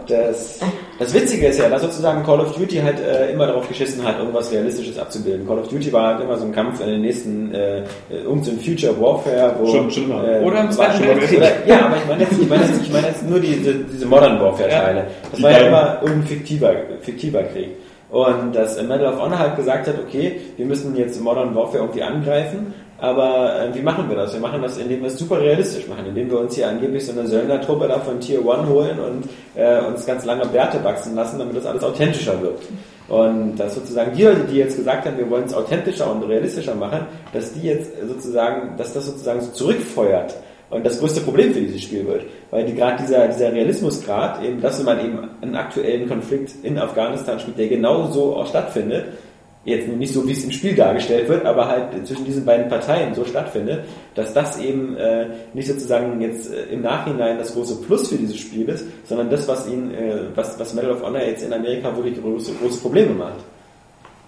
das, das Witzige ist ja, dass sozusagen Call of Duty halt äh, immer darauf geschissen hat, irgendwas Realistisches abzubilden. Call of Duty war halt immer so ein Kampf in den nächsten, äh, irgend so ein Future Warfare, wo... Schon- schon äh, Oder im Zweiten Weltkrieg. Ja, aber ich meine jetzt, ich meine jetzt, ich meine jetzt nur diese, diese Modern Warfare-Teile. Das Die war ja immer irgendein fiktiver, fiktiver Krieg. Und dass Medal of Honor halt gesagt hat, okay, wir müssen jetzt Modern Warfare irgendwie angreifen, aber äh, wie machen wir das? Wir machen das, indem wir es super realistisch machen, indem wir uns hier angeblich so eine Söldnertruppe da von Tier 1 holen und äh, uns ganz lange Bärte wachsen lassen, damit das alles authentischer wird. Und dass sozusagen die Leute, die jetzt gesagt haben, wir wollen es authentischer und realistischer machen, dass die jetzt sozusagen, dass das sozusagen so zurückfeuert und das größte Problem für dieses Spiel wird. Weil die, gerade dieser, dieser Realismusgrad, eben, dass man eben einen aktuellen Konflikt in Afghanistan spielt, der genau so auch stattfindet, jetzt nicht so, wie es im Spiel dargestellt wird, aber halt zwischen diesen beiden Parteien so stattfindet, dass das eben äh, nicht sozusagen jetzt äh, im Nachhinein das große Plus für dieses Spiel ist, sondern das, was ihn, äh, was, was Medal of Honor jetzt in Amerika wirklich große, große Probleme macht.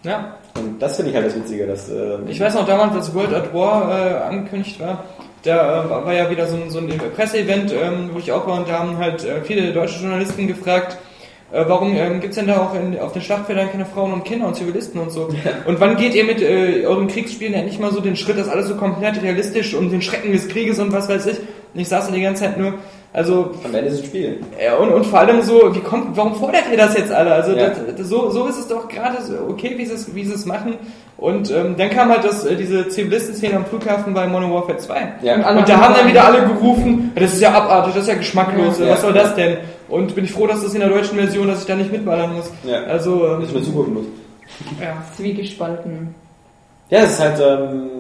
Ja, Und das finde ich halt das Witzige, dass äh, Ich weiß noch damals, als World at War äh, angekündigt war, da äh, war ja wieder so ein, so ein Presseevent, ähm, wo ich auch war und da haben halt äh, viele deutsche Journalisten gefragt, äh, warum ähm, gibt's denn da auch in, auf den Schlachtfeldern keine Frauen und Kinder und Zivilisten und so? Und wann geht ihr mit äh, euren Kriegsspielen endlich mal so den Schritt, dass alles so komplett realistisch und den Schrecken des Krieges und was weiß ich? Und ich saß da die ganze Zeit nur, also am Ende ist es ein Spiel. ja, und, und vor allem so, wie kommt, warum fordert ihr das jetzt alle? Also Ja. das, das, so, so ist es doch gerade so okay, wie sie es, wie sie es machen. Und ähm, dann kam halt das, äh, diese Zivilisten-Szene am Flughafen bei Modern Warfare 2. Ja. Und Und da haben dann wieder alle gerufen, das ist ja abartig, das ist ja geschmacklos, Ja. was soll das denn? Und bin ich froh, dass das in der deutschen Version, dass ich da nicht mitballern muss. Ja. Also, ähm, Dass ich mir zugucken muss. ja. Zwiegespalten. Ja, es ist halt, ähm,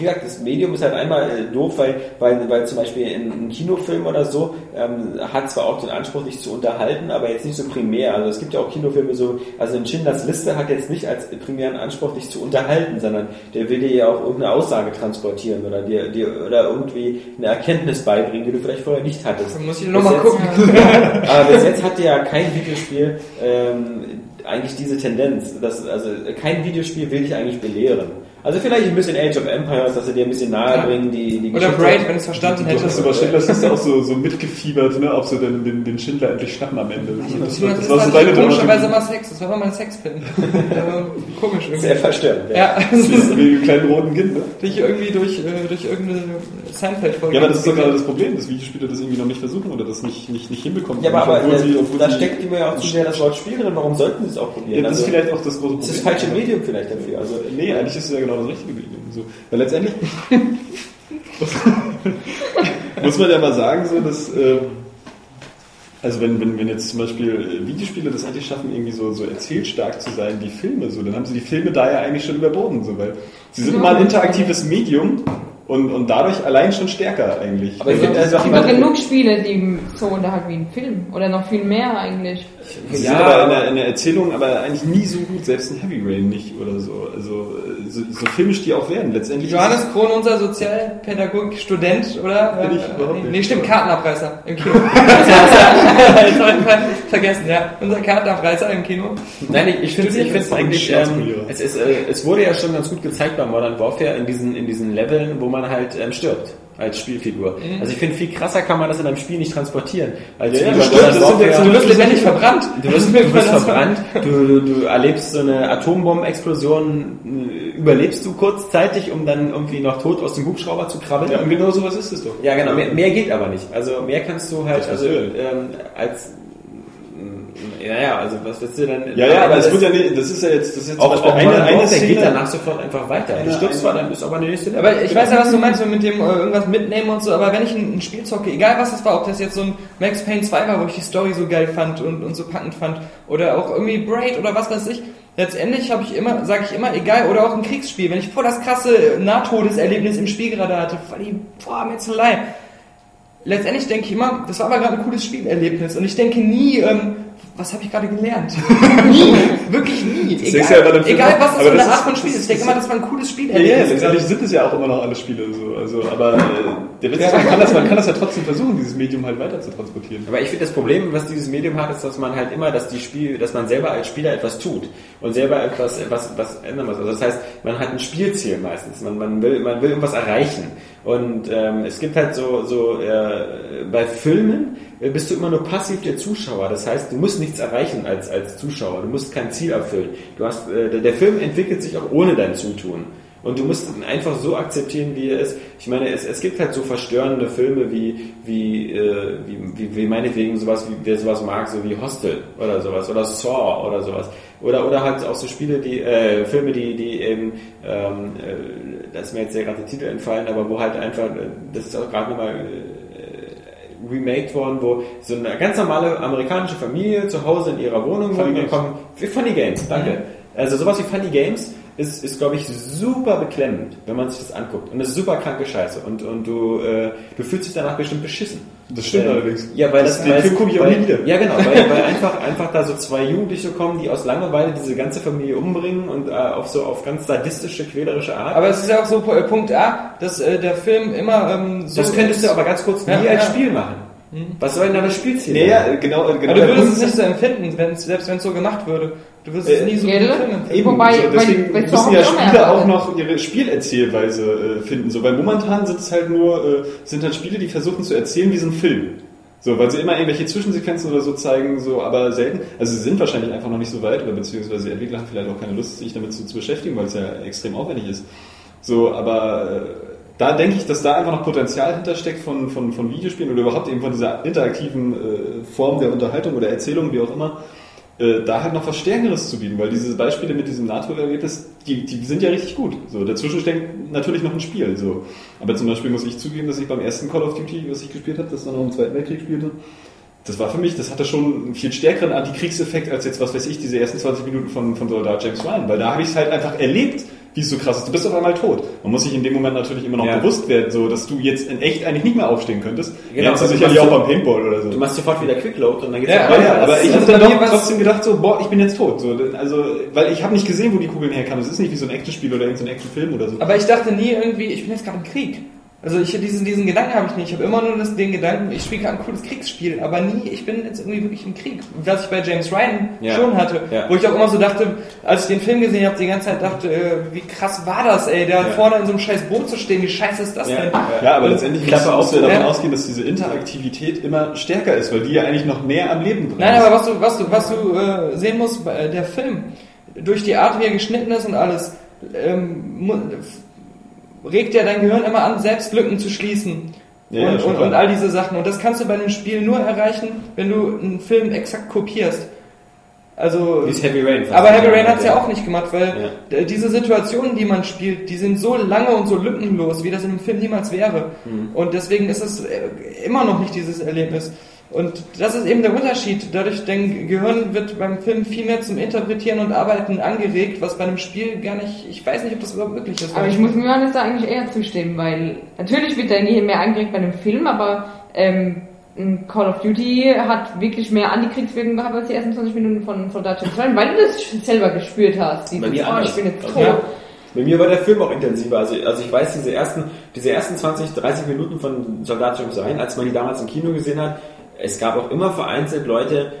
wie gesagt, das Medium ist halt einmal äh, doof, weil, weil, weil zum Beispiel in einem Kinofilm oder so ähm, hat zwar auch den Anspruch, dich zu unterhalten, aber jetzt nicht so primär. Also es gibt ja auch Kinofilme so, also in Schindlers Liste hat jetzt nicht als primären Anspruch, dich zu unterhalten, sondern der will dir ja auch irgendeine Aussage transportieren oder dir, dir oder irgendwie eine Erkenntnis beibringen, die du vielleicht vorher nicht hattest. Dann muss ich nochmal gucken. *laughs* aber bis jetzt hatte ja kein Videospiel ähm, eigentlich diese Tendenz. Dass, also kein Videospiel will dich eigentlich belehren. Also vielleicht ein bisschen Age of Empires, dass sie dir ein bisschen nahe Ja. bringen, die, die Oder Braid, wenn ich es verstanden Du hätte. hast über Schindlers du auch so, so mitgefiebert, ne, ob sie denn den, den Schindler endlich schnappen am Ende. Das, war- Das, das ist war so deine komischerweise immer Sex, das war immer mein Sexfilm. ähm, komisch irgendwie. sehr verstörend. Ja, Das ist wie ein kleinen roten Kind, ne? dich irgendwie durch, äh, durch irgendeine Seinfeld-Folge. Ja, aber das ist doch gerade das Problem, dass Videospiele das irgendwie noch nicht versuchen oder das nicht, nicht, nicht hinbekommen. Ja, aber, aber obwohl sie, obwohl da sie- steckt immer ja auch zu sehr das Wort Spiel drin. Warum sollten sie es auch probieren? Ja, das ist also, vielleicht auch das große Problem. das ist das falsche Medium vielleicht dafür. Also, Nee, eigentlich ist es ja genau das richtige Medium. So. Weil letztendlich *laughs* muss man ja mal sagen, so, dass ähm, also wenn, wenn, wenn jetzt zum Beispiel äh, Videospiele das eigentlich schaffen, irgendwie so, so erzählstark zu sein wie Filme, so, dann haben sie die Filme da ja eigentlich schon überboten, so, weil sie sind mal ein interaktives Medium und, und dadurch allein schon stärker eigentlich. Aber ich finde, Es gibt doch genug Spiele, die so unterhalten wie ein Film. Oder noch viel mehr eigentlich. Sie Ja, sind aber in der, in der Erzählung aber eigentlich nie so gut, selbst in Heavy Rain nicht oder so. Also äh, so, so filmisch die auch werden. Letztendlich Johannes Krohn, unser Sozialpädagog, Student, oder? Bin ich überhaupt nee, nicht. nee, stimmt, Kartenabreißer im Kino. Jetzt hab ich ver- vergessen, ja. Unser Kartenabreißer im Kino. Nein, ich, ich finde es eigentlich, ähm, es, ist, äh, es wurde ja schon ganz gut gezeigt bei Modern Warfare in diesen, in diesen Leveln, wo man halt ähm, stirbt als Spielfigur. Also ich finde, viel krasser kann man das in einem Spiel nicht transportieren. Als Ja, ja, sind jetzt Warfare. Du wirst *laughs* lebendig verbrannt. Du wirst, *laughs* du wirst verbrannt, du, *laughs* du, du erlebst so eine Atombombenexplosion äh, überlebst du kurzzeitig, um dann irgendwie noch tot aus dem Hubschrauber zu krabbeln. Ja, und genau sowas ist es doch. Ja, genau. Mehr, mehr geht aber nicht. Also mehr kannst du halt, also ähm, als ja, ja, also was willst du denn? Ja, ja, aber es das, wird ja nicht, das ist ja jetzt, das ist jetzt auch, auch Beispiel eine, eine Szene- geht danach sofort einfach weiter. Eine- du stirbst zwar, eine- dann ist aber eine nächste Aber ich weiß ja, was du meinst mit dem äh, irgendwas mitnehmen und so, aber wenn ich ein, ein Spiel zocke, egal was das war, ob das jetzt so ein Max Payne 2 war, wo ich die Story so geil fand und, und so packend fand, oder auch irgendwie Braid oder was weiß ich, letztendlich habe ich immer, sage ich immer, egal, oder auch ein Kriegsspiel, wenn ich voll das krasse Nahtodeserlebnis im Spiel gerade hatte, voll die boah, Metzelei. Letztendlich denke ich immer, das war aber gerade ein cooles Spielerlebnis und ich denke nie, ähm, was habe ich gerade gelernt? *laughs* nie, wirklich nie. siehst du ja Egal, egal was das Aber für eine das Art ist- von Spiel ist. Ich denke immer, das war ein cooles Ja, Spielerlebnis. ja, letztendlich sind es ja auch immer noch alle Spiele so. Also, aber äh, der Witz ist, man kann, das, man kann das ja trotzdem versuchen, dieses Medium halt weiter zu transportieren. Aber ich finde das Problem, was dieses Medium hat, ist, dass man halt immer, dass die Spiel, dass man selber als Spieler etwas tut und selber etwas, etwas, was ändern muss. Also das heißt, man hat ein Spielziel meistens. Man, man will, man will irgendwas erreichen. Und ähm, es gibt halt so, so äh, bei Filmen äh, bist du immer nur passiv der Zuschauer. Das heißt, du musst nichts erreichen als als Zuschauer. Du musst kein Ziel erfüllen. Du hast, äh, der, der Film entwickelt sich auch ohne dein Zutun. Und du musst ihn einfach so akzeptieren, wie er ist. Ich meine, es, es gibt halt so verstörende Filme wie, wie, äh, wie, wie, wie meinetwegen sowas, wie wer sowas mag, so wie Hostel oder sowas, oder Saw oder sowas. Oder, oder halt auch so Spiele, die, äh, Filme, die, die eben, ähm, äh, da ist mir jetzt ja gerade der Titel entfallen, aber wo halt einfach, äh, das ist auch gerade nochmal, äh, remaked worden, wo so eine ganz normale amerikanische Familie zu Hause in ihrer Wohnung Funny Games. kommen, Funny Games, danke. Also sowas wie Funny Games ist, ist glaube ich, super beklemmend, wenn man sich das anguckt. Und das ist super kranke Scheiße. Und, und du, äh, du fühlst dich danach bestimmt beschissen. Das stimmt Äh, allerdings. Ja, weil Das- das, den Film gucke ich auch nie wieder. Ja, genau, weil, *laughs* weil einfach, einfach da so zwei Jugendliche kommen, die aus Langeweile diese ganze Familie umbringen und äh, auf so auf ganz sadistische, quälerische Art. Aber es ist ja auch so äh, Punkt A, dass äh, der Film immer ähm, so das könntest du aber ganz kurz nie Ja, als ja. Spiel machen. Was soll denn da das Spielziel Nee, ja, genau, äh, genau. Aber du würdest es nicht so empfinden, wenn's, selbst wenn es so gemacht würde. Du würdest Äh, es nie so Film empfinden. Eben, Wobei- so, deswegen weil- weil müssen ja hat auch noch ihre Spielerzählweise äh, finden. So, weil momentan sind es halt nur, äh, sind halt Spiele, die versuchen zu erzählen wie so ein Film. So, weil sie immer irgendwelche Zwischensequenzen oder so zeigen, so, aber selten. Also sie sind wahrscheinlich einfach noch nicht so weit, oder beziehungsweise die Entwickler haben vielleicht auch keine Lust, sich damit zu, zu beschäftigen, weil es ja extrem aufwendig ist. So, aber äh, da denke ich, dass da einfach noch Potenzial hintersteckt von, von, von Videospielen oder überhaupt eben von dieser interaktiven äh, Form der Unterhaltung oder Erzählung, wie auch immer, äh, da halt noch was Stärkeres zu bieten, weil diese Beispiele mit diesem NATO-Erlebnis, die, die sind ja richtig gut. So, dazwischen steckt natürlich noch ein Spiel. So. Aber zum Beispiel muss ich zugeben, dass ich beim ersten Call of Duty, was ich gespielt habe, das dann noch im Zweiten Weltkrieg spielte, das war für mich, das hatte schon einen viel stärkeren Antikriegseffekt als jetzt, was weiß ich, diese ersten 20 Minuten von, von Soldat James Ryan, weil da habe ich es halt einfach erlebt, wie es so krass ist. Du bist auf einmal tot. Man muss sich in dem Moment natürlich immer noch Ja. bewusst werden, so, dass du jetzt in echt eigentlich nicht mehr aufstehen könntest. Genau, Lernst du aber du sicherlich auch beim Paintball oder so. Du machst sofort wieder Quickload und dann geht's Ja, weiter. Ja, aber ich also habe dann doch trotzdem gedacht so, boah, ich bin jetzt tot. So, also, weil ich habe nicht gesehen, wo die Kugeln herkamen. Es ist nicht wie so ein Actionspiel oder irgendein Actionfilm oder so. Aber ich dachte nie irgendwie, ich bin jetzt gerade im Krieg. Also ich diesen, diesen Gedanken habe ich nicht. Ich habe immer nur das, den Gedanken, ich spiele gerade ein cooles Kriegsspiel, aber nie, ich bin jetzt irgendwie wirklich im Krieg. Was ich bei James Ryan Ja. schon hatte. Ja. Wo ich auch immer so dachte, als ich den Film gesehen habe, die ganze Zeit dachte, äh, wie krass war das, ey, da vorne in so einem scheiß Boot zu stehen, wie scheiße ist das Ja, denn? ja. ja, aber letztendlich musst du auf, davon ja. ausgehen, dass diese Interaktivität immer stärker ist, weil die ja eigentlich noch mehr am Leben drin Nein, ist. aber was du, was du, was du äh, sehen musst, äh, der Film, durch die Art, wie er geschnitten ist und alles, ähm, regt ja dein Gehirn immer an, selbst Lücken zu schließen. Ja, und, und, und all diese Sachen. Und das kannst du bei einem Spiel nur erreichen, wenn du einen Film exakt kopierst. Also, Wie ist Heavy Rain. aber Heavy Rain hat es ja auch nicht gemacht, weil Ja. diese Situationen, die man spielt, die sind so lange und so lückenlos, wie das in einem Film niemals wäre. Mhm. Und deswegen ist es äh, immer noch nicht dieses Erlebnis. Und das ist eben der Unterschied. Dadurch, dein Gehirn wird beim Film viel mehr zum Interpretieren und Arbeiten angeregt, was bei einem Spiel gar nicht, ich weiß nicht, ob das überhaupt möglich ist. Aber ich muss mir Johannes da eigentlich eher zustimmen, weil natürlich wird dein Gehirn mehr angeregt bei einem Film, aber ähm, Call of Duty hat wirklich mehr Antikriegswirkung gehabt als die ersten 20 Minuten von, Dutch Ryan, weil du das selber gespürt hast. Dieses, Bei mir oh, ich bin jetzt Also, tot. Bei mir war der Film auch intensiver. Also, also ich weiß, diese ersten, diese ersten 20, 30 Minuten von Soldat James Ryan, als man die damals im Kino gesehen hat, es gab auch immer vereinzelt Leute,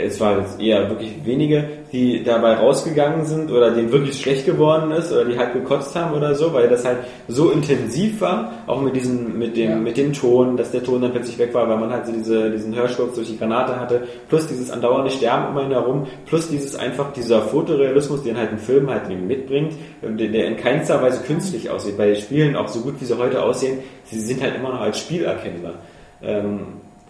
es waren jetzt eher wirklich wenige, die dabei rausgegangen sind oder denen wirklich schlecht geworden ist oder die halt gekotzt haben oder so, weil das halt so intensiv war, auch mit diesem, mit dem, Ja. mit dem Ton, dass der Ton dann plötzlich weg war, weil man halt so diese, diesen Hörsturz durch die Granate hatte, plus dieses andauernde Sterben um einen herum, plus dieses einfach dieser Fotorealismus, den halt ein Film halt mitbringt, der, in keinster Weise künstlich aussieht. Bei Spielen, auch so gut wie sie heute aussehen, sie sind halt immer noch als Spiel erkennbar. Ähm,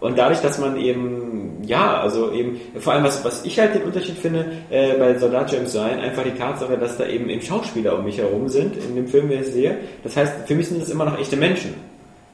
und dadurch, dass man eben, ja, also eben, vor allem was, was ich halt den Unterschied finde äh, bei Soldat James Ryan, einfach die Tatsache, dass da eben, eben Schauspieler um mich herum sind, in dem Film, den ich sehe. Das heißt, für mich sind das immer noch echte Menschen.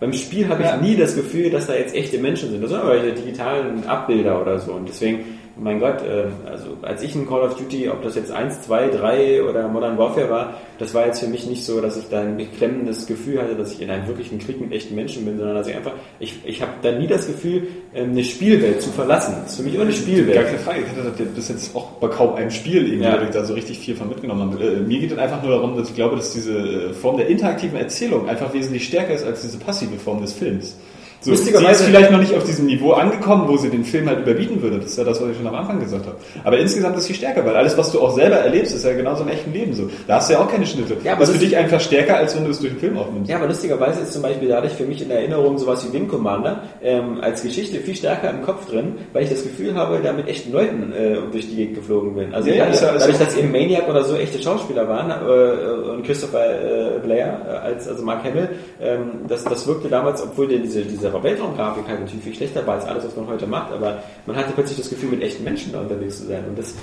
Beim Spiel habe ich Ja. nie das Gefühl, dass da jetzt echte Menschen sind. Das sind aber digitalen Abbilder oder so. Und deswegen, mein Gott, äh, also als ich in Call of Duty, ob das jetzt 1, 2, 3 oder Modern Warfare war, das war jetzt für mich nicht so, dass ich da ein beklemmendes Gefühl hatte, dass ich in einem wirklichen Krieg mit echten Menschen bin, sondern dass ich einfach, ich, ich habe da nie das Gefühl, ähm, eine Spielwelt zu verlassen. Das ist für mich immer eine Gar Spielwelt. keine Frage. Ich hatte das bis jetzt auch bei kaum einem Spiel irgendwie, Ja. da so richtig viel von mitgenommen habe. Äh, mir geht es einfach nur darum, dass ich glaube, dass diese äh, Form der interaktiven Erzählung einfach wesentlich stärker ist als diese passive Form des Films. So, sie Lustigerweise- ist vielleicht noch nicht auf diesem Niveau angekommen, wo sie den Film halt überbieten würde. Das ist ja das, was ich schon am Anfang gesagt habe. Aber insgesamt ist sie stärker, weil alles, was du auch selber erlebst, ist ja genauso im echten Leben so. Da hast du ja auch keine Schnitte. Ja, aber das ist für dich einfach stärker, als wenn du es durch den Film aufnimmst. Ja, aber lustigerweise ist zum Beispiel dadurch für mich in Erinnerung sowas wie Wing Commander ähm, als Geschichte viel stärker im Kopf drin, weil ich das Gefühl habe, da mit echten Leuten äh, durch die Gegend geflogen bin. Also Ja, dadurch, ja- dadurch dass eben Maniac oder so echte Schauspieler waren äh, und Christopher äh, Blair äh, als also Mark Hamill, ähm, das, das wirkte damals, obwohl der diese, diese Weltraumgrafik halt natürlich viel schlechter war als alles, was man heute macht, aber man hatte plötzlich das Gefühl, mit echten Menschen da unterwegs zu sein. Und das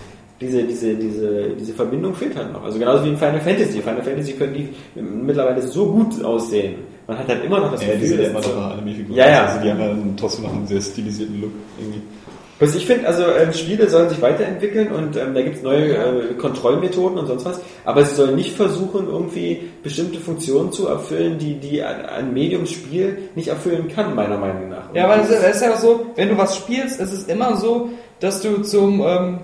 diese, diese, diese, diese Verbindung fehlt halt noch. Also genauso wie in Final Fantasy. Final Fantasy können die mittlerweile so gut aussehen. Man hat halt immer noch das Ja, die sind ja immer noch Anime-Figuren. Ja, ja. Also die haben ja dann trotzdem noch einen sehr stilisierten Look irgendwie. Also ich finde, also ähm, Spiele sollen sich weiterentwickeln und ähm, da gibt es neue äh, Kontrollmethoden und sonst was, aber sie sollen nicht versuchen, irgendwie bestimmte Funktionen zu erfüllen, die, die ein, Medium-Spiel nicht erfüllen kann, meiner Meinung nach. Ja, weil es ist, es ja auch so, wenn du was spielst, ist es immer so, dass du zum ähm,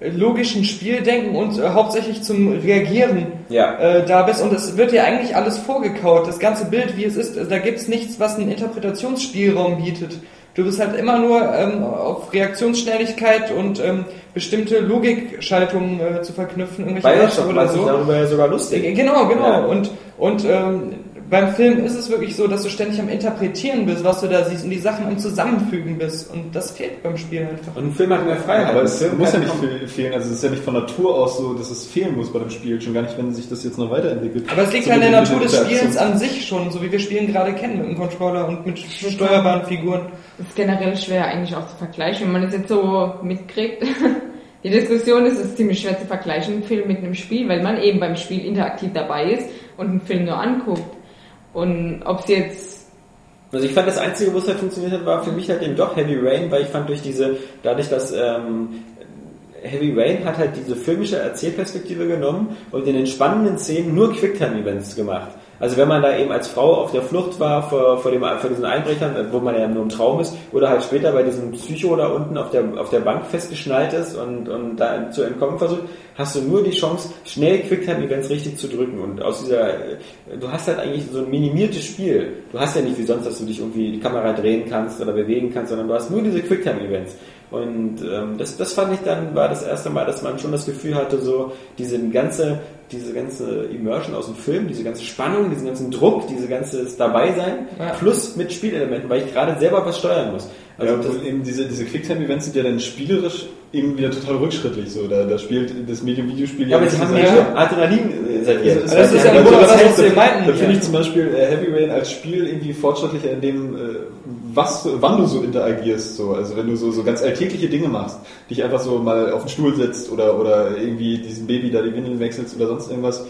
logischen Spieldenken und äh, hauptsächlich zum Reagieren Ja. äh, da bist und es wird dir eigentlich alles vorgekaut, das ganze Bild, wie es ist, da gibt's nichts, was einen Interpretationsspielraum bietet. Du bist halt immer nur ähm, auf Reaktionsschnelligkeit und ähm, bestimmte Logikschaltungen äh, zu verknüpfen, irgendwelche Werte macht sich darüber ja sogar lustig. Genau, genau. Ja. Und, und ähm, beim Film ist es wirklich so, dass du ständig am Interpretieren bist, was du da siehst und die Sachen am Zusammenfügen bist. Und das fehlt beim Spiel einfach. Und ein Film hat mehr Freiheit. Aber es muss ja nicht fe- fehlen, also es ist ja nicht von Natur aus so, dass es fehlen muss bei dem Spiel, schon gar nicht, wenn sich das jetzt noch weiterentwickelt. Aber es liegt So halt in der Natur des Spielens an sich schon, so wie wir Spielen gerade kennen, mit dem Controller und mit steuerbaren Figuren. Das ist generell schwer eigentlich auch zu vergleichen, wenn man das jetzt so mitkriegt. *laughs* Die Diskussion ist, es ist ziemlich schwer zu vergleichen, einen Film mit einem Spiel, weil man eben beim Spiel interaktiv dabei ist und einen Film nur anguckt. Und ob es jetzt Also ich fand das Einzige, wo es halt funktioniert hat, war für mich halt eben doch Heavy Rain, weil ich fand durch diese, dadurch, dass ähm, Heavy Rain hat halt diese filmische Erzählperspektive genommen und in den spannenden Szenen nur Quicktime-Events gemacht. Also wenn man da eben als Frau auf der Flucht war vor, vor, dem, vor diesen Einbrechern, wo man ja nur im Traum ist, oder halt später bei diesem Psycho da unten auf der, auf der Bank festgeschnallt ist und, und da zu entkommen versucht, hast du nur die Chance, schnell Quicktime-Events richtig zu drücken. Und aus dieser, du hast halt eigentlich so ein minimiertes Spiel. Du hast ja nicht wie sonst, dass du dich irgendwie die Kamera drehen kannst oder bewegen kannst, sondern du hast nur diese Quicktime-Events. Und ähm, das, das fand ich dann, war das erste Mal, dass man schon das Gefühl hatte, so diese ganze, diese ganze Immersion aus dem Film, diese ganze Spannung, diesen ganzen Druck, diese ganze Dabeisein, Ja. plus mit Spielelementen, weil ich gerade selber was steuern muss. Also Ja, das, eben diese, diese Quicktime-Events sind ja dann spielerisch eben wieder total rückschrittlich. So. Da, da spielt das Medium-Videospiel ja, aber sie haben ja schon Adrenalin äh, serviert. Also, das ist ja Grunde das das, was wir da- meinten Da finde ich zum Beispiel äh, Heavy Rain als Spiel irgendwie fortschrittlicher in dem, äh, was, wann du so interagierst. So. Also wenn du so, so ganz alltägliche Dinge machst, dich einfach so mal auf den Stuhl setzt oder, oder irgendwie diesem Baby da die Windeln wechselst oder sonst irgendwas.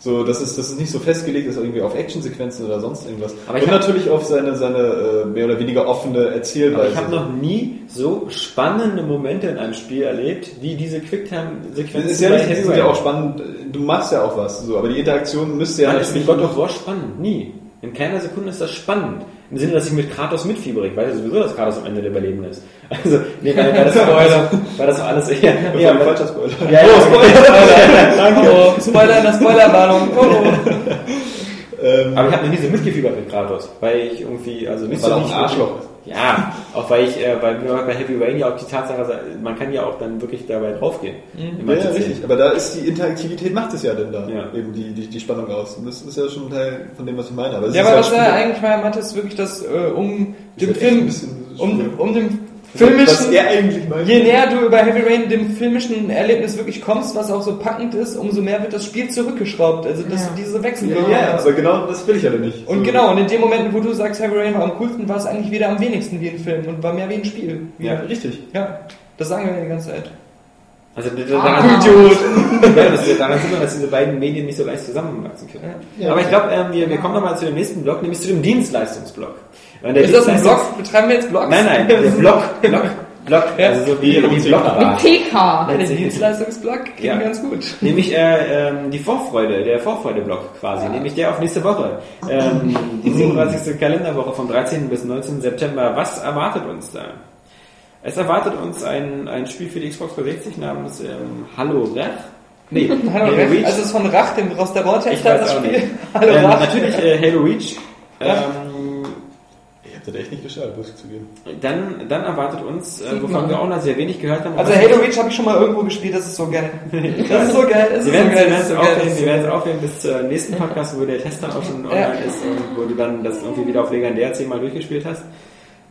So, das ist, das ist nicht so festgelegt, ist irgendwie auf Actionsequenzen oder sonst irgendwas. Aber ich Und natürlich auf seine, seine äh, mehr oder weniger offene Erzählweise. Aber ich habe noch nie so spannende Momente in einem Spiel erlebt, wie diese Quicktime-Sequenzen ist ja nicht, ist ja auch spannend. Du machst ja auch was, so, aber die Interaktion müsste ja Nein, ist mit natürlich God of War spannend. Nie. In keiner Sekunde ist das spannend. Im Sinne, dass ich mit Kratos mitfiebere. Ich weiß ja sowieso, dass Kratos am Ende der Überlebende ist. Also, nee, weil, weil das, *laughs* Spoiler. Weil das alles eher, *laughs* Ja, ja, falscher Spoiler. ja, ja, Spoiler. *laughs* Danke. Oh, Spoiler in der Spoilerwarnung. Oh, oh. Ähm, Aber ich habe noch nie so mitgefiebert mit Kratos, weil ich irgendwie, also nicht weil so er ein Arschloch ist. Ja, auch weil ich, äh, weil mir bei Heavy Rain ja auch die Tatsache, man kann ja auch dann wirklich dabei draufgehen. In Ja, ja, richtig. Aber da ist die Interaktivität macht es ja denn da Ja. eben die, die, die Spannung aus. Und das ist ja schon ein Teil von dem, was ich meine. Aber es Ja, aber was er eigentlich mal meinte, ist wirklich, dass äh, um dem Film, um, um dem filmischen, er eigentlich meint. je näher du über Heavy Rain dem filmischen Erlebnis wirklich kommst, was auch so packend ist, umso mehr wird das Spiel zurückgeschraubt. Also das, Ja. diese Ja, Wechselwirkung. ja, aber genau das will ich ja nicht. Und So. genau, und in den Momenten, wo du sagst, Heavy Rain war am coolsten, war es eigentlich wieder am wenigsten wie ein Film und war mehr wie ein Spiel. Ja, richtig. Ja, das sagen wir ja die ganze Zeit. Also Ah. daran, ja, das, daran sieht man, dass diese beiden Medien nicht so leicht zusammenwachsen können. Ja. Aber ich glaube, ähm, wir, wir kommen nochmal zu dem nächsten Block, nämlich zu dem Dienstleistungsblock. Und der Ist das ein Blog? Betreiben wir jetzt Blogs? Nein, nein, der Block, Block, Block, Ja. also so wie, wie Mit Blockbar. TK. Ja, der Dienstleistungsblog ging Ja. ganz gut. Nämlich äh, ähm, die Vorfreude, der Vorfreude-Block quasi, nämlich der auf nächste Woche. Ähm, die 37. Kalenderwoche vom 13. bis 19. September. Was erwartet uns da? Es erwartet uns ein, ein Spiel für die Xbox 360 namens ähm, Hallo Rech. Nee, *laughs* Hallo, Halo. Reach. Also es ist von Rach, dem weiß das Spiel. *laughs* Hallo ähm, Rach. natürlich äh, Halo Reach. Ja. Ähm, Das echt nicht geschaut, muss ich zugeben. dann, dann erwartet uns, äh, wovon wir auch noch sehr wenig gehört haben. Also Halo Reach habe ich schon mal irgendwo gespielt, das ist so geil. *laughs* Das ist so geil, das Sie so werden, es so aufheben, so werden es geil. aufheben bis zur nächsten Podcast, wo der Test dann auch schon online Ja. ist und wo du dann das irgendwie wieder auf legendär zehnmal durchgespielt hast.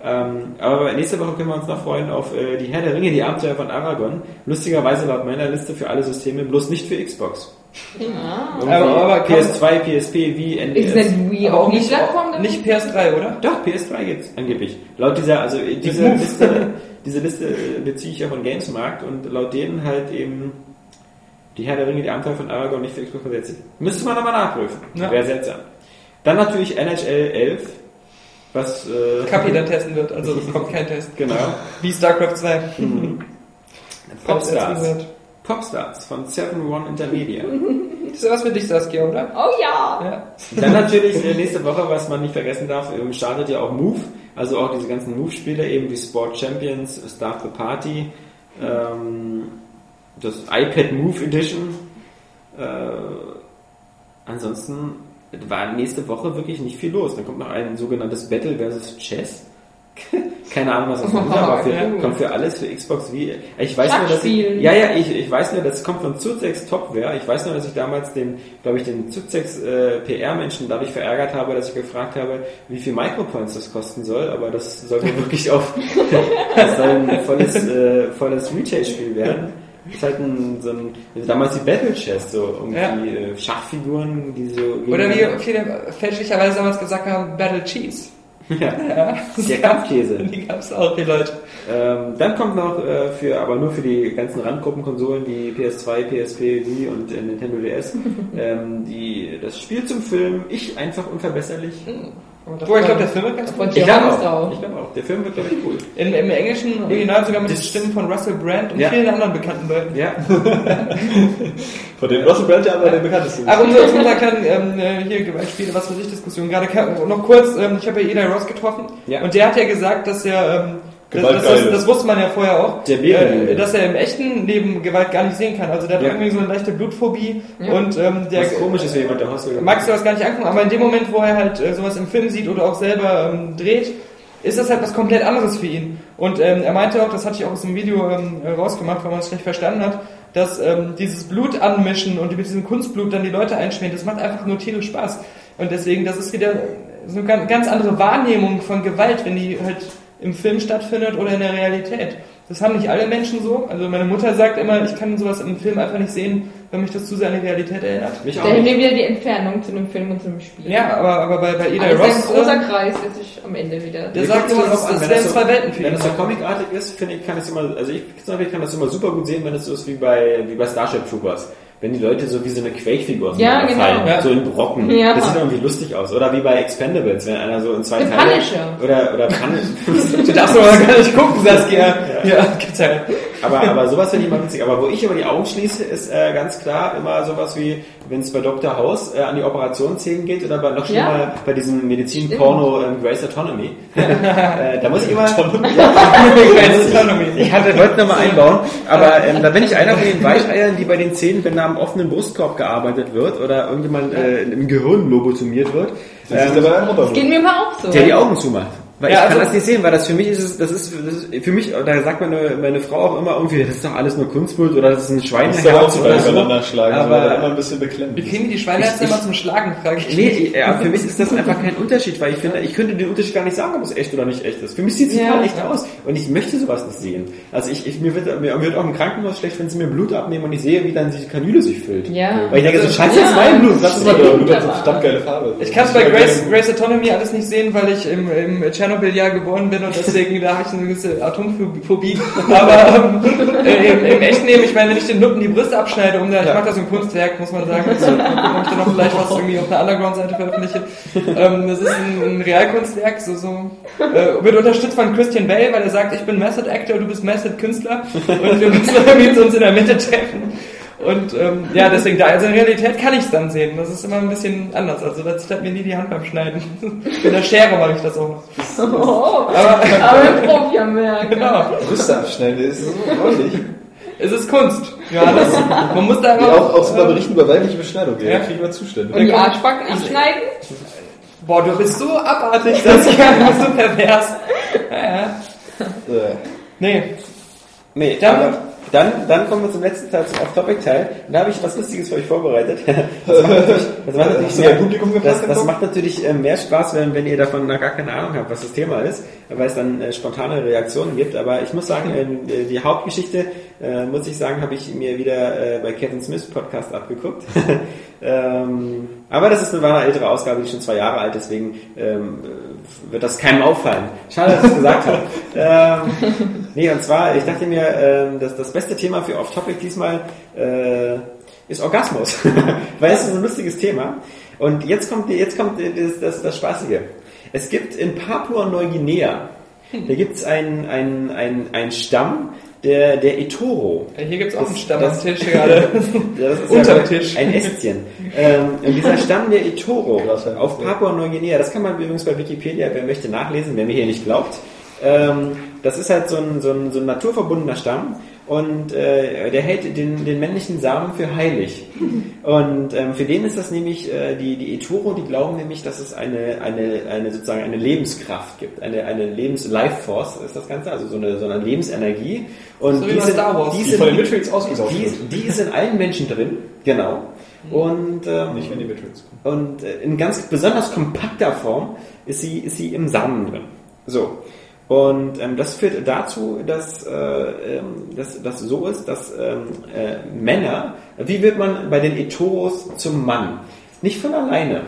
Ähm, aber nächste Woche können wir uns noch freuen auf äh, die Herr der Ringe, die Abenteuer von Aragon. Lustigerweise laut meiner Liste für alle Systeme, bloß nicht für Xbox. Irgendwie Aber- aber kann- PS2, PSP, wie Ist NDS. denn Wii Aber auch nicht nicht, Plattform? nicht PS3, oder? Doch, PS3 gibt's angeblich. Laut dieser, also diese. Liste, diese Liste äh, beziehe ich ja von Gamesmarkt und laut denen halt eben die Herr der Ringe, die Abenteuer von Aragorn nicht für Xbox 360. Müsste man nochmal nachprüfen. Ja. Wäre seltsam. Dann natürlich NHL 11, was, äh, Kapi dann testen wird, also *laughs* es kommt kein Test. genau, Wie StarCraft 2. Popstars. Popstars von 7-One Intermedia. *laughs* Das ist was für dich, Saskia, oder? Oh ja. Ja. Dann natürlich äh, nächste Woche, was man nicht vergessen darf, ähm, startet ja auch Move, also auch diese ganzen Move-Spiele, eben wie Sport Champions, Start the Party, ähm, das iPad Move Edition. Äh, ansonsten war nächste Woche wirklich nicht viel los. Dann kommt noch ein sogenanntes Battle versus Chess. *laughs* Keine Ahnung, was das ist, aber für, Ja. kommt für alles für Xbox wie. Ich weiß nur, dass ich, ja, ja, ich, ich weiß nur, das kommt von Zuzex Topware. Ich weiß nur, dass ich damals den, glaube ich, den Zuzex äh, PR-Menschen dadurch verärgert habe, dass ich gefragt habe, wie viel Micropoints das kosten soll. Aber das sollte wirklich auf, *laughs* das soll ein volles, äh, volles Retail-Spiel werden. Das ist halt ein, so ein, damals die Battle Chess, so irgendwie äh, Schachfiguren, die so. Oder wie viele fälschlicherweise damals gesagt haben, Battle Cheese. Ja, Ja. der Kampfkäse. *laughs* Die gab's auch, die Leute. Ähm, dann kommt noch äh, für, aber nur für die ganzen Randgruppenkonsolen, die PS2, PSP, Wii und äh, Nintendo DS, *laughs* ähm, die, das Spiel zum Film Ich einfach unverbesserlich. Boah, ich glaube, der Film wird ganz dir Ich glaube auch. drauf. Ich glaube auch. Der Film wird, glaube ich, cool. Im, Im englischen Original sogar mit den Stimmen von Russell Brand und Ja. vielen anderen bekannten Leuten. Ja, *laughs* Von den Russell Brand ja aber der bekannteste. ist. Aber um so zu sagen, ähm, äh, hier Gewaltspiele, was für sich Diskussion. Gerade noch kurz, ähm, ich habe ja Eli Ross getroffen Ja. und der hat ja gesagt, dass er, ähm, das, Gewalt das, das, wusste man ja vorher auch, äh, dass er im echten Leben Gewalt gar nicht sehen kann. Also der hat Ja. irgendwie so eine leichte Blutphobie Ja. und ähm, der was komisch ist, wenn jemand der Hostel magst du das gar nicht angucken, aber in dem Moment, wo er halt äh, sowas im Film sieht oder auch selber ähm, dreht, ist das halt was komplett anderes für ihn. Und ähm, er meinte auch, das hatte ich auch aus dem Video ähm, äh, rausgemacht, weil man es schlecht verstanden hat, dass ähm, dieses Blut anmischen und mit diesem Kunstblut dann die Leute einschmieren, das macht einfach nur tierisch Spaß. Und deswegen, das ist wieder so eine ganz andere Wahrnehmung von Gewalt, wenn die halt im Film stattfindet oder in der Realität. Das haben nicht alle Menschen so. Also meine Mutter sagt immer, ich kann sowas im Film einfach nicht sehen, weil mich das zu sehr an die Realität erinnert. Mich auch Da wir wieder die Entfernung zu einem Film und zu einem Spiel. Ja, aber, aber bei, bei Eli Also Ross, ein großer äh, Kreis, der sich am Ende wieder. der sagt immer, das, das wenn wären das so- zwei Welten für Wenn es so comicartig ist, finde ich, kann es immer, also ich persönlich kann das immer super gut sehen, wenn es so ist wie bei, wie bei Starship Troopers. Wenn die Leute so wie so eine Quake-Figur Ja, fallen, genau. Ja. so in Brocken. Ja. Das sieht irgendwie lustig aus. Oder wie bei Expendables, wenn einer so in zwei The Teile... Punisher. Oder, oder Punisher. Du *laughs* darfst aber gar nicht gucken, Saskia. Ja, gibt's ja. Aber, aber sowas finde ich immer witzig. Aber wo ich immer die Augen schließe, ist äh, ganz klar immer sowas wie, wenn es bei Dr. House äh, an die Operationsszenen geht oder bei, noch schlimmer Ja. bei diesem Medizin-Porno ähm, Grace Autonomy. *laughs* äh, da muss ich immer... *laughs* Ich hatte, wollte noch mal einbauen, aber ähm, da bin ich einer von den Weicheiern, die bei den Szenen, wenn da am offenen Brustkorb gearbeitet wird oder irgendjemand äh, im Gehirn lobotomiert wird, Das ist ähm, Unterschied. Geht mir mal auch so. der die Augen zumacht. Weil Ja, ich kann also- das nicht sehen, weil das für mich ist, es- das ist, das ist für mich, da sagt meine, meine Frau auch immer irgendwie, das ist doch alles nur Kunstbild oder das ist ein Das ist Schweineherz auch oder so. übereinander schlagen, aber Aber- immer ein bisschen beklemmt. Wie kriegen die die Schweineherzen immer zum Schlagen, frage ich Nee, ja, für mich ist das einfach kein Unterschied, weil ich finde, ich könnte den Unterschied gar nicht sagen, ob es echt oder nicht echt ist. Für mich sieht es Ja. total echt aus und ich möchte sowas nicht sehen. Also ich, ich mir, wird, mir wird auch im Krankenhaus schlecht, wenn sie mir Blut abnehmen und ich sehe, wie dann die Kanüle sich füllt. Ja. Weil ich denke, so scheiße, Ja. *laughs* das ist mein Blut, mal Aber durch. Blut hat so verdammt geile Farbe. Ich kann es bei Grace, Grace Autonomy alles nicht sehen, weil ich im, im Tschernobyl-Jahr geboren bin und deswegen da habe ich eine gewisse Atomphobie. Aber äh, im, im echten Leben, ich meine, wenn ich den Nutten die Brüste abschneide, um da, ich mache das im Kunstwerk, muss man sagen, also, ob ich dann noch vielleicht was irgendwie auf einer Underground-Seite veröffentliche. Ähm, das ist ein, ein Realkunstwerk, so, so äh, wird unterstützt von Christian Bale, weil er sagt, ich bin Method Actor, du bist Method Künstler und wir müssen irgendwie *laughs* uns in der Mitte treffen. Und ähm, ja, deswegen da, also in Realität kann ich es dann sehen. Das ist immer ein bisschen anders. Also da zittert mir nie die Hand beim Schneiden. *laughs* Mit der Schere mache ich das auch. Oh, Aber aber ein Profi am Werk. genau, Brüste abschneiden, das ist so ordentlich. es ist Kunst. Ja, das, man muss da Ja, immer... auch, auch so mal berichten über weibliche Beschneidung, ja. Ja. kriegen wir Zustände. Und die Arschbacken abschneiden? Boah, du bist so abartig, das ist ja so pervers. Ja, ja. Äh, Nee, Nee, Dann- aber dann, dann kommen wir zum letzten Teil, zum Off-Topic-Teil. Da habe ich was Lustiges für euch vorbereitet. *laughs* Das macht natürlich, das macht natürlich, mehr, Publikum das, das macht natürlich äh, mehr Spaß, wenn, wenn ihr davon gar keine Ahnung habt, was das Thema ist, weil es dann äh, spontane Reaktionen gibt. Aber ich muss sagen, äh, die Hauptgeschichte, äh, muss ich sagen, habe ich mir wieder äh, bei Kevin Smiths Podcast abgeguckt. *laughs* ähm, aber das ist eine, eine ältere Ausgabe, die schon zwei Jahre alt, deswegen ähm, wird das keinem auffallen. Schade, dass ich es gesagt habe. *laughs* Ähm, nee, und zwar, ich dachte mir, ähm, dass das beste Thema für Off-Topic diesmal äh, ist Orgasmus. *laughs* Weil es ist ein lustiges Thema. Und jetzt kommt, jetzt kommt das, das, das Spaßige. Es gibt in Papua-Neuguinea, da gibt es einen ein, ein, ein Stamm, der, der Etoro. hier gibt's auch einen Das- Stamm das- am Tisch gerade. *laughs* Das ist Unterm ja *laughs* Tisch. ein Ästchen. Ähm, und dieser Stamm der Etoro Krass, auf Papua-Neuguinea, das kann man übrigens bei Wikipedia, wer möchte nachlesen, wer mir hier nicht glaubt. Ähm, das ist halt so ein, so ein, so ein naturverbundener Stamm und äh, der hält den, den männlichen Samen für heilig. *laughs* Und ähm, für den ist das nämlich, äh, die, die Etoro, die glauben nämlich, dass es eine, eine, eine sozusagen eine Lebenskraft gibt, eine, eine Lebens-Life-Force ist das Ganze, also so eine, so eine Lebensenergie. Und So wie bei Star Wars. die die sind, von den Midfields ausgesaugt die, die ist in allen Menschen drin, genau. Und, ähm, Nicht, wenn die Midfields kommen. und äh, in ganz besonders kompakter Form ist sie, ist sie im Samen drin. So. Und ähm, das führt dazu, dass äh, ähm, dass das so ist, dass ähm, äh, Männer, wie wird man bei den Etoros zum Mann? Nicht von alleine.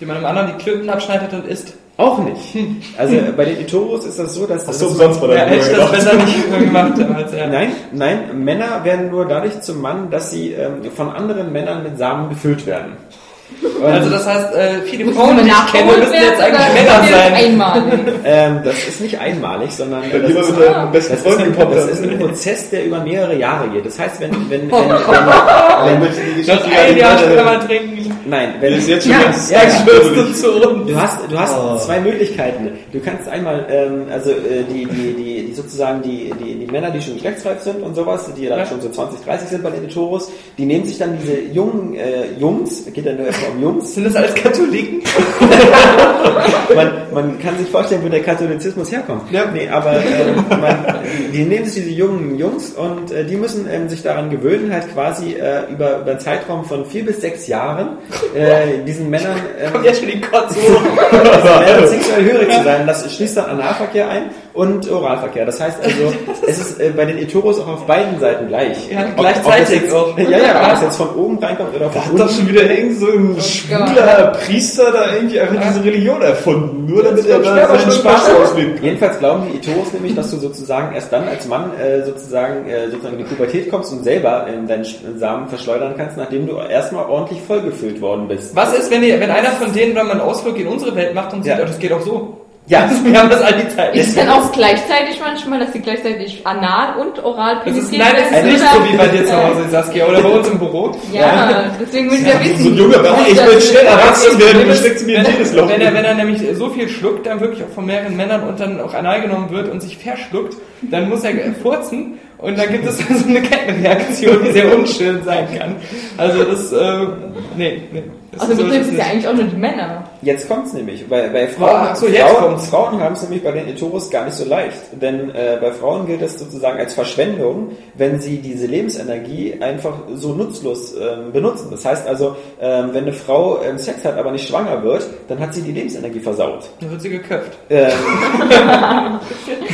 Die man einem anderen die Klüppen abschneidet und isst. Auch nicht. *laughs* Also bei den Etoros ist das so, dass... Hast du dass umsonst bei Ja, hätte ich das besser nicht gemacht als er. Nein, nein, Männer werden nur dadurch zum Mann, dass sie ähm, von anderen Männern mit Samen gefüllt werden. Also das heißt, äh, viele Muss Frauen, die man ich kenne, müssen jetzt eigentlich Männer sein. Einmalig. ähm, das ist nicht einmalig, sondern Wenn das ist, mit das ist, ein, das ist ein Prozess, der über mehrere Jahre geht. Das heißt, wenn, wenn, wenn, *laughs* Dann wenn, Geschichte gar ein Jahr später mal trinken. nein, wenn, ist jetzt schon ja, ganz- ja, uns. Du hast, du hast Oh. zwei Möglichkeiten. Du kannst einmal, ähm, also äh, die, die, die, die sozusagen die, die, die Männer, die schon geschlechtsreif sind und sowas, die dann Ja. schon so 20, 30 sind bei den Toros, die nehmen sich dann diese jungen äh, Jungs, geht ja nur erstmal um Jungs, Sind das alles Katholiken? *laughs* man, man kann sich vorstellen, wo der Katholizismus herkommt. Ja. Nee, aber ähm, man, die nehmen sich diese jungen Jungs und äh, die müssen ähm, sich daran gewöhnen, halt quasi äh, über, über einen Zeitraum von vier bis sechs Jahren äh, diesen Männern ähm, Kommt ja schon die Kotze. *laughs* Männern sexuell hörig zu sein. Das schließt dann Analverkehr ein und Oralverkehr. Das heißt also, *laughs* es ist äh, bei den Etoros auch auf beiden Seiten gleich. Ja, Ob- ob gleichzeitig das jetzt, auch. Ja, ja, *laughs* ob das jetzt von oben reinkommt oder von Hat unten. doch schon wieder irgend so ein schwuler Priester da irgendwie einfach diese Religion erfunden, nur damit er da seinen Spaß auslebt. Jedenfalls glauben die Etoros nämlich, dass du sozusagen erst dann als Mann äh, sozusagen, äh, sozusagen in die Pubertät kommst und selber ähm, deinen Samen verschleudern kannst, nachdem du erstmal ordentlich vollgefüllt worden bist. Was ist, wenn, die, wenn einer von denen dann mal einen Ausflug in unsere Welt macht und sieht, Ja. oh, das geht auch so? Ja, *laughs* Wir haben das all die Zeit. Ist es dann auch gleichzeitig manchmal, dass sie gleichzeitig anal und oral Das ist, penetriert nein, das ist nicht so wie bei dir zu Hause, Saskia, oder bei uns im Büro. Ja, deswegen will ich ja wissen. So ein junger Bauch, ich will schnell erwachsen werden, du steckst mir in jedes Loch. Wenn er, wenn er nämlich so viel schluckt, dann wirklich auch von mehreren Männern und dann auch anal genommen wird und sich verschluckt, dann muss er furzen und dann gibt es *laughs* so eine Kettenreaktion, die sehr unschön sein kann. Also das, äh, nee, nee. Das Also betrifft das es ja eigentlich auch nur die Männer. Jetzt kommt's nämlich. Bei, bei Frauen, Ach so, jetzt Frauen. Frauen haben es nämlich bei den Etoros gar nicht so leicht. Denn äh, bei Frauen gilt das sozusagen als Verschwendung, wenn sie diese Lebensenergie einfach so nutzlos ähm, benutzen. Das heißt also, ähm, wenn eine Frau ähm, Sex hat, aber nicht schwanger wird, dann hat sie die Lebensenergie versaut. Dann wird sie geköpft. Ähm, *laughs*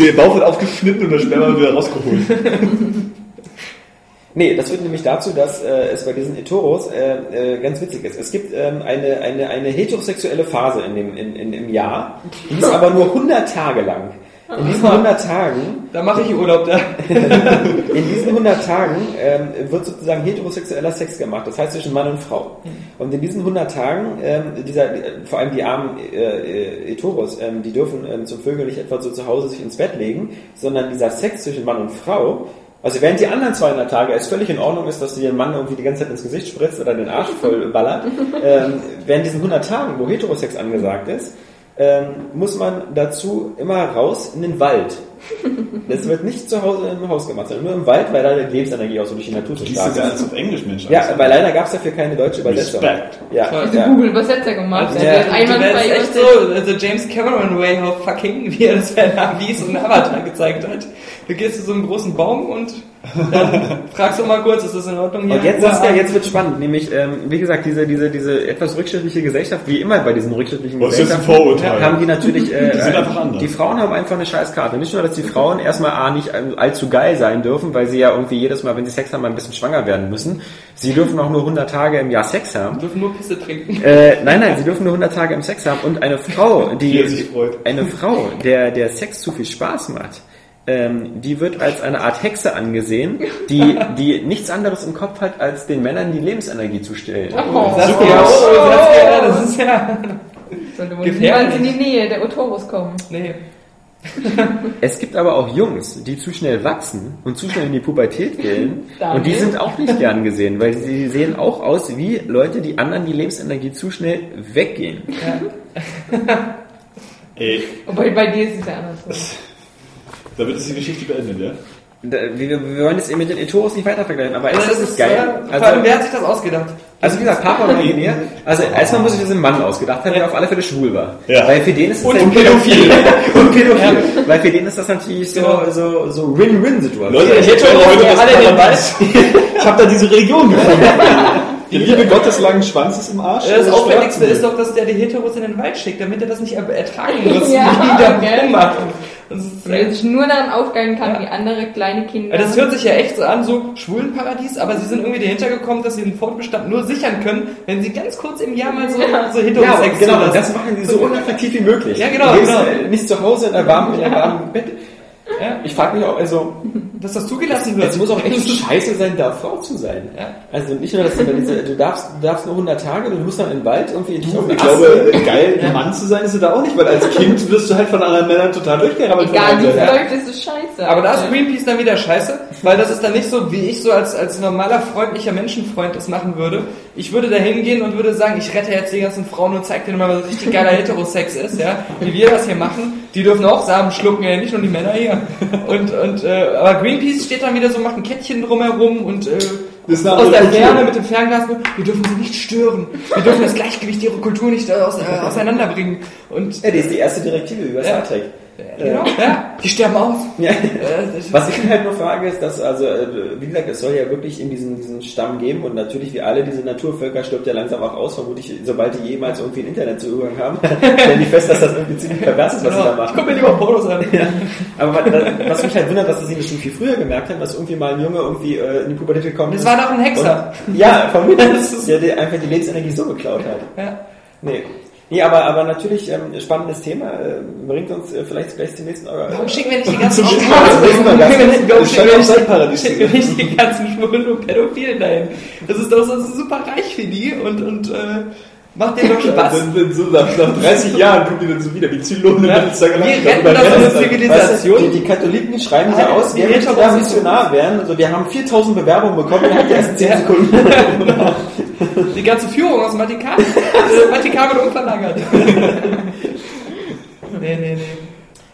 Der Bauch wird aufgeschnitten und der Sperma wird wieder rausgeholt. *laughs* Nee, das führt nämlich dazu, dass äh, es bei diesen Etoros äh, äh, ganz witzig ist. Es gibt ähm, eine, eine, eine heterosexuelle Phase in dem, in, in, im Jahr, die ist aber nur 100 Tage lang. In diesen 100 Tagen, Da mache ich Urlaub da. *laughs* in diesen 100 Tagen ähm, wird sozusagen heterosexueller Sex gemacht, das heißt zwischen Mann und Frau. Und in diesen 100 Tagen, ähm, dieser, vor allem die armen äh, äh, Etoros, ähm, die dürfen ähm, zum Vögel nicht etwa so zu Hause sich ins Bett legen, sondern dieser Sex zwischen Mann und Frau, also während die anderen 200 Tage es völlig in Ordnung ist, dass du den Mann irgendwie die ganze Zeit ins Gesicht spritzt oder den Arsch voll ballert, *laughs* ähm, während diesen 100 Tagen, wo Heterosex angesagt ist, ähm, muss man dazu immer raus in den Wald. Das wird nicht zu Hause im Haus gemacht, sondern nur im Wald, weil da die Lebensenergie auch so durch die Natur zu stark das alles ist. auf Englisch, Mensch. Ja, weil leider gab es dafür keine deutsche Übersetzung. Respekt. Ja, Diese ja. Google-Übersetzer gemacht. Ja, Der einwandfrei wärst echt so, also James Cameron way how fucking, *laughs* *laughs* wie er das bei Navis und Avatar gezeigt hat. Du gehst zu so einem großen Baum und dann *laughs* fragst du mal kurz, ist das in Ordnung hier? Und jetzt, ist ja, jetzt wird spannend, nämlich, ähm, wie gesagt, diese, diese, diese etwas rückschrittliche Gesellschaft, wie immer bei diesen rückschrittlichen Das ist jetzt ein Gesellschaften, Vorurteil. haben die natürlich, *laughs* äh, Die sind einfach anders. die Frauen haben einfach eine scheiß Karte. Nicht nur, dass die Frauen erstmal A, nicht allzu geil sein dürfen, weil sie ja irgendwie jedes Mal, wenn sie Sex haben, ein bisschen schwanger werden müssen. Sie dürfen auch nur 100 Tage im Jahr Sex haben. dürfen nur Pisse trinken. Äh, nein, nein, sie dürfen nur 100 Tage im Sex haben und eine *laughs* Frau, die sich freut. eine Frau, der der Sex zu viel Spaß macht, ähm, die wird als eine Art Hexe angesehen, die die nichts anderes im Kopf hat, als den Männern die Lebensenergie zu stellen. Oh, Saskia, oh, Saskia, das ist ja... sollte wohl niemals in die Nähe der Otoros kommen. Nee. *laughs* Es gibt aber auch Jungs, die zu schnell wachsen und zu schnell in die Pubertät gehen *laughs* und die sind auch nicht gern gesehen, weil sie sehen auch aus wie Leute, die anderen die Lebensenergie zu schnell weggehen. Ey, Wobei bei dir ist es ja anders. *laughs* damit ist die Geschichte beendet, ja? Da- Wir, wir wollen jetzt eben mit den Etoros nicht weiter vergleichen, aber ist das nicht äh, geil? vor allem, wer hat sich das ausgedacht? Also wie gesagt, Papa und mir, also erstmal muss ich diesen Mann ausgedacht haben, der auf alle Fälle schwul war. Ja. Weil für den ist es Und halt- pädophil. *laughs* und pädophil. Weil für den ist das natürlich so, Genau. so, so Win-Win-Situation. Leute, ich hätte Heteros heute das alle in den. *laughs* Ich habe da diese Religion gefunden. *laughs* Die Liebe Gottes langen Schwanzes im Arsch. Das Aufwendigste ist doch, dass der die Heteros in den Wald schickt, damit er das nicht er- ertragen muss, Ja, wie die da gell. rummachen. Das, ist, er sich nur daran aufgeilen kann, wie andere kleine Kinder. das hört sich ja echt so an, so Schwulenparadies, aber sie sind irgendwie dahinter gekommen, dass sie den Fortbestand nur sichern können, wenn sie ganz kurz im Jahr mal so, so Ja, Heterosex genau, und zulassen. das machen die so unattraktiv wie möglich. Ja, genau, Du gehst, genau. Nicht zu Hause in der warmen, in der warmen Bett. Ja. Ich frage mich auch, also, dass das zugelassen wird. es muss auch echt scheiße sein, da Frau zu sein. Ja. Also nicht nur, dass du, diese, du darfst, du darfst nur 100 Tage, du musst dann in den Wald irgendwie auf Ich glaube, geil, ein Mann zu sein ist er da auch nicht, weil als Kind wirst du halt von anderen Männern total durchgerammelt. Egal wie es läuft, ist es scheiße. Aber da ist Greenpeace dann wieder scheiße, weil das ist dann nicht so, wie ich so als, als normaler, freundlicher Menschenfreund das machen würde. Ich würde da hingehen und würde sagen, ich rette jetzt die ganzen Frauen und zeig denen mal, was richtig geiler Heterosex ist, ja. Wie wir das hier machen. Die dürfen auch Samen schlucken, ja, nicht nur die Männer hier. Und, und, äh, aber Greenpeace steht dann wieder so, macht ein Kettchen drumherum und, äh, aus der. Ferne mit dem Fernglas, wir dürfen sie nicht stören. Wir dürfen das Gleichgewicht ihrer Kultur nicht äh, aus, äh, auseinanderbringen. Und, Ja, die ist die erste Direktive über Star. Trek. Genau, ja, die sterben aus. *laughs* Ja. Äh, das- Was ich mir halt nur frage, ist, dass, also, äh, wie gesagt, es soll ja wirklich in diesen, diesen Stamm geben und natürlich, wie alle diese Naturvölker, stirbt ja langsam auch aus, vermutlich, sobald die jemals irgendwie einen Internetzugang haben, *laughs* stellen die fest, dass das irgendwie ziemlich pervers ist, was sie da Genau. Ich machen. guck mir lieber Pornos an. Aber was, mich halt wundert, dass sie das schon viel früher gemerkt haben, dass irgendwie mal ein Junge irgendwie äh, in die Pubertät gekommen Das ist. war doch ein Hexer. Und, ja, vermutlich, *laughs* der, der einfach die Lebensenergie so geklaut hat. Ja. Nee. Nee, aber, aber natürlich ähm, spannendes Thema, äh, bringt uns äh, vielleicht gleich zum nächsten Euro. *laughs* Warum schicken wir nicht die ganzen ganz- Warum schicken wir nicht- wir die ganzen Schwulen und Pädophilen dahin? Das ist doch so super reich für die und, und äh, macht denen doch Spaß. Dann, dann so nach, nach 30 Jahren kommen die dann so wieder wie Zylone. Ja. Wir retten das Rest- Zivilisation. Weißt du, die, die Katholiken schreiben Alter, aus, die wir möchten da Missionar werden. Also wir haben 4000 Bewerbungen bekommen innerhalb der ersten 10 Ja. Sekunden. *laughs* *laughs* *laughs* Die ganze Führung aus dem Vatikan, äh, Vatikan wird umverlagert. nee, nee, nee.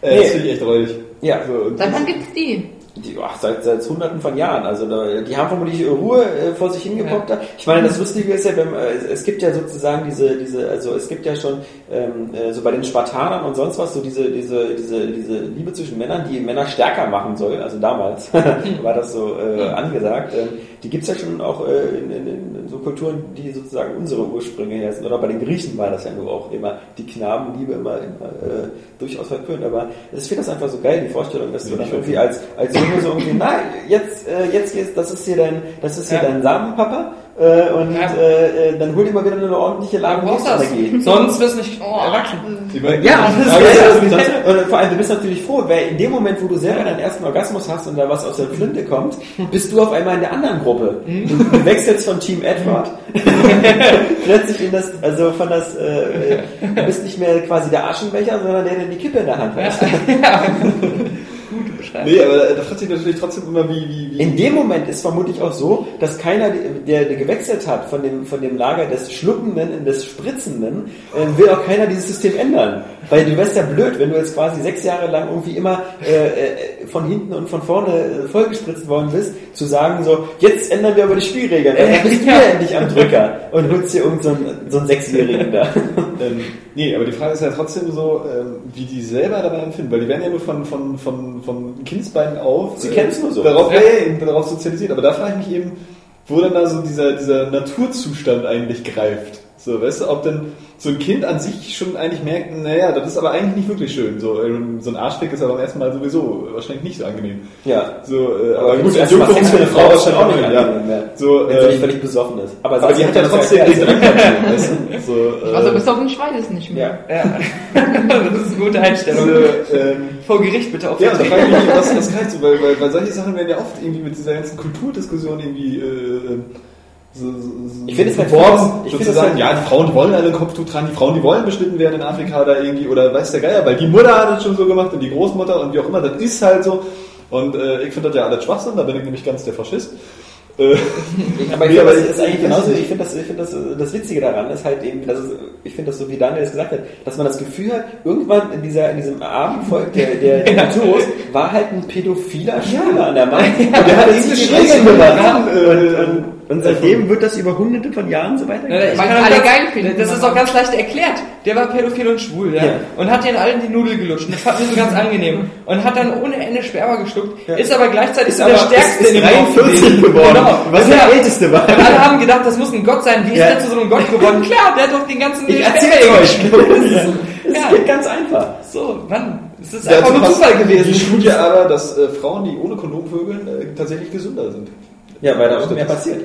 Äh, das finde ich echt räudig. Ja. So, Seit wann gibt's die? Die, ach, seit, seit hunderten von Jahren. Also da, die haben vermutlich Ruhe äh, vor sich hingepoppt. da. Ich meine, das Lustige ist ja, wenn, äh, es- es gibt ja sozusagen diese, diese, also es gibt ja schon ähm, äh, so bei den Spartanern und sonst was so diese, diese, diese, diese Liebe zwischen Männern, die Männer stärker machen soll. Also damals *laughs* war das so äh, angesagt. Ähm, die gibt's ja schon auch äh, in, in, in so Kulturen, die sozusagen unsere Ursprünge her sind. Oder bei den Griechen war das ja nur auch immer die Knabenliebe immer, immer äh, durchaus verpönt. Aber ich finde das einfach so geil, die Vorstellung, dass du dann irgendwie als, als Junge so irgendwie, na, jetzt, äh, jetzt geht's, das ist hier dein, das ist hier Ja. dein Samenpapa. Äh, und Ja. äh, äh, dann hol dir mal wieder eine ordentliche Lage geht. Sonst wirst du nicht erwachsen. Ich meine, Ja, das aber ist das- das, das, und vor allem, du bist natürlich froh, weil in dem Moment, wo du selber deinen ersten Orgasmus hast und da was aus der Flinte kommt, bist du auf einmal in der anderen Gruppe. Du, du wechselst von Team Edward *laughs* plötzlich in das, also von das, äh, du bist nicht mehr quasi der Aschenbecher, sondern der, der die Kippe in der Hand hat. *laughs* Nee, aber da fragt sich natürlich trotzdem immer, wie, wie, wie In dem Moment ist vermutlich auch so, dass keiner, der, der gewechselt hat von dem, von dem Lager des Schluckenden in das Spritzenden, äh, will auch keiner dieses System ändern. Weil du wärst ja blöd, wenn du jetzt quasi sechs Jahre lang irgendwie immer äh, äh, von hinten und von vorne äh, vollgespritzt worden bist, zu sagen so, jetzt ändern wir aber die Spielregeln. Dann bist du ja endlich am Drücker und holst dir irgend so einen, so einen Sechsjährigen da. *laughs* Ähm, nee, aber die Frage ist ja trotzdem so, ähm, wie die selber dabei empfinden, weil die werden ja nur von, von, von, von Kindsbeinen auf Sie kennen's nur so. darauf, Ja. ja. eben darauf sozialisiert. Aber da frage ich mich eben, wo dann da so dieser, dieser Naturzustand eigentlich greift. So, weißt du, ob denn so ein Kind an sich schon eigentlich merkt, naja, das ist aber eigentlich nicht wirklich schön. So, ähm, so ein Arschfick ist aber beim ersten Mal sowieso wahrscheinlich nicht so angenehm. Ja. So, äh, Aber aber gut, erste Mal für eine *laughs* Frau wahrscheinlich auch auch nicht angenehm, ja. ja. So, Wenn sie nicht ähm, völlig besoffen ist. Aber, aber die hat ja trotzdem den Drang *laughs* weißt du? So, *laughs* äh, Also bis auf den Schwein ist nicht mehr. Ja. Ja. das ist eine gute Einstellung. so, ähm, Vor Gericht bitte Ja, und da auftreten. frage ich mich, was, was kann ich so, weil, weil, weil solche Sachen werden ja oft irgendwie mit dieser ganzen Kulturdiskussion irgendwie äh, so, so, Ich finde es halt- beworben, ich finde sozusagen, halt- ja, die Frauen wollen alle ein Kopftuch tragen, die Frauen, die wollen beschnitten werden in Afrika da irgendwie, oder weiß der Geier, weil die Mutter hat es schon so gemacht und die Großmutter und wie auch immer, das ist halt so. Und äh, ich finde das ja alles Schwachsinn, da bin ich nämlich ganz der Faschist. Äh, *laughs* Aber ich Nee, finde, aber das ist eigentlich ich- genauso. Ich finde das, ich finde das, das Witzige daran ist halt eben, dass es, ich finde das so, wie Daniel es gesagt hat, dass man das Gefühl hat, irgendwann in dieser, in diesem armen Volk der, der, der *laughs* Kulturos war halt ein pädophiler Schüler an der Macht. *laughs* Und der hat diese Regeln gemacht. Und, und, und seitdem wird das über hunderte von Jahren so Ja, weitergehen. ich kann alle ganz, geil finden. Das ist auch ganz leicht erklärt. Der war pädophil und schwul, ja. Ja. Und hat den allen die Nudel gelutscht. Und das fand mir so ganz angenehm. Und hat dann ohne Ende Sperma geschluckt. Ja. Ist aber gleichzeitig Ist so der Stärkste ist in dem Raum 43 gewesen. geworden, Genau. was Und der ja, Älteste war. Und alle haben gedacht, das muss ein Gott sein. Wie ist Ja. der zu so einem Gott geworden? *laughs* Klar, der hat doch den ganzen Ich erzähl's euch. *laughs* Es Ja. geht ganz einfach. So, Mann. Es ist einfach nur passt Zufall gewesen. Die Studie aber, dass äh, Frauen, die ohne Kondom vögeln, äh, tatsächlich gesünder sind. Ja, weil da unten mehr passiert.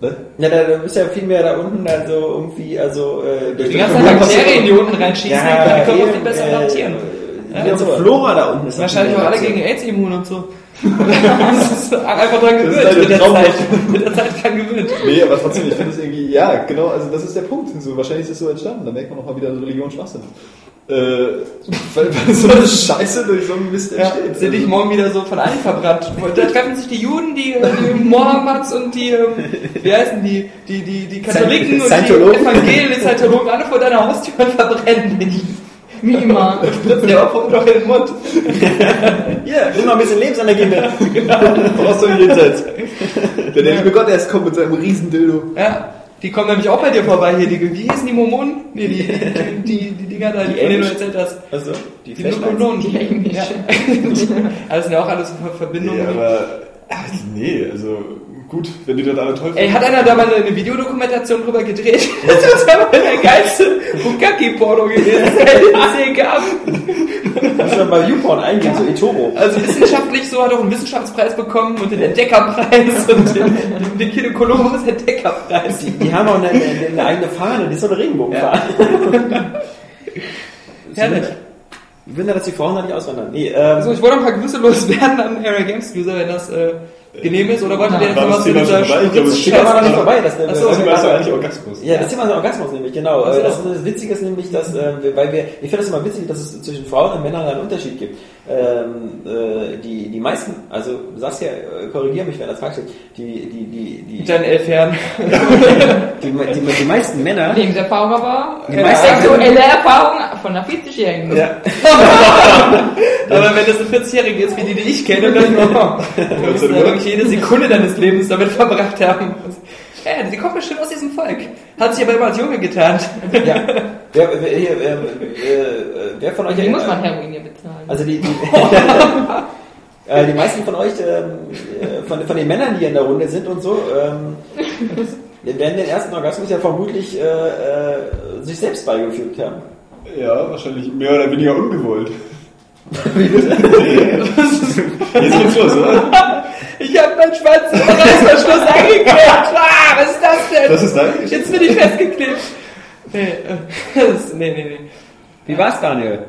Ne? Ja, da, ist ja viel mehr da unten, also irgendwie, also äh, durch Die ganzen Bakterien, die unten reinschießen, die können auch viel besser adaptieren. Ja, die ganze Flora da unten ist Wahrscheinlich auch alle gegen AIDS immun und so. *laughs* das ist einfach dran gewöhnt halt mit der. Zeit. Mit der Zeit dran gewöhnt. Nee, aber trotzdem, ich finde es irgendwie, ja, genau, also das ist der Punkt. So, wahrscheinlich ist es so entstanden. Da merkt man auch mal wieder, dass Religion Schwachsinn ist. Äh, *laughs* weil, weil so eine Scheiße durch so einen Mist Ja, entsteht. sind dich morgen wieder so von allen verbrannt. Da treffen sich die Juden, die, die Mohammeds und die, ähm, wie heißen die, die, die, die Katholiken und die. Evangelien, die Scientologen, alle vor deiner Haustür und *laughs* verbrennen dich. *laughs* Immer. Spritzen dir auch noch in den Mund. Hier, nimm mal ein bisschen Lebensenergie mit. brauchst du jenseits. Der, der liebe Gott erst kommt mit seinem riesen Dildo. Ja, die kommen nämlich auch bei dir vorbei hier. Die, wie hießen die Mormonen? Nee, die, die, die, die Dinger da, die, denen du erzählt hast. Also, die Die. Die Englische. *laughs* Ja. Das sind ja auch alles Ver- Verbindungen. Nee, aber, ach, nee, also, gut, wenn die das alle toll Ey, hat einer da mal eine Videodokumentation drüber gedreht? *laughs* Das ist aber der geilste Bukaki-Porno gewesen, den es je gab. Muss man bei YouPorn eingeben, so eToro. Also wissenschaftlich so, hat auch einen Wissenschaftspreis bekommen und den Entdeckerpreis *laughs* und den, den, Kino Columbus Entdeckerpreis. Die, die haben auch eine, eine, eine eigene Fahne, die ist so eine Regenbogenfahne. *laughs* Herrlich. Ich finde, dass die Frauen da nicht auswandern. Nee, ähm, Also ich wollte ein paar Grüße loswerden an Area Games User, wenn das äh, genehm ist, oder wolltet ihr jetzt War noch das was Thema dieser glaube, das Thema war noch nicht vorbei. Das, so, das, Das war eigentlich Orgasmus. Ja, das Thema ist Orgasmus nämlich, genau. Ach so. Äh, Das, das Witzige ist nämlich, dass, äh, wir- weil wir, ich finde das immer witzig, dass es zwischen Frauen und Männern einen Unterschied gibt. Ähm, äh, die, die meisten, also Saskia, äh, korrigiere mich, wenn das falsch ist, die, die, die, die, Mit deinen elf Jahren. *laughs* die, die, die meisten Männer, Lebenserfahrung aber. die meisten, Sexuelle Erfahrung von einer 40-Jährigen. ja, *laughs* *laughs* Aber wenn das eine 40-Jährige ist, wie die, die ich kenne, dann oh, du musst da wirklich jede Sekunde deines Lebens damit verbracht haben. Ja, die kommt bestimmt aus diesem Volk. Hat sich aber immer als Junge getarnt. Ja. Wer, wer, hier, äh, wer von euch... Wie muss man Heroin hier bezahlen? Also die, die, *laughs* äh, die meisten von euch, ähm, äh, von, von den Männern, die in der Runde sind und so, ähm, werden den ersten Orgasmus ja vermutlich äh, äh, sich selbst beigefügt haben. Ja, wahrscheinlich mehr oder weniger ungewollt. Jetzt geht's los, oder? Ich habe meinen Schwanz im Reißverschluss angeklebt. Ah, was ist das denn? Das ist Geschichte. Jetzt bin ich festgeklebt. Nee, äh, *laughs* das, nee, nee, nee. Wie war's, Daniel?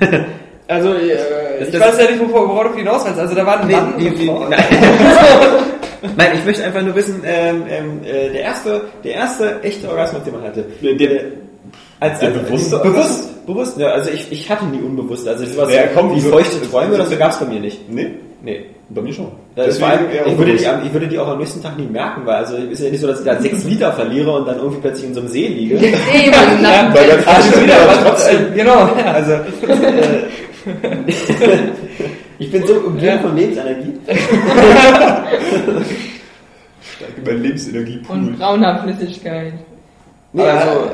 *laughs* Also, äh, ich Das- weiß ja nicht, wovor- worauf du hinaus willst. Also, da war ein Nee, Mann die, und die, nein. *laughs* nein, ich möchte einfach nur wissen, ähm, ähm, äh, der erste, der erste echte Orgasmus, den man hatte. Der- der- als, als, bewusste bewusst, bewusst, ja, also ich, ich hatte nie unbewusst, also sowas Ja, komm, wie wieso- feuchte Träume oder so gab's bei mir nicht. Nee, Nee. bei mir schon. Ja, das allem, eher ich, würde die, ich würde die auch am nächsten Tag nie merken, weil also ist ja nicht so, dass ich da sechs *laughs* Liter verliere und dann irgendwie plötzlich in so einem See liege. Nee, man nach Weil dann schon wieder, aber trotzdem. äh, genau. Ja. Also *laughs* äh, ich bin so umgeben Ja. von Lebensenergie. *laughs* Steig über Lebensenergiepool. und brauner Flüssigkeit. Nee, also,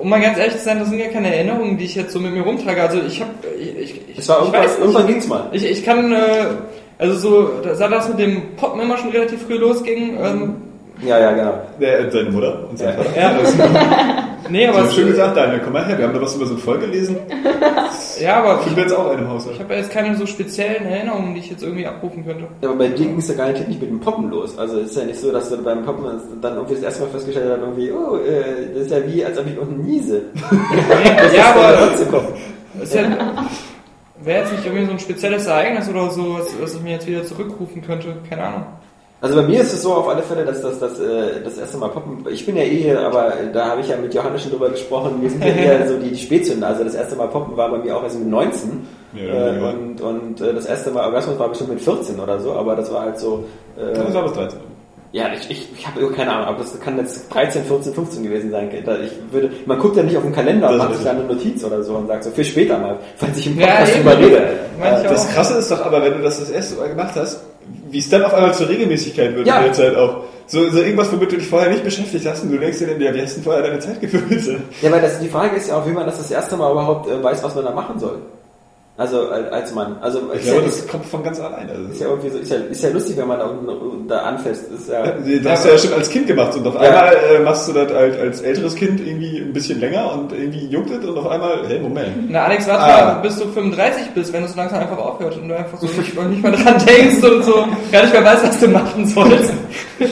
um mal ganz ehrlich zu sein, das sind ja keine Erinnerungen, die ich jetzt so mit mir rumtrage. Also ich habe, ich, ich, ich, es war ich irgendwann, weiß irgendwann ging's mal. Ich, ich kann, äh, also so, sah das mit dem Poppen immer schon relativ früh losging. Ähm, Ja, ja, genau. Der, seine Mutter und sein Ja. Vater. Ja. *laughs* Nee, aber schön gesagt, Daniel, komm mal her, wir haben da was über so ein Volk gelesen. *laughs* ja, aber Finden wir jetzt auch einen im Haushalt. ich habe ja jetzt keine so speziellen Erinnerungen, die ich jetzt irgendwie abrufen könnte. Ja, aber bei dir ging es ja garantiert nicht mit dem Poppen los. Also es ist ja nicht so, dass du beim Poppen dann irgendwie das erste Mal festgestellt hast, irgendwie, oh, äh, das ist ja wie, als ob ich unten niese. *laughs* *laughs* ja, aber trotzdem kommen. ist ja, wäre jetzt nicht irgendwie so ein spezielles Ereignis oder so, was, was ich mir jetzt wieder zurückrufen könnte. Keine Ahnung. Also bei mir ist es so auf alle Fälle, dass das, das, äh, das erste Mal Poppen, ich bin ja eh hier, aber da habe ich ja mit Johannes schon drüber gesprochen, wir sind ja eher *laughs* so die, die Spätzünder. Also das erste Mal Poppen war bei mir auch erst mit 19 Ja, äh, ja. und, und äh, das erste Mal Orgasmus war bestimmt mit 14 oder so, aber das war halt so... Äh, Das war bis 13. Ja, ich, ich, ich habe keine Ahnung, aber das kann jetzt 13, 14, 15 gewesen sein. Ich würde, man guckt ja nicht auf den Kalender und Das macht ist sich da eine Notiz oder so und sagt so, für später mal, falls ich im Ja, Podcast eben. drüber rede. Äh, Das. Krasse ist doch aber, wenn du das das erste Mal gemacht hast, wie es dann auf einmal zur Regelmäßigkeit wird Ja. in der Zeit auch. So, so irgendwas, womit du dich vorher nicht beschäftigt hast und du denkst dir dann, ja, wie hast du denn vorher deine Zeit *laughs* gefüllt? Ja, weil das, die Frage ist ja auch, wie man das das erste Mal überhaupt äh, weiß, was man da machen soll. Also als Mann. Also Ich ja, glaube, ist, das kommt von ganz alleine. Also, ist ja irgendwie so, ist ja, ist ja lustig, wenn man da anfasst. Ist ja, *laughs* Das hast du ja schon als Kind gemacht und auf Ja. einmal äh, machst du das als, als älteres Kind irgendwie ein bisschen länger und irgendwie juckt es und auf einmal, hey, Moment. Na Alex, warte Ah. mal, bis du 35 bist, wenn du so langsam einfach aufhört und du einfach so nicht, nicht mehr dran denkst und so gar nicht mehr weißt, was du machen sollst.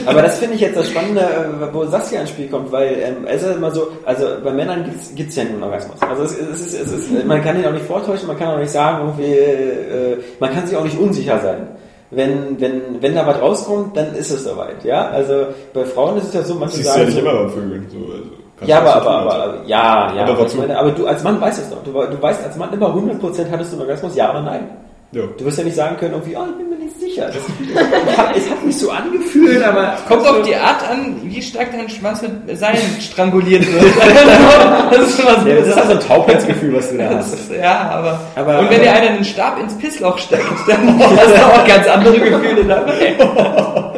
Aber das finde ich jetzt das Spannende, äh, wo Saskia ins Spiel kommt, weil ähm, es ist immer so, also bei Männern gibt's gibt's ja nur einen Orgasmus. Also es, es, ist, es ist, man kann ihn auch nicht vortäuschen, man kann auch nicht sagen, irgendwie, äh, man kann sich auch nicht unsicher sein. Wenn, wenn, wenn da was rauskommt, dann ist es soweit, ja. Also bei Frauen ist es ja so, manche Siehst du sagen ja nicht so, immer beim Vögeln. So, also, ja, du aber, aber, aber, aber, ja, ja. Aber meine, aber du als Mann weißt es doch. Du, du weißt als Mann immer 100% hattest du einen Orgasmus, ja oder nein. Ja. Du wirst ja nicht sagen können, irgendwie, oh, ich bin mir nicht sicher. Hab, es hat mich so angefühlt, aber... Kommt auf die Art an, wie stark dein Schwanz mit Seilen stranguliert wird. *laughs* das ist immer so. Ja, das ist also ein Taubheitsgefühl, was du da hast. Ist- ja, aber, Aber- und wenn dir einer einen Stab ins Pissloch steckt, *laughs* dann hast du auch ganz andere Gefühle dabei. *laughs*